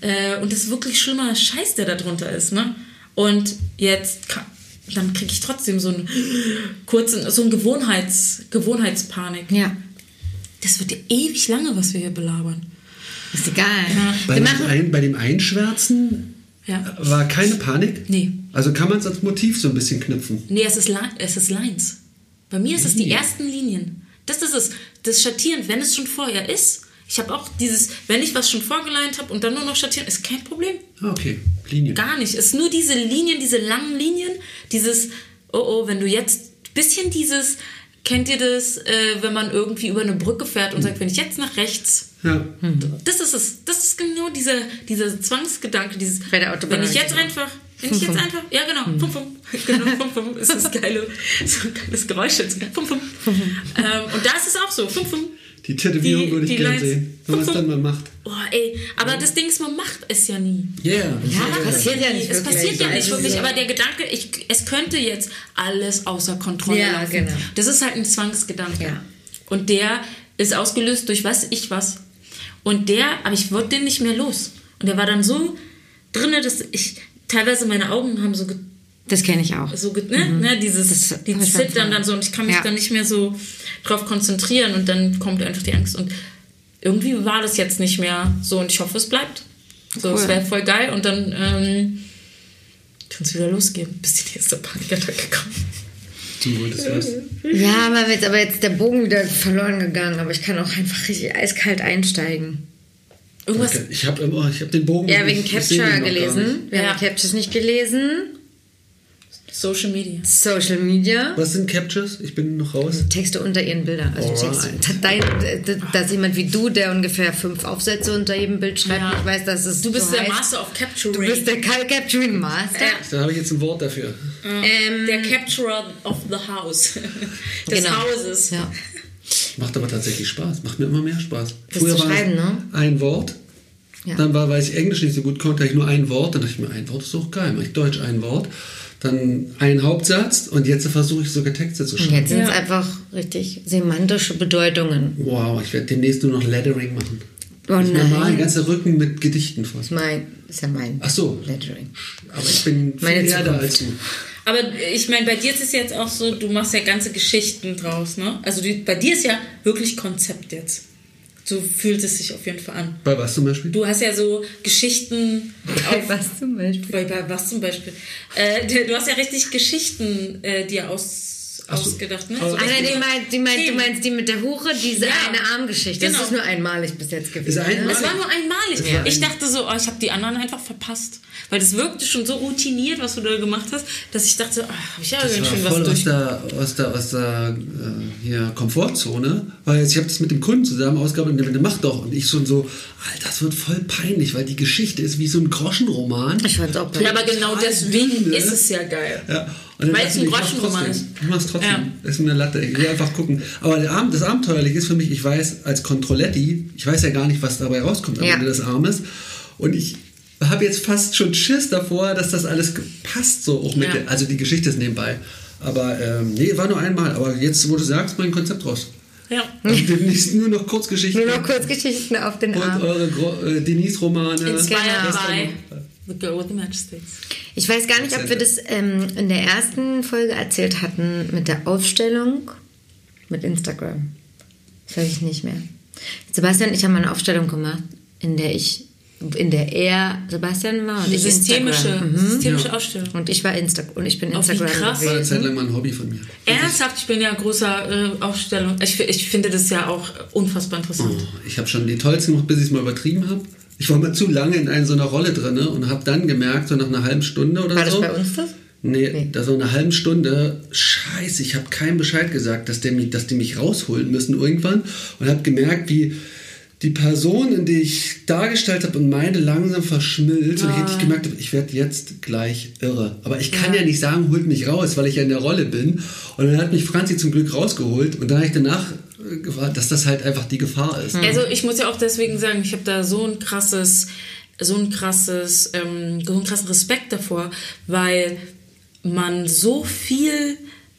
Speaker 3: Äh, und das ist wirklich schlimmer Scheiß, der da drunter ist, ne? Und jetzt, ka- dann kriege ich trotzdem so einen kurzen, so einen Gewohnheits, Gewohnheitspanik.
Speaker 1: Ja,
Speaker 3: Das wird ja ewig lange, was wir hier belabern.
Speaker 1: ist egal.
Speaker 2: Bei,
Speaker 1: Wir
Speaker 2: dem
Speaker 1: machen,
Speaker 2: ein, bei dem Einschwärzen
Speaker 3: Ja.
Speaker 2: war keine Panik?
Speaker 3: Nee.
Speaker 2: Also kann man es als Motiv so ein bisschen knüpfen?
Speaker 3: Nee, es ist, es ist Lines. Bei mir ist es die ersten Linien. Das ist es. Das Schattieren, wenn es schon vorher ist. Ich habe auch dieses, wenn ich was schon vorgeleint habe und dann nur noch schattieren, ist kein Problem.
Speaker 2: Ah, okay. Linie.
Speaker 3: Gar nicht. Es ist nur diese Linien, diese langen Linien, dieses, oh oh, wenn du jetzt, bisschen dieses, kennt ihr das, äh, wenn man irgendwie über eine Brücke fährt und sagt, wenn ich jetzt nach rechts,
Speaker 2: Ja.
Speaker 3: das ist es. Das ist genau dieser, dieser Zwangsgedanke, dieses,
Speaker 1: Bei der Autobahn
Speaker 3: wenn ich jetzt
Speaker 1: genau.
Speaker 3: einfach, wenn ich jetzt einfach, ja genau, fum, fum, genau, fum, fum, ist das geile, so ein geiles Geräusch jetzt, fum, fum. ähm, und da ist es auch so, fum, fum.
Speaker 2: Die Tätowierung
Speaker 3: Die-
Speaker 2: würde ich gerne sehen, wenn man es dann mal macht.
Speaker 3: Oh, ey, aber das Ding ist, man macht es ja nie.
Speaker 2: Yeah.
Speaker 1: Ja, das passiert ja nicht
Speaker 3: Es passiert ja nicht wirklich, aber der Gedanke, ich, es könnte jetzt alles außer Kontrolle
Speaker 1: Ja,
Speaker 3: laufen.
Speaker 1: genau.
Speaker 3: Das ist halt ein Zwangsgedanke.
Speaker 1: Ja.
Speaker 3: Und der ist ausgelöst durch was ich was. Und der, aber ich wollte den nicht mehr los. Und der war dann so drinne, dass ich teilweise meine Augen haben so ge-
Speaker 1: Das kenne ich auch.
Speaker 3: so ne, ne, dieses
Speaker 1: Mhm. Das
Speaker 3: die zittern dann so und ich kann mich
Speaker 1: Ja.
Speaker 3: dann nicht mehr so drauf konzentrieren und dann kommt einfach die Angst und irgendwie war das jetzt nicht mehr so und ich hoffe es bleibt so es
Speaker 1: Cool.
Speaker 3: wäre voll geil und dann ähm, kann es wieder losgehen bis die nächste Panikattacke kommt
Speaker 2: Du wolltest was.
Speaker 1: Ja, aber jetzt, aber jetzt der Bogen wieder verloren gegangen. Aber ich kann auch einfach richtig eiskalt einsteigen.
Speaker 3: irgendwas.
Speaker 2: Ich habe ich hab den Bogen.
Speaker 1: Ja, wegen Capture gelesen. Wir
Speaker 3: Ja.
Speaker 1: haben Captures nicht gelesen.
Speaker 3: Social Media
Speaker 1: Social Media.
Speaker 2: Was sind Captures? Ich bin noch raus.
Speaker 1: Texte unter ihren Bildern. Also
Speaker 2: Alright.
Speaker 1: Texte. Dein, d- da ist jemand wie du, der ungefähr fünf Aufsätze unter jedem Bild schreibt.
Speaker 3: Ja.
Speaker 1: Ich weiß, dass es
Speaker 3: du bist
Speaker 1: so
Speaker 3: der
Speaker 1: heißt.
Speaker 3: Master of Capturing
Speaker 1: Du bist der Capturing Master.
Speaker 3: Ja.
Speaker 2: Dann habe ich jetzt ein Wort dafür.
Speaker 1: Ähm,
Speaker 3: der Capturer of the House des
Speaker 1: genau.
Speaker 3: Hauses
Speaker 1: Ja.
Speaker 2: Macht aber tatsächlich Spaß. Macht mir immer mehr Spaß.
Speaker 1: Das
Speaker 2: Früher war
Speaker 1: ne?
Speaker 2: ein Wort.
Speaker 1: Ja.
Speaker 2: Dann war, weil ich Englisch nicht so gut konnte, hatte ich nur ein Wort. Dann dachte ich mir, ein Wort ist doch geil. Mach ich Deutsch ein Wort. Dann ein Hauptsatz und jetzt versuche ich sogar Texte zu
Speaker 1: Und
Speaker 2: schreiben.
Speaker 1: jetzt sind es
Speaker 3: Ja.
Speaker 1: einfach richtig semantische Bedeutungen.
Speaker 2: Wow, ich werde demnächst nur noch Lettering machen.
Speaker 1: Oh
Speaker 2: ich mir mal
Speaker 1: nein.
Speaker 2: einen ganzen Rücken mit Gedichten
Speaker 1: ist, mein, ist ja mein
Speaker 2: Ach so.
Speaker 1: Lettering.
Speaker 2: Aber ich bin viel
Speaker 1: Meine Zukunft.
Speaker 2: als du.
Speaker 3: Aber ich meine, bei dir ist es jetzt auch so, du machst ja ganze Geschichten draus, ne? Also du, bei dir ist ja wirklich Konzept jetzt. So fühlt es sich auf jeden Fall an.
Speaker 2: Bei was zum Beispiel?
Speaker 3: Du hast ja so Geschichten auf.
Speaker 1: Was zum Beispiel?
Speaker 3: Bei, bei was zum Beispiel? Äh, du hast ja richtig Geschichten äh, dir aus,
Speaker 2: so.
Speaker 3: ausgedacht, ne? So
Speaker 1: nein,
Speaker 3: richtige
Speaker 1: die meint, die meint, du meinst die mit der Hure, diese
Speaker 3: Ja.
Speaker 1: eine Armgeschichte.
Speaker 3: Genau.
Speaker 1: Das ist nur einmalig bis jetzt gewesen.
Speaker 2: Ist einmalig?
Speaker 1: ne?
Speaker 3: Es war nur einmalig.
Speaker 2: Ja.
Speaker 3: Ich dachte so, oh, ich habe die anderen einfach verpasst. Weil das wirkte schon so routiniert, was du da gemacht hast, dass ich dachte, ah, habe ich ja
Speaker 2: Das
Speaker 3: ganz
Speaker 2: war
Speaker 3: schön was
Speaker 2: voll aus
Speaker 3: durch.
Speaker 2: der, aus der, aus der äh, hier Komfortzone, weil jetzt, ich habe das mit dem Kunden zusammen ausgearbeitet und der meinte, mach doch. Und ich schon so, Alter, das wird voll peinlich, weil die Geschichte ist wie so ein Groschenroman.
Speaker 1: Ich fand's auch
Speaker 3: Ja, aber genau deswegen
Speaker 2: ne?
Speaker 3: ist es ja geil.
Speaker 2: Ja.
Speaker 3: Weil es ein
Speaker 2: ich, ich mach's
Speaker 3: Groschenroman
Speaker 2: trotzdem.
Speaker 3: ist.
Speaker 2: Ich mach's trotzdem.
Speaker 3: Ja.
Speaker 2: Das ist mir eine Latte. Ich will einfach gucken. Aber der Abend, das Abenteuerliche ist für mich, ich weiß als Controletti, ich weiß ja gar nicht, was dabei rauskommt am
Speaker 1: Ja.
Speaker 2: Ende des Abends. Und ich habe jetzt fast schon Schiss davor, dass das alles passt, so auch mit
Speaker 3: Ja.
Speaker 2: der, also die Geschichte ist nebenbei. Aber ähm, nee, war nur einmal. Aber jetzt, wo du sagst, mein Konzept raus.
Speaker 3: Ja.
Speaker 2: Also demnächst nur noch Kurzgeschichten.
Speaker 1: Nur noch Kurzgeschichten auf den
Speaker 2: Und
Speaker 1: Arm.
Speaker 2: eure Gro äh, Denise-Romane.
Speaker 3: Inspired by The Girl with the Matchsticks.
Speaker 1: Ich weiß gar nicht, ob wir das ähm, in der ersten Folge erzählt hatten mit der Aufstellung mit Instagram. Das weiß ich nicht mehr. Sebastian und ich haben mal eine Aufstellung gemacht, in der ich, in der er Sebastian war und ich
Speaker 3: systemische,
Speaker 1: Instagram. Mhm.
Speaker 3: systemische
Speaker 2: Ja.
Speaker 3: Ausstellung.
Speaker 1: Und ich war Insta und ich bin
Speaker 3: Oh, wie
Speaker 1: Instagram
Speaker 3: krass.
Speaker 2: Das war eine. Zeit lang mal ein Hobby von mir.
Speaker 3: Ernsthaft, ich bin ja großer äh, Aufstellung. Ich, ich finde das ja auch unfassbar interessant.
Speaker 2: Oh, ich habe schon die tollsten gemacht, bis ich es mal übertrieben habe. Ich war mal zu lange in einer so einer Rolle drin und habe dann gemerkt, so nach einer halben Stunde oder
Speaker 1: War das
Speaker 2: so.
Speaker 1: bei uns das?
Speaker 2: Nee,
Speaker 1: Nee.
Speaker 2: da so eine halben Stunde, scheiße, ich habe keinem Bescheid gesagt, dass, der mich, dass die mich rausholen müssen irgendwann und habe gemerkt, wie die Person, die ich dargestellt habe und meine langsam verschmilzt und ich richtig gemerkt habe, ich werde jetzt gleich irre. Aber ich kann ja. nicht sagen, holt mich raus, weil ich ja in der Rolle bin. Und dann hat mich Franzi zum Glück rausgeholt und dann habe ich danach äh, gewartet, dass das halt einfach die Gefahr ist.
Speaker 3: Also ich muss ja auch deswegen sagen, ich habe da so ein krasses, so ein krasses, ähm, so einen krassen Respekt davor, weil man so viel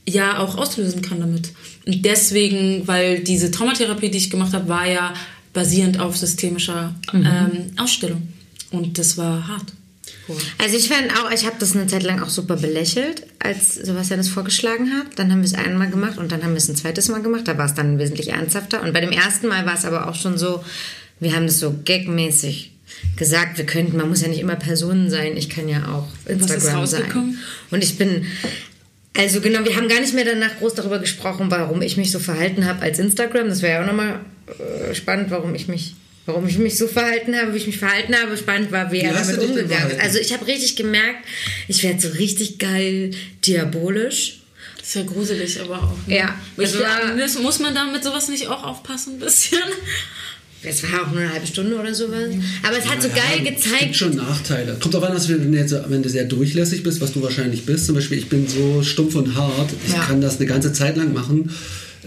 Speaker 3: ja auch auslösen kann damit. Und deswegen, weil diese Traumatherapie, die ich gemacht habe, war ja basierend auf systemischer ähm, Ausstellung. Und das war hart.
Speaker 1: Also ich fand auch, ich habe das eine Zeit lang auch super belächelt, als Sebastian es vorgeschlagen hat. Dann haben wir es einmal gemacht und dann haben wir es ein zweites Mal gemacht. Da war es dann wesentlich ernsthafter. Und bei dem ersten Mal war es aber auch schon so, wir haben das so gagmäßig gesagt, wir könnten, man muss ja nicht immer Personen sein, ich kann ja auch
Speaker 3: ist
Speaker 1: Instagram sein. Und ich bin, also genau, wir haben gar nicht mehr danach groß darüber gesprochen, warum ich mich so verhalten habe als Instagram. Das wäre ja auch nochmal äh, spannend, warum ich mich warum ich mich so verhalten habe, wie ich mich verhalten habe. Spannend war, wie,
Speaker 2: Wie
Speaker 1: er damit umgegangen ist. Also ich habe richtig gemerkt, ich werde so richtig geil diabolisch.
Speaker 3: Das ist ja gruselig, aber auch. Ne?
Speaker 1: Ja, war-
Speaker 3: muss, muss man da mit sowas nicht auch aufpassen, ein bisschen?
Speaker 1: Es war auch nur eine halbe Stunde oder sowas. Aber es hat so
Speaker 2: Ja,
Speaker 1: geil
Speaker 2: Es gibt
Speaker 1: gezeigt.
Speaker 2: schon Nachteile. Kommt auch an, dass wenn du, jetzt, wenn du sehr durchlässig bist, was du wahrscheinlich bist. Zum Beispiel, ich bin so stumpf und hart. Ich
Speaker 1: Ja.
Speaker 2: kann das eine ganze Zeit lang machen,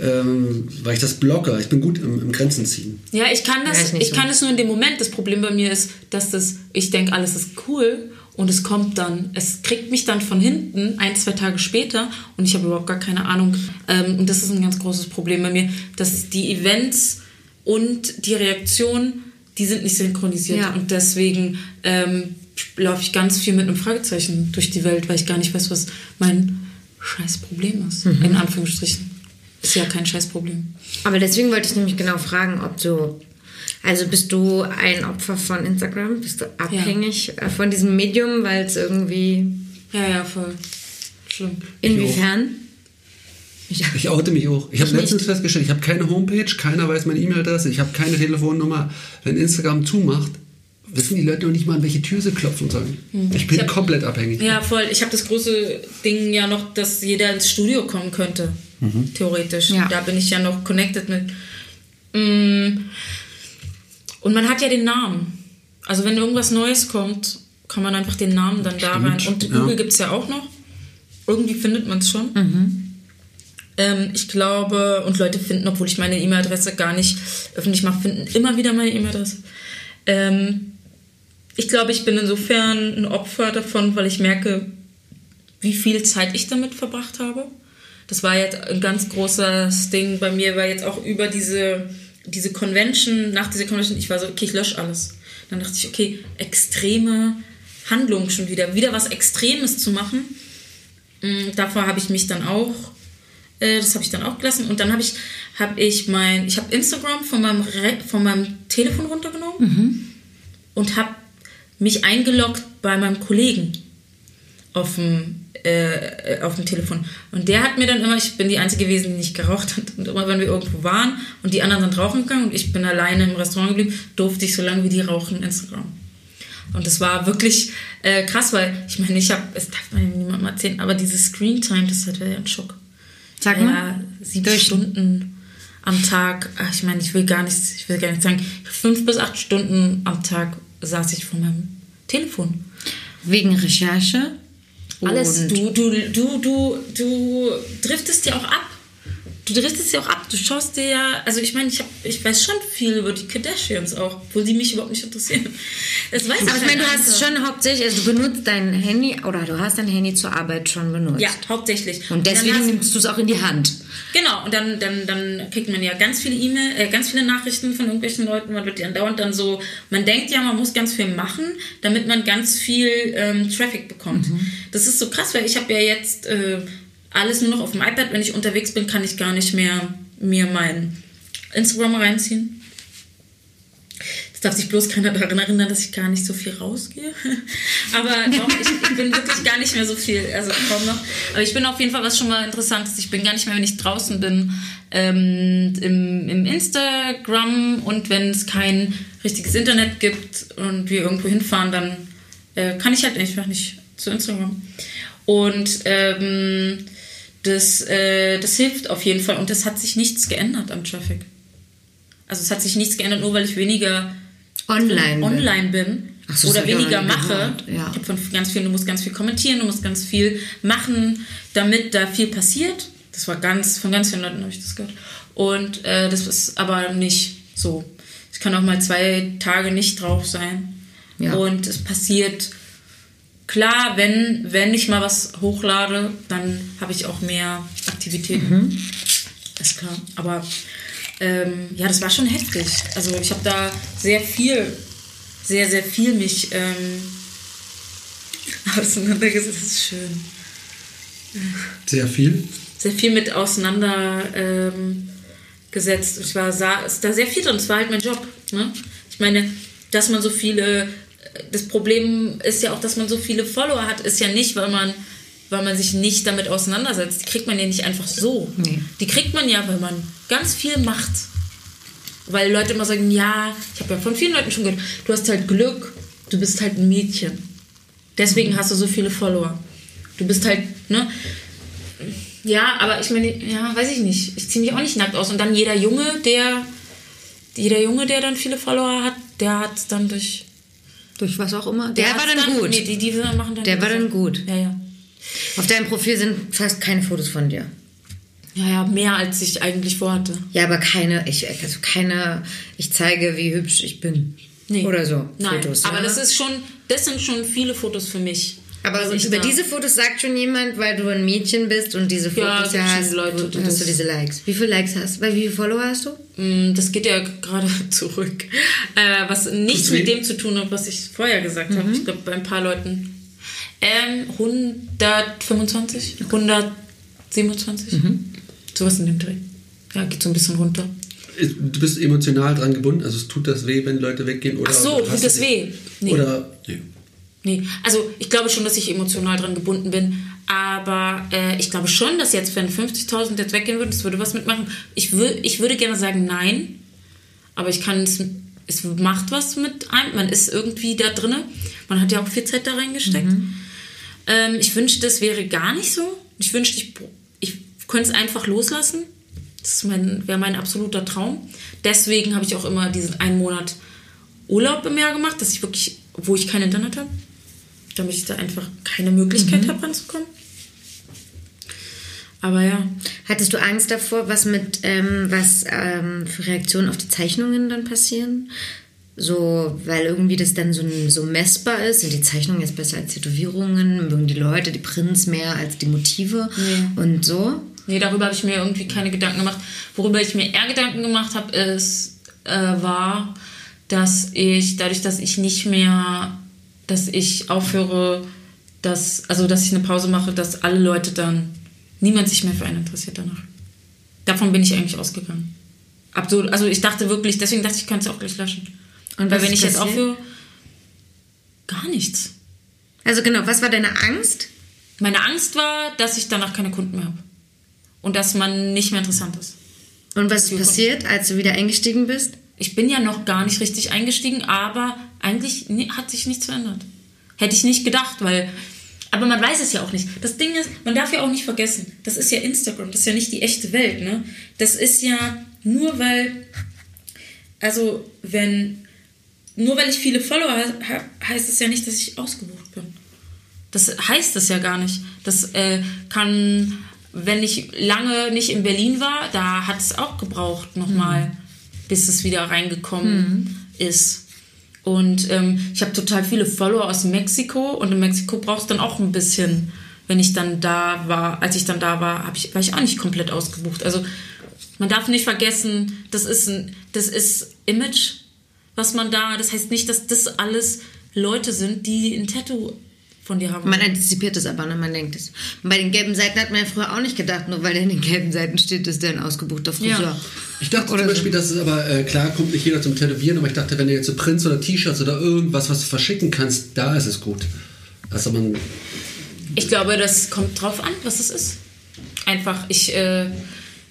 Speaker 2: ähm, weil ich das blocke. Ich bin gut im, im Grenzen ziehen.
Speaker 3: Ja, ich kann
Speaker 1: Ja,
Speaker 3: das,
Speaker 1: nicht
Speaker 3: ich
Speaker 1: so.
Speaker 3: kann das nur in dem Moment. Das Problem bei mir ist, dass das, ich denke, alles ist cool und es kommt dann, es kriegt mich dann von hinten ein, zwei Tage später und ich habe überhaupt gar keine Ahnung. Ähm, und das ist ein ganz großes Problem bei mir, dass die Events und die Reaktion, die sind nicht synchronisiert
Speaker 1: Ja.
Speaker 3: und deswegen ähm, laufe ich ganz viel mit einem Fragezeichen durch die Welt, weil ich gar nicht weiß, was mein scheiß Problem ist.
Speaker 1: Mhm.
Speaker 3: In Anführungsstrichen. Ist ja kein scheiß Problem.
Speaker 1: Aber deswegen wollte ich nämlich genau fragen, ob du. Also bist du ein Opfer von Instagram? Bist du abhängig äh, von diesem Medium, weil es irgendwie.
Speaker 3: Ja, ja, voll. Schlimm.
Speaker 1: Inwiefern? Ich,
Speaker 2: Ich oute mich auch. Ich habe letztens festgestellt, ich habe keine Homepage, keiner weiß meine E-Mail-Adresse, ich habe keine Telefonnummer. Wenn Instagram zumacht, wissen die Leute noch nicht mal, an welche Tür sie klopfen sollen. Ich bin
Speaker 3: Ich hab-
Speaker 2: komplett abhängig.
Speaker 3: Ja, voll. Ich habe das große Ding ja noch, dass jeder ins Studio kommen könnte. Theoretisch.
Speaker 1: Ja.
Speaker 3: Da bin ich ja noch connected mit. Mm. Und man hat ja den Namen. Also wenn irgendwas Neues kommt, kann man einfach den Namen dann da rein. Und
Speaker 2: ja.
Speaker 3: Google gibt es ja auch noch. Irgendwie findet man es schon. Ähm, ich glaube, und Leute finden, obwohl ich meine E-Mail-Adresse gar nicht öffentlich mache, finden immer wieder meine E-Mail-Adresse. Ähm, ich glaube, ich bin insofern ein Opfer davon, weil ich merke, wie viel Zeit ich damit verbracht habe. Das war jetzt ein ganz großes Ding bei mir, weil jetzt auch über diese, diese Convention, nach dieser Convention, ich war so, okay, ich lösche alles. Dann dachte ich, okay, extreme Handlungen schon wieder, wieder was Extremes zu machen. Mm, Davor habe ich mich dann auch, äh, das habe ich dann auch gelassen. Und dann habe ich, habe ich mein, ich habe Instagram von meinem, von meinem Telefon runtergenommen und habe mich eingeloggt bei meinem Kollegen auf dem, äh, auf dem Telefon. Und der hat mir dann immer, ich bin die Einzige gewesen, die nicht geraucht hat. Und immer, wenn wir irgendwo waren und die anderen sind rauchen gegangen und ich bin alleine im Restaurant geblieben, durfte ich so lange wie die rauchen Instagram. Und das war wirklich äh, krass, weil ich meine, ich habe, es darf man niemandem erzählen, aber diese Screen Time, das hat ja ein Schock.
Speaker 1: Sag
Speaker 3: ja,
Speaker 1: mal.
Speaker 3: sieben
Speaker 1: Durch-
Speaker 3: Stunden am Tag. Ich meine, ich will gar nicht, ich will gar nicht sagen, fünf bis acht Stunden am Tag saß ich vor meinem Telefon.
Speaker 1: wegen Recherche.
Speaker 3: Alles. Du, du, du, du, du driftest ja auch ab. Du driftest ja auch ab. Du schaust dir ja, also ich meine, ich, hab, ich weiß schon viel über die Kardashians auch, obwohl die mich überhaupt nicht interessieren. Das weiß
Speaker 1: Aber ich meine, du
Speaker 3: halt
Speaker 1: hast schon hauptsächlich, also du benutzt dein Handy oder du hast dein Handy zur Arbeit schon benutzt.
Speaker 3: Ja, hauptsächlich.
Speaker 1: Und deswegen
Speaker 3: hast-
Speaker 1: nimmst du es auch in die Hand.
Speaker 3: Genau, und dann, dann, dann kriegt man ja ganz viele E-Mail, äh, ganz viele Nachrichten von irgendwelchen Leuten, man wird ja andauernd dann so, man denkt ja, man muss ganz viel machen, damit man ganz viel ähm, Traffic bekommt. Das ist so krass, weil ich habe ja jetzt äh, alles nur noch auf dem iPad, wenn ich unterwegs bin, kann ich gar nicht mehr mir mein Instagram reinziehen. Jetzt darf sich bloß keiner daran erinnern, dass ich gar nicht so viel rausgehe. Aber doch, ich, ich bin wirklich gar nicht mehr so viel, also kaum noch. Aber ich bin auf jeden Fall was schon mal interessantes. Ich bin gar nicht mehr, wenn ich draußen bin, ähm, im, im Instagram und wenn es kein richtiges Internet gibt und wir irgendwo hinfahren, dann äh, kann ich halt einfach nicht zu Instagram. Und ähm, das, äh, das hilft auf jeden Fall und es hat sich nichts geändert am Traffic. Also es hat sich nichts geändert, nur weil ich weniger
Speaker 1: Online. bin.
Speaker 3: online bin
Speaker 1: Ach so, das
Speaker 3: oder weniger mache.
Speaker 1: ja.
Speaker 3: Ich habe von ganz vielen, du musst ganz viel kommentieren, du musst ganz viel machen, damit da viel passiert. Das war ganz, von ganz vielen Leuten habe ich das gehört. Und äh, das ist aber nicht so. Ich kann auch mal zwei Tage nicht drauf sein.
Speaker 1: Ja.
Speaker 3: Und es passiert, klar, wenn, wenn ich mal was hochlade, dann habe ich auch mehr Aktivitäten.
Speaker 1: Mhm.
Speaker 3: Ist klar. Aber ähm, ja, das war schon heftig. Also ich habe da sehr viel, sehr, sehr viel mich ähm, auseinandergesetzt. Das ist schön.
Speaker 2: Sehr viel.
Speaker 3: Sehr viel mit auseinander ähm. Ich war sah, ist da sehr viel drin. Es war halt mein Job. Ne? Ich meine, dass man so viele. Das Problem ist ja auch, dass man so viele Follower hat, ist ja nicht, weil man, weil man sich nicht damit auseinandersetzt. Die kriegt man ja nicht einfach so.
Speaker 1: Nee.
Speaker 3: Die kriegt man ja, weil man ganz viel macht. Weil Leute immer sagen, ja, ich habe ja von vielen Leuten schon gehört, du hast halt Glück, du bist halt ein Mädchen. Deswegen hast du so viele Follower. Du bist halt, ne? Ja, aber ich meine, ja, weiß ich nicht. Ich ziehe mich auch nicht nackt aus. Und dann jeder Junge, der, jeder Junge, der dann viele Follower hat, der hat dann durch.
Speaker 1: Durch was auch immer. Der, war
Speaker 3: hat's
Speaker 1: dann, gut.
Speaker 3: Nee, die, die machen dann.
Speaker 1: Der war dann gut.
Speaker 3: Ja, ja.
Speaker 1: Auf deinem Profil sind fast keine Fotos von dir.
Speaker 3: Ja, ja, mehr als ich eigentlich vorhatte.
Speaker 1: Ja, aber keine, ich, also keine, ich zeige, wie hübsch ich bin.
Speaker 3: Nee.
Speaker 1: Oder so.
Speaker 3: Nein,
Speaker 1: Fotos,
Speaker 3: aber
Speaker 1: ja?
Speaker 3: das ist schon, das sind schon viele Fotos für mich.
Speaker 1: Aber
Speaker 3: ich
Speaker 1: über
Speaker 3: da-
Speaker 1: diese Fotos sagt schon jemand, weil du ein Mädchen bist und diese
Speaker 3: Ja,
Speaker 1: Fotos ja,
Speaker 3: schon
Speaker 1: hast,
Speaker 3: Leute, die
Speaker 1: hast du diese Likes. Wie viele Likes hast du? Weil wie viele Follower hast du?
Speaker 3: Mm, Das geht ja gerade zurück. Äh, was nichts mit dem zu tun hat, was ich vorher gesagt habe. Ich glaube, bei ein paar Leuten. Ähm, 125, 127. Sowas in dem Dreh. Ja, geht so ein bisschen runter.
Speaker 2: Du bist emotional dran gebunden, also es tut das weh, wenn Leute weggehen? Oder
Speaker 3: Ach so, tut
Speaker 2: du
Speaker 3: das weh? Nee.
Speaker 2: Oder, nee.
Speaker 3: Nee, also ich glaube schon, dass ich emotional dran gebunden bin. Aber äh, ich glaube schon, dass jetzt, wenn 50.000 jetzt weggehen würden, das würde was mitmachen. Ich, wür ich würde gerne sagen nein. Aber ich kann es, es macht was mit einem. Man ist irgendwie da drinne. Man hat ja auch viel Zeit da reingesteckt. Ähm, ich wünschte, es wäre gar nicht so. Ich wünschte, ich, ich könnte es einfach loslassen. Das mein, wäre mein absoluter Traum. Deswegen habe ich auch immer diesen einen Monat Urlaub im Jahr gemacht, dass ich wirklich, wo ich kein Internet habe, damit ich da einfach keine Möglichkeit habe, ranzukommen. Aber ja,
Speaker 1: Hattest du Angst davor, was mit, ähm, was ähm, für Reaktionen auf die Zeichnungen dann passieren? So, weil irgendwie das dann so, so messbar ist. Sind die Zeichnungen jetzt besser als Tätowierungen? Mögen die Leute die Prints mehr als die Motive? Und so?
Speaker 3: nee, darüber habe ich mir irgendwie keine Gedanken gemacht. Worüber ich mir eher Gedanken gemacht habe, ist, äh, war, dass ich, dadurch, dass ich nicht mehr, dass ich aufhöre, dass, also dass ich eine Pause mache, dass alle Leute dann, niemand sich mehr für einen interessiert danach. Davon bin ich eigentlich ausgegangen. Absurd. Also ich dachte wirklich, deswegen dachte ich, ich könnte es auch gleich löschen.
Speaker 1: Und
Speaker 3: Weil wenn ich jetzt aufhöre, gar nichts.
Speaker 1: Also genau, was war deine Angst?
Speaker 3: Meine Angst war, dass ich danach keine Kunden mehr habe. Und dass man nicht mehr interessant ist.
Speaker 1: Und was ist passiert, als du wieder eingestiegen bist?
Speaker 3: Ich bin ja noch gar nicht richtig eingestiegen, aber eigentlich hat sich nichts verändert. Hätte ich nicht gedacht, weil. Aber man weiß es ja auch nicht. Das Ding ist, man darf ja auch nicht vergessen, das ist ja Instagram, das ist ja nicht die echte Welt, ne? Das ist ja nur weil. Also, wenn. Nur weil ich viele Follower habe, heißt es ja nicht, dass ich ausgebucht bin. Das heißt es ja gar nicht. Das äh, kann, wenn ich lange nicht in Berlin war, da hat es auch gebraucht nochmal, bis es wieder reingekommen ist. Und ähm, ich habe total viele Follower aus Mexiko und in Mexiko braucht es dann auch ein bisschen, wenn ich dann da war, als ich dann da war, ich, war ich auch nicht komplett ausgebucht. Also man darf nicht vergessen, das ist ein, das ist Image, was man da, das heißt nicht, dass das alles Leute sind, die ein Tattoo von dir haben.
Speaker 1: Man antizipiert es aber, ne? man denkt es. Und bei den gelben Seiten hat man ja früher auch nicht gedacht, nur weil der in den gelben Seiten steht, ist der ein ausgebuchter Friseur.
Speaker 3: Ja.
Speaker 2: Ich dachte
Speaker 1: Oder
Speaker 2: zum
Speaker 1: so.
Speaker 2: Beispiel, dass es aber, äh, klar kommt nicht jeder zum Tätowieren, aber ich dachte, wenn du jetzt so Prints oder T-Shirts oder irgendwas, was du verschicken kannst, da ist es gut. Also man,
Speaker 3: Ich glaube, das kommt drauf an, was es ist. Einfach, ich, äh,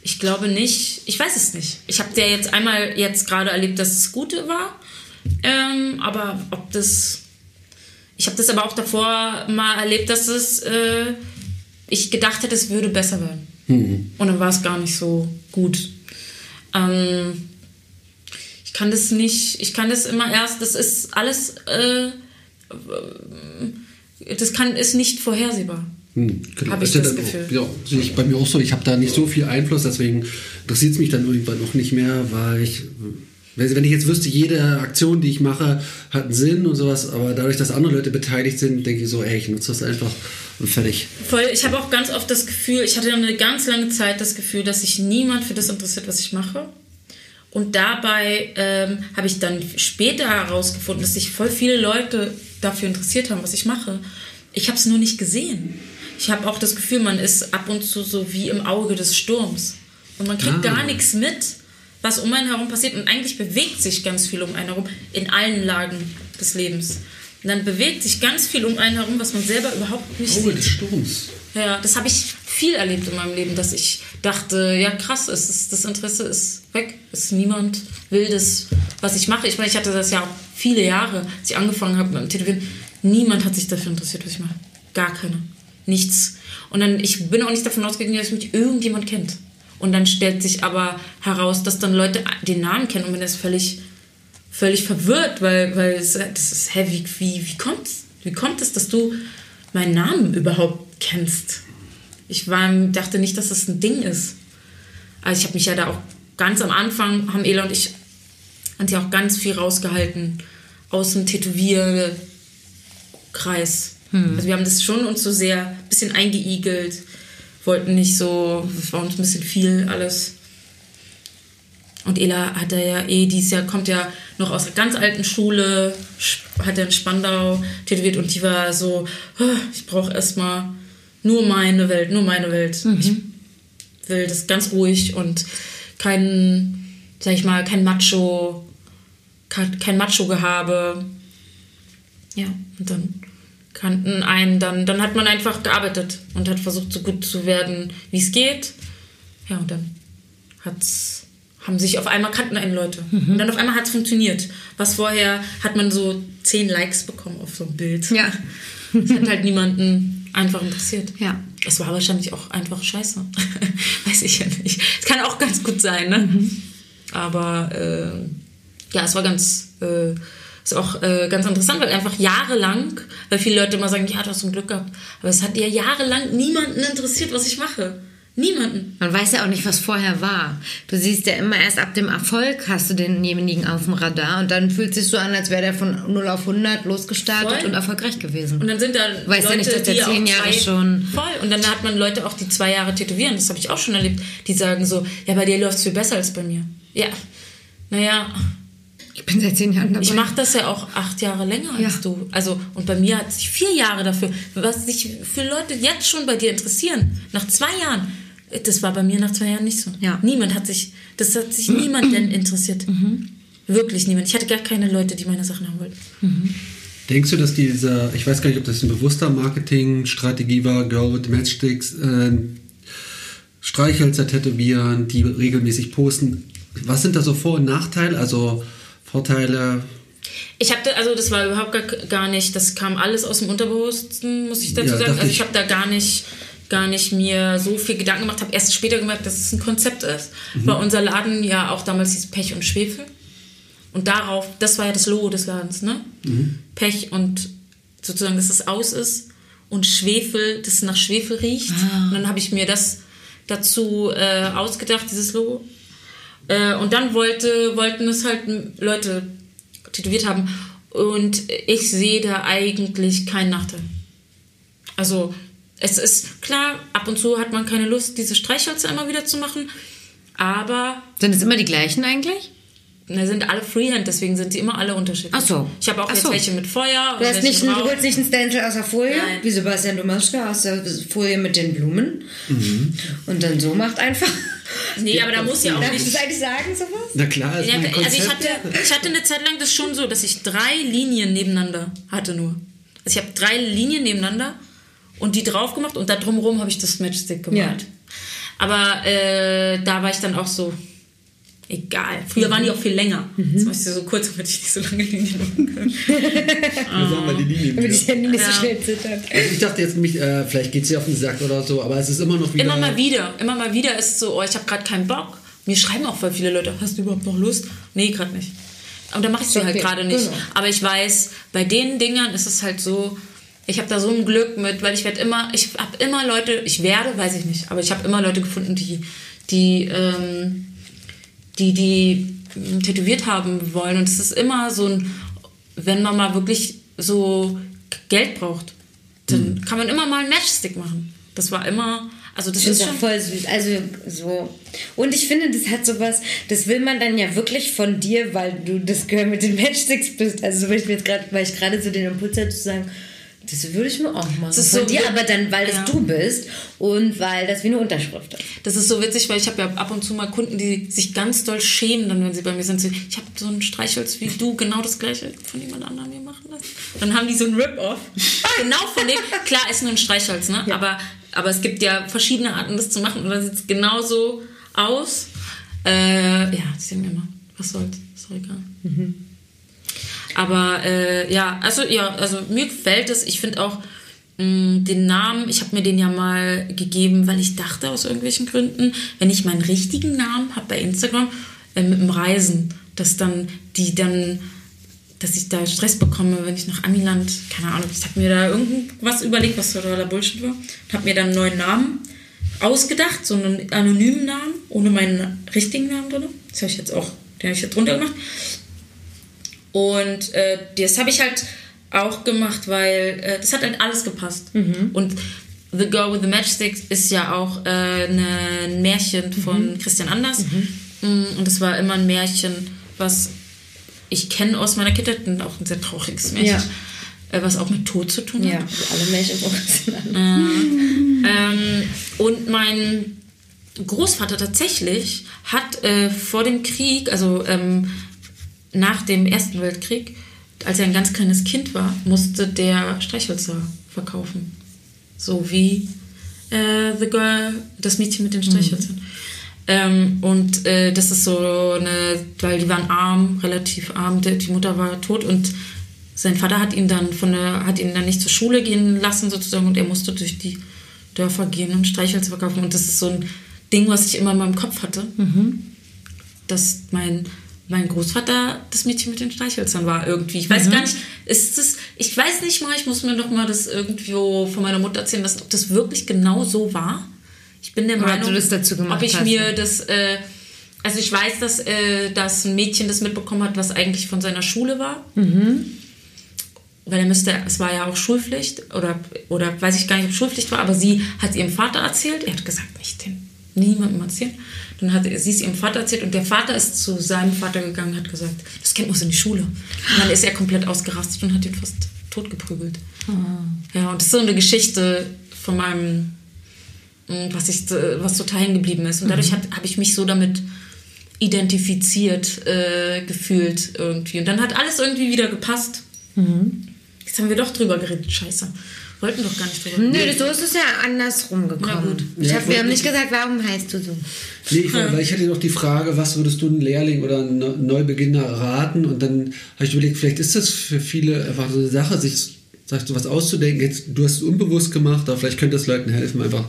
Speaker 3: ich glaube nicht, ich weiß es nicht. Ich habe ja jetzt einmal jetzt gerade erlebt, dass es Gute war. Ähm, aber ob das. Ich habe das aber auch davor mal erlebt, dass es. Äh, ich gedacht hätte, es würde besser werden. Und dann war es gar nicht so gut. Ähm, ich kann das nicht, ich kann das immer erst, das ist alles. Äh, das kann, ist nicht vorhersehbar.
Speaker 2: hm, genau.
Speaker 3: Hab ich das
Speaker 2: dann
Speaker 3: Gefühl.
Speaker 2: Auch, ja, ich bei mir auch so. Ich habe da nicht so viel Einfluss, deswegen interessiert es mich dann irgendwann auch nicht mehr, weil ich, wenn ich jetzt wüsste, jede Aktion, die ich mache, hat einen Sinn und sowas, aber dadurch, dass andere Leute beteiligt sind, denke ich so, ey, ich nutze das einfach und fertig.
Speaker 3: Voll, ich habe auch ganz oft das Gefühl, ich hatte eine ganz lange Zeit das Gefühl, dass sich niemand für das interessiert, was ich mache. Und dabei ähm, habe ich dann später herausgefunden, dass sich voll viele Leute dafür interessiert haben, was ich mache. Ich habe es nur nicht gesehen. Ich habe auch das Gefühl, man ist ab und zu so wie im Auge des Sturms. Und man kriegt
Speaker 2: Ah.
Speaker 3: gar nichts mit, was um einen herum passiert. Und eigentlich bewegt sich ganz viel um einen herum in allen Lagen des Lebens. Und dann bewegt sich ganz viel um einen herum, was man selber überhaupt nicht
Speaker 2: Auge
Speaker 3: sieht.
Speaker 2: des Sturms.
Speaker 3: Ja, das habe ich viel erlebt in meinem Leben, dass ich dachte, ja krass, es ist, das Interesse ist weg, es ist niemand will das, was ich mache. Ich meine, ich hatte das ja auch viele Jahre, als ich angefangen habe mit dem Tätowieren. Niemand hat sich dafür interessiert, was ich mache. Gar keiner. Nichts. Und dann, ich bin auch nicht davon ausgegangen, dass mich irgendjemand kennt. Und dann stellt sich aber heraus, dass dann Leute den Namen kennen und man ist völlig, völlig verwirrt, weil, weil es, das ist, hä, wie, wie, wie kommt's? Wie kommt es, dass du meinen Namen überhaupt kennst? Ich war, dachte nicht, dass das ein Ding ist. Also ich habe mich ja da auch ganz am Anfang, haben Ela und ich uns ja auch ganz viel rausgehalten aus dem Tätowierkreis. Also wir haben das schon uns so sehr ein bisschen eingeigelt, wollten nicht so, es war uns ein bisschen viel alles. Und Ela hat er ja eh dieses Jahr, kommt ja noch aus einer ganz alten Schule, hat er in Spandau tätowiert und die war so, "Ah, ich brauche erstmal nur meine Welt, nur meine Welt. Ich will das ganz ruhig und kein, sag ich mal, kein Macho, kein, kein Macho-Gehabe. Ja, und dann kannten einen, dann, dann hat man einfach gearbeitet und hat versucht, so gut zu werden, wie es geht. Ja, und dann hat's, haben sich auf einmal kannten einen Leute. Und dann auf einmal hat es funktioniert. Was vorher hat man so zehn Likes bekommen auf so ein Bild.
Speaker 1: Ja.
Speaker 3: Das hat halt niemanden einfach interessiert.
Speaker 1: Ja.
Speaker 3: Es war wahrscheinlich auch einfach scheiße. Weiß ich ja nicht. Es kann auch ganz gut sein, ne? Aber äh, ja, es war ganz, äh, ist auch äh, ganz interessant, weil einfach jahrelang, weil viele Leute immer sagen, ja, du hast so ein Glück gehabt. Aber es hat ja jahrelang niemanden interessiert, was ich mache. Niemanden.
Speaker 1: Man weiß ja auch nicht, was vorher war. Du siehst ja immer erst ab dem Erfolg hast du denjenigen auf dem Radar und dann fühlt es sich so an, als wäre der von 0 auf 100 losgestartet
Speaker 3: Voll.
Speaker 1: und erfolgreich gewesen.
Speaker 3: Und dann sind da
Speaker 1: Weißt ja
Speaker 3: Leute,
Speaker 1: nicht, dass der
Speaker 3: die
Speaker 1: zehn
Speaker 3: auch
Speaker 1: Jahre
Speaker 3: zwei,
Speaker 1: schon-
Speaker 3: Voll. Und dann hat man Leute auch, die zwei Jahre tätowieren. Das habe ich auch schon erlebt. Die sagen so, ja, bei dir läuft es viel besser als bei mir. Ja. Naja,
Speaker 1: ich bin seit zehn Jahren dabei.
Speaker 3: ich mache das ja auch acht Jahre länger als
Speaker 1: Ja.
Speaker 3: du. Also, und bei mir hat sich vier Jahre dafür. Was sich für Leute jetzt schon bei dir interessieren, nach zwei Jahren, das war bei mir nach zwei Jahren nicht so.
Speaker 1: Ja.
Speaker 3: Niemand hat sich, das hat sich niemand denn interessiert. Wirklich niemand. Ich hatte gar keine Leute, die meine Sachen haben wollten.
Speaker 2: Denkst du, dass diese, ich weiß gar nicht, ob das ein bewusster Marketingstrategie war, Girl with Matchsticks, äh, Streichhölzer tätowieren, die regelmäßig posten. Was sind da so Vor- und Nachteile? Also Vorteile,
Speaker 3: Ich habe da, also das war überhaupt gar, gar nicht, das kam alles aus dem Unterbewussten, muss ich dazu
Speaker 2: Ja,
Speaker 3: sagen. Also ich
Speaker 2: ich.
Speaker 3: habe da gar nicht, gar nicht mir so viel Gedanken gemacht, habe erst später gemerkt, dass es ein Konzept ist,
Speaker 2: Mhm.
Speaker 3: weil unser Laden ja auch damals hieß Pech und Schwefel. Und darauf, das war ja das Logo des Ladens, ne?
Speaker 2: Mhm.
Speaker 3: Pech und sozusagen, dass es aus ist und Schwefel, dass es nach Schwefel riecht.
Speaker 2: Ah.
Speaker 3: Und dann habe ich mir das dazu äh, ausgedacht, dieses Logo. Äh, und dann wollte, wollten es halt Leute tätowiert haben. Und ich sehe da eigentlich keinen Nachteil. Also, es ist klar, ab und zu hat man keine Lust, diese Streichhölzer immer wieder zu machen. Aber
Speaker 1: Sind es immer die gleichen eigentlich?
Speaker 3: ne, sind alle Freehand, deswegen sind sie immer alle unterschiedlich.
Speaker 1: Ach so.
Speaker 3: Ich habe auch
Speaker 1: Ach
Speaker 3: jetzt
Speaker 1: so.
Speaker 3: welche mit Feuer.
Speaker 1: Du, hast nicht, ein- du holst nicht einen Stencil aus der Folie,
Speaker 3: Nein.
Speaker 1: wie Sebastian Domaschka aus der Folie mit den Blumen. Und dann so macht einfach.
Speaker 3: Nee, aber da muss ja auch
Speaker 1: Darf ich
Speaker 3: nicht.
Speaker 1: das eigentlich sagen, sowas?
Speaker 2: na klar, ist
Speaker 3: Ja,
Speaker 2: mein
Speaker 3: also ich hatte, ich hatte eine Zeit lang das schon so, dass ich drei Linien nebeneinander hatte nur. Also ich habe drei Linien nebeneinander und die drauf gemacht und da drumherum habe ich das Matchstick gemalt.
Speaker 1: Ja.
Speaker 3: Aber äh, da war ich dann auch so, egal. Früher waren die auch viel länger. Jetzt mach ich sie so kurz, damit ich nicht so lange Linien machen kann.
Speaker 2: Wir sagen mal die Linien
Speaker 1: Damit ich Handy nicht so
Speaker 3: Ja.
Speaker 1: schnell zittert.
Speaker 2: Also ich dachte jetzt, mich, äh, vielleicht geht es dir auf den Sack oder so, aber es ist immer noch wieder.
Speaker 3: Immer mal wieder, immer mal wieder ist es so, oh, ich habe gerade keinen Bock. Mir schreiben auch voll viele Leute, hast du überhaupt noch Lust? Nee, gerade nicht. Und dann mache ich sie
Speaker 1: Okay,
Speaker 3: halt gerade nicht.
Speaker 1: genau.
Speaker 3: Aber ich weiß, bei den Dingern ist es halt so, ich habe da so ein Glück mit, weil ich werde immer, ich habe immer Leute, ich werde, weiß ich nicht, aber ich habe immer Leute gefunden, die, die, ähm, die, die tätowiert haben wollen. Und es ist immer so ein, wenn man mal wirklich so Geld braucht, dann kann man immer mal einen Matchstick machen. Das war immer, also das
Speaker 1: finde
Speaker 3: ist
Speaker 1: auch
Speaker 3: schon
Speaker 1: voll süß. Also so. Und ich finde, das hat sowas, das will man dann ja wirklich von dir, weil du das Girl mit den Matchsticks bist. Also so, weil ich mir jetzt gerade, weil ich gerade so den Impuls hatte zu sagen, Das würde ich mir auch machen.
Speaker 3: Das ist
Speaker 1: Von
Speaker 3: so
Speaker 1: dir, aber dann, weil
Speaker 3: Ja.
Speaker 1: es du bist und weil das wie eine Unterschrift ist.
Speaker 3: Das ist so witzig, weil ich habe ja ab und zu mal Kunden, die sich ganz doll schämen, dann wenn sie bei mir sind. Ich habe so ein Streichholz wie du, genau das gleiche von jemand anderem mir machen lassen. Dann haben die so ein Rip-Off. genau von dem. Klar, ist nur ein Streichholz, ne? Aber, aber es gibt ja verschiedene Arten, das zu machen. Und dann sieht es genauso aus. Äh, ja, das sehen wir mal. Was soll's? Ist doch egal. Aber äh, ja, also ja, also mir gefällt es. Ich finde auch mh, den Namen, ich habe mir den ja mal gegeben, weil ich dachte aus irgendwelchen Gründen, wenn ich meinen richtigen Namen habe bei Instagram äh, mit dem Reisen, dass dann die dann, dass ich da Stress bekomme, wenn ich nach Amiland, keine Ahnung, ich habe mir da irgendwas überlegt, was totaler Bullshit war, und habe mir dann einen neuen Namen ausgedacht, so einen anonymen Namen, ohne meinen richtigen Namen drin. Das habe ich jetzt auch, den habe ich jetzt drunter gemacht. Und äh, das habe ich halt auch gemacht, weil äh, das hat halt alles gepasst. Und The Girl with the Matchsticks ist ja auch äh, ne, ein Märchen von Christian Anders. Mm, Und es war immer ein Märchen, was ich kenne aus meiner Kindheit und auch ein sehr trauriges Märchen, äh, was auch mit Tod zu tun hat.
Speaker 1: Ja, alle Menschen professionell.
Speaker 3: Ähm, und mein Großvater tatsächlich hat äh, vor dem Krieg, also ähm, nach dem Ersten Weltkrieg, als er ein ganz kleines Kind war, musste der Streichhölzer verkaufen. So wie äh, The Girl, das Mädchen mit den Streichhölzern. Ähm, und äh, das ist so eine, weil die waren arm, relativ arm, die, die Mutter war tot und sein Vater hat ihn dann von der, hat ihn dann nicht zur Schule gehen lassen sozusagen und er musste durch die Dörfer gehen und Streichhölzer verkaufen und das ist so ein Ding, was ich immer in meinem Kopf hatte, dass mein mein Großvater das Mädchen mit den Streichhölzern war irgendwie. Ich weiß gar nicht, ist das, ich weiß nicht mal, ich muss mir noch mal das irgendwo von meiner Mutter erzählen lassen, ob das wirklich genau so war. Ich bin der
Speaker 1: Oder
Speaker 3: Meinung,
Speaker 1: du das dazu gemacht
Speaker 3: ob ich
Speaker 1: hast.
Speaker 3: mir das, äh, also ich weiß, dass, äh, dass ein Mädchen das mitbekommen hat, was eigentlich von seiner Schule war. Weil er müsste, es war ja auch Schulpflicht oder, oder weiß ich gar nicht, ob Schulpflicht war, aber sie hat es ihrem Vater erzählt. Er hat gesagt, nicht den, niemandem erzählen. Dann hat sie es ihrem Vater erzählt und der Vater ist zu seinem Vater gegangen und hat gesagt, das Kind muss in die Schule. Und dann ist er komplett ausgerastet und hat ihn fast totgeprügelt. Ja, und das ist so eine Geschichte von meinem, mh, was, ich, äh, was total hängen geblieben ist. Und dadurch habe ich mich so damit identifiziert äh, gefühlt irgendwie. Und dann hat alles irgendwie wieder gepasst. Jetzt haben wir doch drüber geredet, scheiße. Wollten doch gar nicht drüber reden.
Speaker 1: Nö, so ist es ja andersrum gekommen. Ich
Speaker 2: Ja,
Speaker 1: hab, wir haben nicht gesagt, warum heißt du so?
Speaker 2: Nee, ich, weil ich hatte noch die Frage, was würdest du einem Lehrling oder einem Neubeginner raten? Und dann habe ich überlegt, vielleicht ist das für viele einfach so eine Sache, sich sagst du was auszudenken. Jetzt, du hast es unbewusst gemacht, aber vielleicht könnte es Leuten helfen, einfach.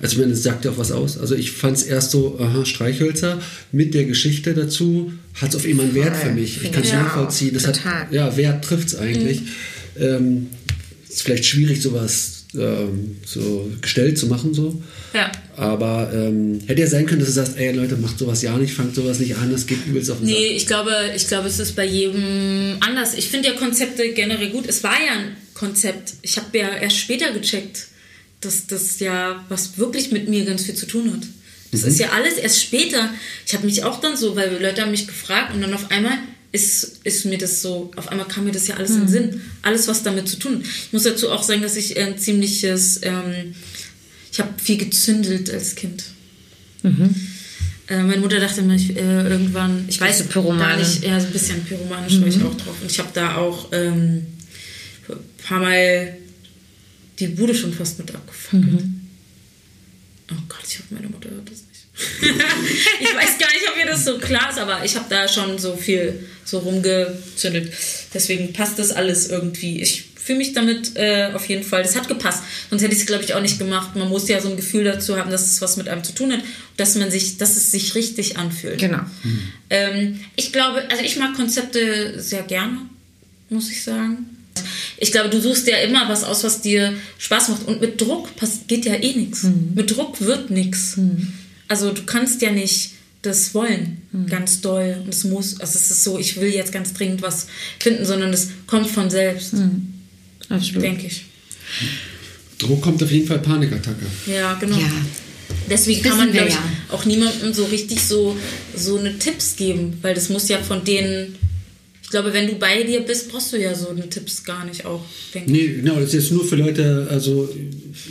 Speaker 2: Also ich meine, es sagt ja auch was aus. Also ich fand es erst so, aha, Streichhölzer mit der Geschichte dazu hat es auf einmal einen Wert für mich. Ich kann es
Speaker 1: Ja,
Speaker 2: nachvollziehen. Das
Speaker 1: total.
Speaker 2: hat, ja, Wert trifft es eigentlich. Ähm, ist vielleicht schwierig, sowas ähm, so gestellt zu machen, so.
Speaker 3: Ja.
Speaker 2: Aber ähm, hätte ja sein können, dass du sagst, ey Leute, macht sowas ja nicht, fangt sowas nicht an, das geht übelst auf den
Speaker 3: Nee, ich glaube, ich glaube, es ist bei jedem anders. Ich finde ja Konzepte generell gut. Es war ja ein Konzept. Ich habe ja erst später gecheckt, dass das ja was wirklich mit mir ganz viel zu tun hat. Das ist ja alles erst später. Ich habe mich auch dann so, weil Leute haben mich gefragt und dann auf einmal ist, ist mir das so, auf einmal kam mir das ja alles in den Sinn. Alles, was damit zu tun. Ich muss dazu auch sagen, dass ich ein ziemliches, ähm, ich habe viel gezündelt als Kind. Äh, meine Mutter dachte immer, ich, äh, irgendwann, ich weiß
Speaker 1: Pyromane?
Speaker 3: gar nicht, ja, so ein bisschen pyromanisch war ich auch drauf. Und ich habe da auch ähm, ein paar Mal die Bude schon fast mit abgefackelt. Oh Gott, ich hoffe, meine Mutter hört das. Ich weiß gar nicht, ob ihr das so klar ist, aber ich habe da schon so viel so rumgezündet. Deswegen passt das alles irgendwie. Ich fühle mich damit äh, auf jeden Fall. Das hat gepasst. Sonst hätte ich es, glaube ich, auch nicht gemacht. Man muss ja so ein Gefühl dazu haben, dass es was mit einem zu tun hat, dass man sich, dass es sich richtig anfühlt.
Speaker 1: Genau.
Speaker 3: Ähm, ich glaube, also ich mag Konzepte sehr gerne, muss ich sagen. Ich glaube, du suchst ja immer was aus, was dir Spaß macht. Und mit Druck geht ja eh nichts. Mit Druck wird nichts. Also du kannst ja nicht das wollen, ganz doll. Und es muss, also es ist so, ich will jetzt ganz dringend was finden, sondern es kommt von selbst,
Speaker 1: Absolut.
Speaker 3: denke ich.
Speaker 2: Druck kommt auf jeden Fall Panikattacke.
Speaker 3: Ja, genau.
Speaker 1: Ja.
Speaker 3: Deswegen kann man, glaube ich,
Speaker 1: ja.
Speaker 3: auch niemandem so richtig so, so eine Tipps geben, weil das muss ja von denen, ich glaube, wenn du bei dir bist, brauchst du ja so eine Tipps gar nicht auch, denke
Speaker 2: Nee, genau, das ist jetzt nur für Leute, also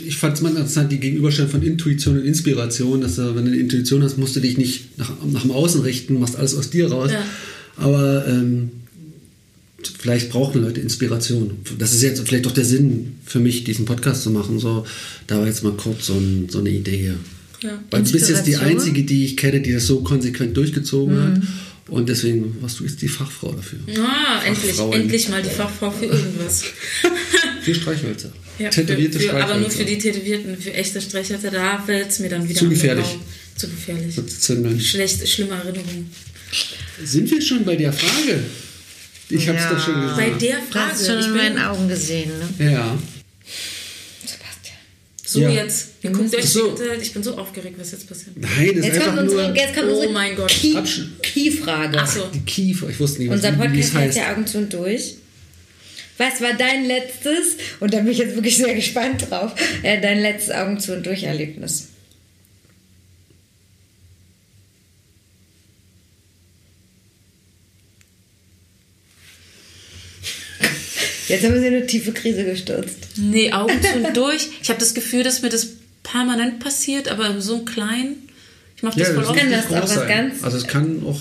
Speaker 2: ich fand es mal interessant, die Gegenüberstellung von Intuition und Inspiration, dass du, wenn du eine Intuition hast, musst du dich nicht nach, nach dem Außen richten, machst alles aus dir raus.
Speaker 3: Ja.
Speaker 2: Aber ähm, vielleicht brauchen Leute Inspiration. Das ist jetzt vielleicht doch der Sinn für mich, diesen Podcast zu machen. So, da war jetzt mal kurz so, ein, so eine Idee hier.
Speaker 3: Ja.
Speaker 2: Weil du bist jetzt die? Einzige, die ich kenne, die das so konsequent durchgezogen hat. Und deswegen warst du jetzt die Fachfrau dafür.
Speaker 3: Ah, endlich, endlich mal die Fachfrau für irgendwas.
Speaker 2: Für Streichhölzer.
Speaker 3: Ja,
Speaker 2: Tätowierte
Speaker 3: für, für,
Speaker 2: Streichhölzer.
Speaker 3: aber nur für die Tätowierten, für echte Streichhölzer, da fällt es mir dann wieder
Speaker 2: Zu gefährlich.
Speaker 3: Zu gefährlich. Schlecht, schlimme Erinnerungen.
Speaker 2: Sind wir schon bei der Frage? Ich hab's
Speaker 1: Ja.
Speaker 2: doch schon gesagt.
Speaker 3: Bei der
Speaker 1: Du hast
Speaker 3: Frage,
Speaker 1: schon
Speaker 3: ich
Speaker 1: in meinen Augen gesehen, ne?
Speaker 2: Ja.
Speaker 3: So
Speaker 2: Ja.
Speaker 3: jetzt, ihr guckt euch
Speaker 2: So.
Speaker 3: bitte, ich bin so aufgeregt, was jetzt passiert.
Speaker 2: Nein, das ist
Speaker 1: Jetzt
Speaker 2: einfach
Speaker 1: kommt unsere,
Speaker 2: nur
Speaker 1: jetzt kommt
Speaker 3: Oh
Speaker 1: unsere
Speaker 3: mein Gott.
Speaker 1: Key- Key-Frage.
Speaker 3: Ach so.
Speaker 2: die Kiefer. Ich wusste nicht, was
Speaker 1: Unser Podcast heißt
Speaker 2: heißt.
Speaker 1: ja Augen zu und durch. Was war dein letztes, und da bin ich jetzt wirklich sehr gespannt drauf, äh, dein letztes Augen zu und durch Erlebnis? Jetzt haben wir sie in eine tiefe Krise gestürzt.
Speaker 3: Nee, Augen zu und durch. Ich habe das Gefühl, dass mir das permanent passiert, aber so klein. Ich mache das
Speaker 2: Ja,
Speaker 3: voll oft.
Speaker 1: kann das
Speaker 2: nicht
Speaker 1: auch
Speaker 2: groß
Speaker 1: was
Speaker 2: sein.
Speaker 1: ganz-
Speaker 2: Also es kann auch.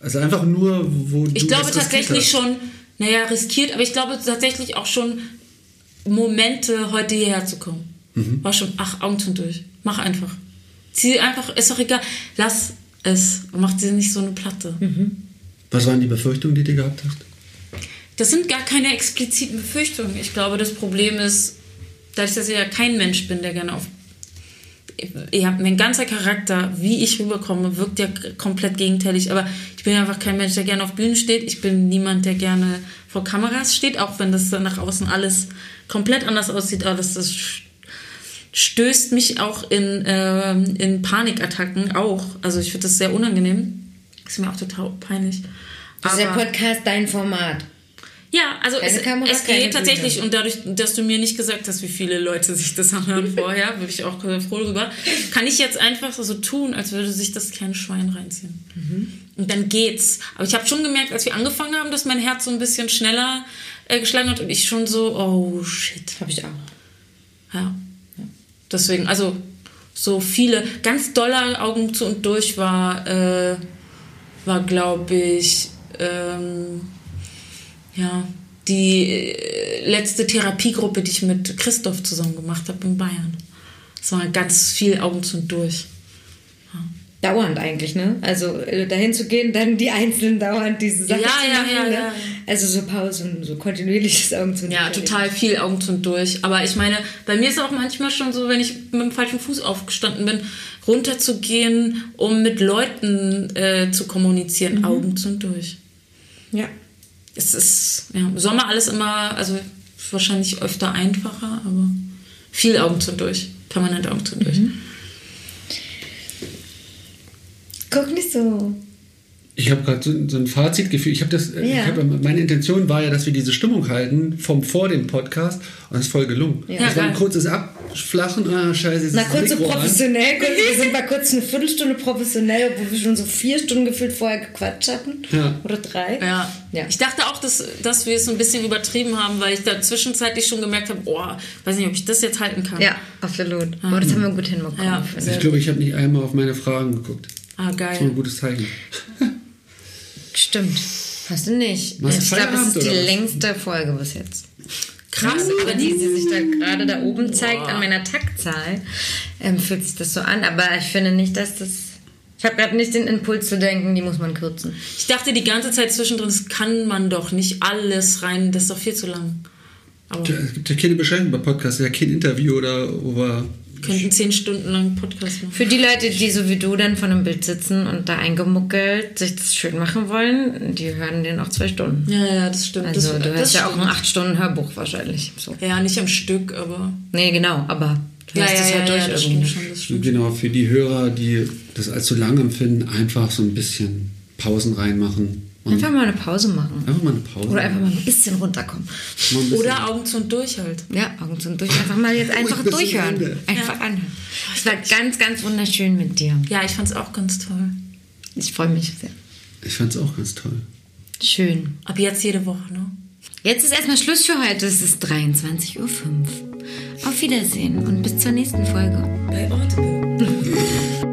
Speaker 2: Also einfach nur, wo du
Speaker 3: Ich glaube tatsächlich schon, naja, riskiert, aber ich glaube tatsächlich auch schon Momente, heute hierher zu kommen.
Speaker 2: Mhm.
Speaker 3: War schon, ach, Augen zu und durch. Mach einfach. Zieh einfach, ist doch egal. Lass es und mach dir nicht so eine Platte.
Speaker 2: Mhm. Was waren die Befürchtungen, die du gehabt hast?
Speaker 3: Das sind gar keine expliziten Befürchtungen. Ich glaube, das Problem ist, dass ich ja kein Mensch bin, der gerne auf. Ja, mein ganzer Charakter, wie ich rüberkomme, wirkt ja komplett gegenteilig. Aber ich bin einfach kein Mensch, der gerne auf Bühnen steht. Ich bin niemand, der gerne vor Kameras steht, auch wenn das dann nach außen alles komplett anders aussieht. Aber das, das stößt mich auch in, ähm, in Panikattacken auch. Also ich finde das sehr unangenehm. Ist mir auch total peinlich.
Speaker 1: Das ist der Podcast dein Format.
Speaker 3: Ja, also
Speaker 1: Keine
Speaker 3: es,
Speaker 1: Kamera,
Speaker 3: es geht tatsächlich
Speaker 1: Bühne.
Speaker 3: und dadurch, dass du mir nicht gesagt hast, wie viele Leute sich das anhören vorher, bin ich auch äh, froh darüber, kann ich jetzt einfach so tun, als würde sich das kleine Schwein reinziehen.
Speaker 1: Mhm.
Speaker 3: Und dann geht's. Aber ich habe schon gemerkt, als wir angefangen haben, dass mein Herz so ein bisschen schneller äh, geschlagen hat und ich schon so, oh shit.
Speaker 1: Habe ich auch.
Speaker 3: Ja. Deswegen, also so viele, ganz doller Augen zu und durch war, äh, war glaube ich, ähm, ja, die äh, letzte Therapiegruppe, die ich mit Christoph zusammen gemacht habe in Bayern. Das war ganz viel Augen zu und durch.
Speaker 1: Dauernd eigentlich, ne? Also äh, dahin zu gehen, dann die einzelnen dauernd diese Sachen
Speaker 3: Ja,
Speaker 1: zu
Speaker 3: ja,
Speaker 1: machen.
Speaker 3: ja,
Speaker 1: ne?
Speaker 3: ja.
Speaker 1: Also so Pausen, so kontinuierliches Augen zu und
Speaker 3: Ja,
Speaker 1: durch.
Speaker 3: total viel Augen zu und durch. Aber ich meine, bei mir ist auch manchmal schon so, wenn ich mit dem falschen Fuß aufgestanden bin, runterzugehen, um mit Leuten äh, zu kommunizieren, Augen zu und durch.
Speaker 1: Ja.
Speaker 3: Es ist ja, im Sommer alles immer, also wahrscheinlich öfter einfacher, aber viel Augen zu durch. Permanent Augen zu durch.
Speaker 1: Guck nicht so.
Speaker 2: Ich habe gerade so, so ein Fazitgefühl. Ich habe das, äh,
Speaker 1: Ja.
Speaker 2: ich hab, meine Intention war ja, dass wir diese Stimmung halten vom vor dem Podcast und das ist voll gelungen.
Speaker 1: Ja.
Speaker 2: das war ein
Speaker 3: geil.
Speaker 2: kurzes Abflachen. Ah, scheiße,
Speaker 1: Na, kurz so professionell. Wir sind mal kurz eine Viertelstunde professionell, obwohl wir schon so vier Stunden gefühlt vorher gequatscht hatten.
Speaker 2: Ja.
Speaker 1: Oder drei.
Speaker 3: Ja.
Speaker 1: Ja.
Speaker 3: Ich dachte auch, dass, dass wir es ein bisschen übertrieben haben, weil ich da zwischenzeitlich schon gemerkt habe, boah, weiß nicht, ob ich das jetzt halten kann.
Speaker 1: Ja, absolut. Aber das haben wir gut hinbekommen.
Speaker 3: Ja.
Speaker 2: Also
Speaker 1: ich.
Speaker 2: glaube, ich habe nicht einmal auf meine Fragen geguckt.
Speaker 3: Ah,
Speaker 2: Das war ein
Speaker 3: geil.
Speaker 2: gutes Zeichen.
Speaker 1: Stimmt. Hast du nicht.
Speaker 2: Du
Speaker 1: ich glaube, es ist die
Speaker 2: oder
Speaker 1: längste Folge bis jetzt.
Speaker 3: Krass,
Speaker 1: Aber die, die sich da gerade da oben zeigt an meiner Taktzahl, ähm, fühlt sich das so an. Aber ich finde nicht, dass das. Ich habe gerade nicht den Impuls zu denken, die muss man kürzen.
Speaker 3: Ich dachte die ganze Zeit zwischendrin, das kann man doch nicht alles rein, das ist doch viel zu lang. Aber
Speaker 2: Tja, Es gibt ja keine Beschränkung bei Podcasts, ja kein Interview oder über.
Speaker 3: Könnten zehn Stunden lang Podcast machen.
Speaker 1: Für die Leute, die so wie du dann vor einem Bild sitzen und da eingemuckelt sich das schön machen wollen, die hören den auch zwei Stunden.
Speaker 3: Ja, ja, das stimmt.
Speaker 1: Also
Speaker 3: das,
Speaker 1: du hörst ja auch ein
Speaker 3: stimmt.
Speaker 1: acht Stunden Hörbuch wahrscheinlich. So.
Speaker 3: Ja, nicht am Stück, aber.
Speaker 1: Nee, genau, aber du
Speaker 3: Ja,
Speaker 1: hörst
Speaker 3: ja, ja,
Speaker 1: ja, durch
Speaker 3: ja, das
Speaker 1: irgendwie.
Speaker 3: stimmt schon, das stimmt.
Speaker 2: Genau, für die Hörer, die das als zu lang empfinden, einfach so ein bisschen Pausen reinmachen. Und
Speaker 1: Einfach mal eine Pause machen.
Speaker 2: einfach mal eine Pause.
Speaker 1: Oder einfach mal ein bisschen runterkommen.
Speaker 2: Ein bisschen-
Speaker 3: Oder Augen zu und durch halt.
Speaker 1: Ja, Augen zu und durch. Einfach mal jetzt einfach
Speaker 2: bis zum
Speaker 1: durchhören.
Speaker 2: Ende.
Speaker 1: Einfach anhören. Es war ganz, ganz wunderschön mit dir.
Speaker 3: Ja, ich fand's auch ganz toll.
Speaker 1: Ich freue mich sehr.
Speaker 2: Ich fand es auch ganz toll.
Speaker 1: Schön.
Speaker 3: Ab jetzt jede Woche, ne?
Speaker 1: Jetzt ist erstmal Schluss für heute. Es ist 23.05 Uhr. Auf Wiedersehen und bis zur nächsten Folge.
Speaker 3: Bei Audible.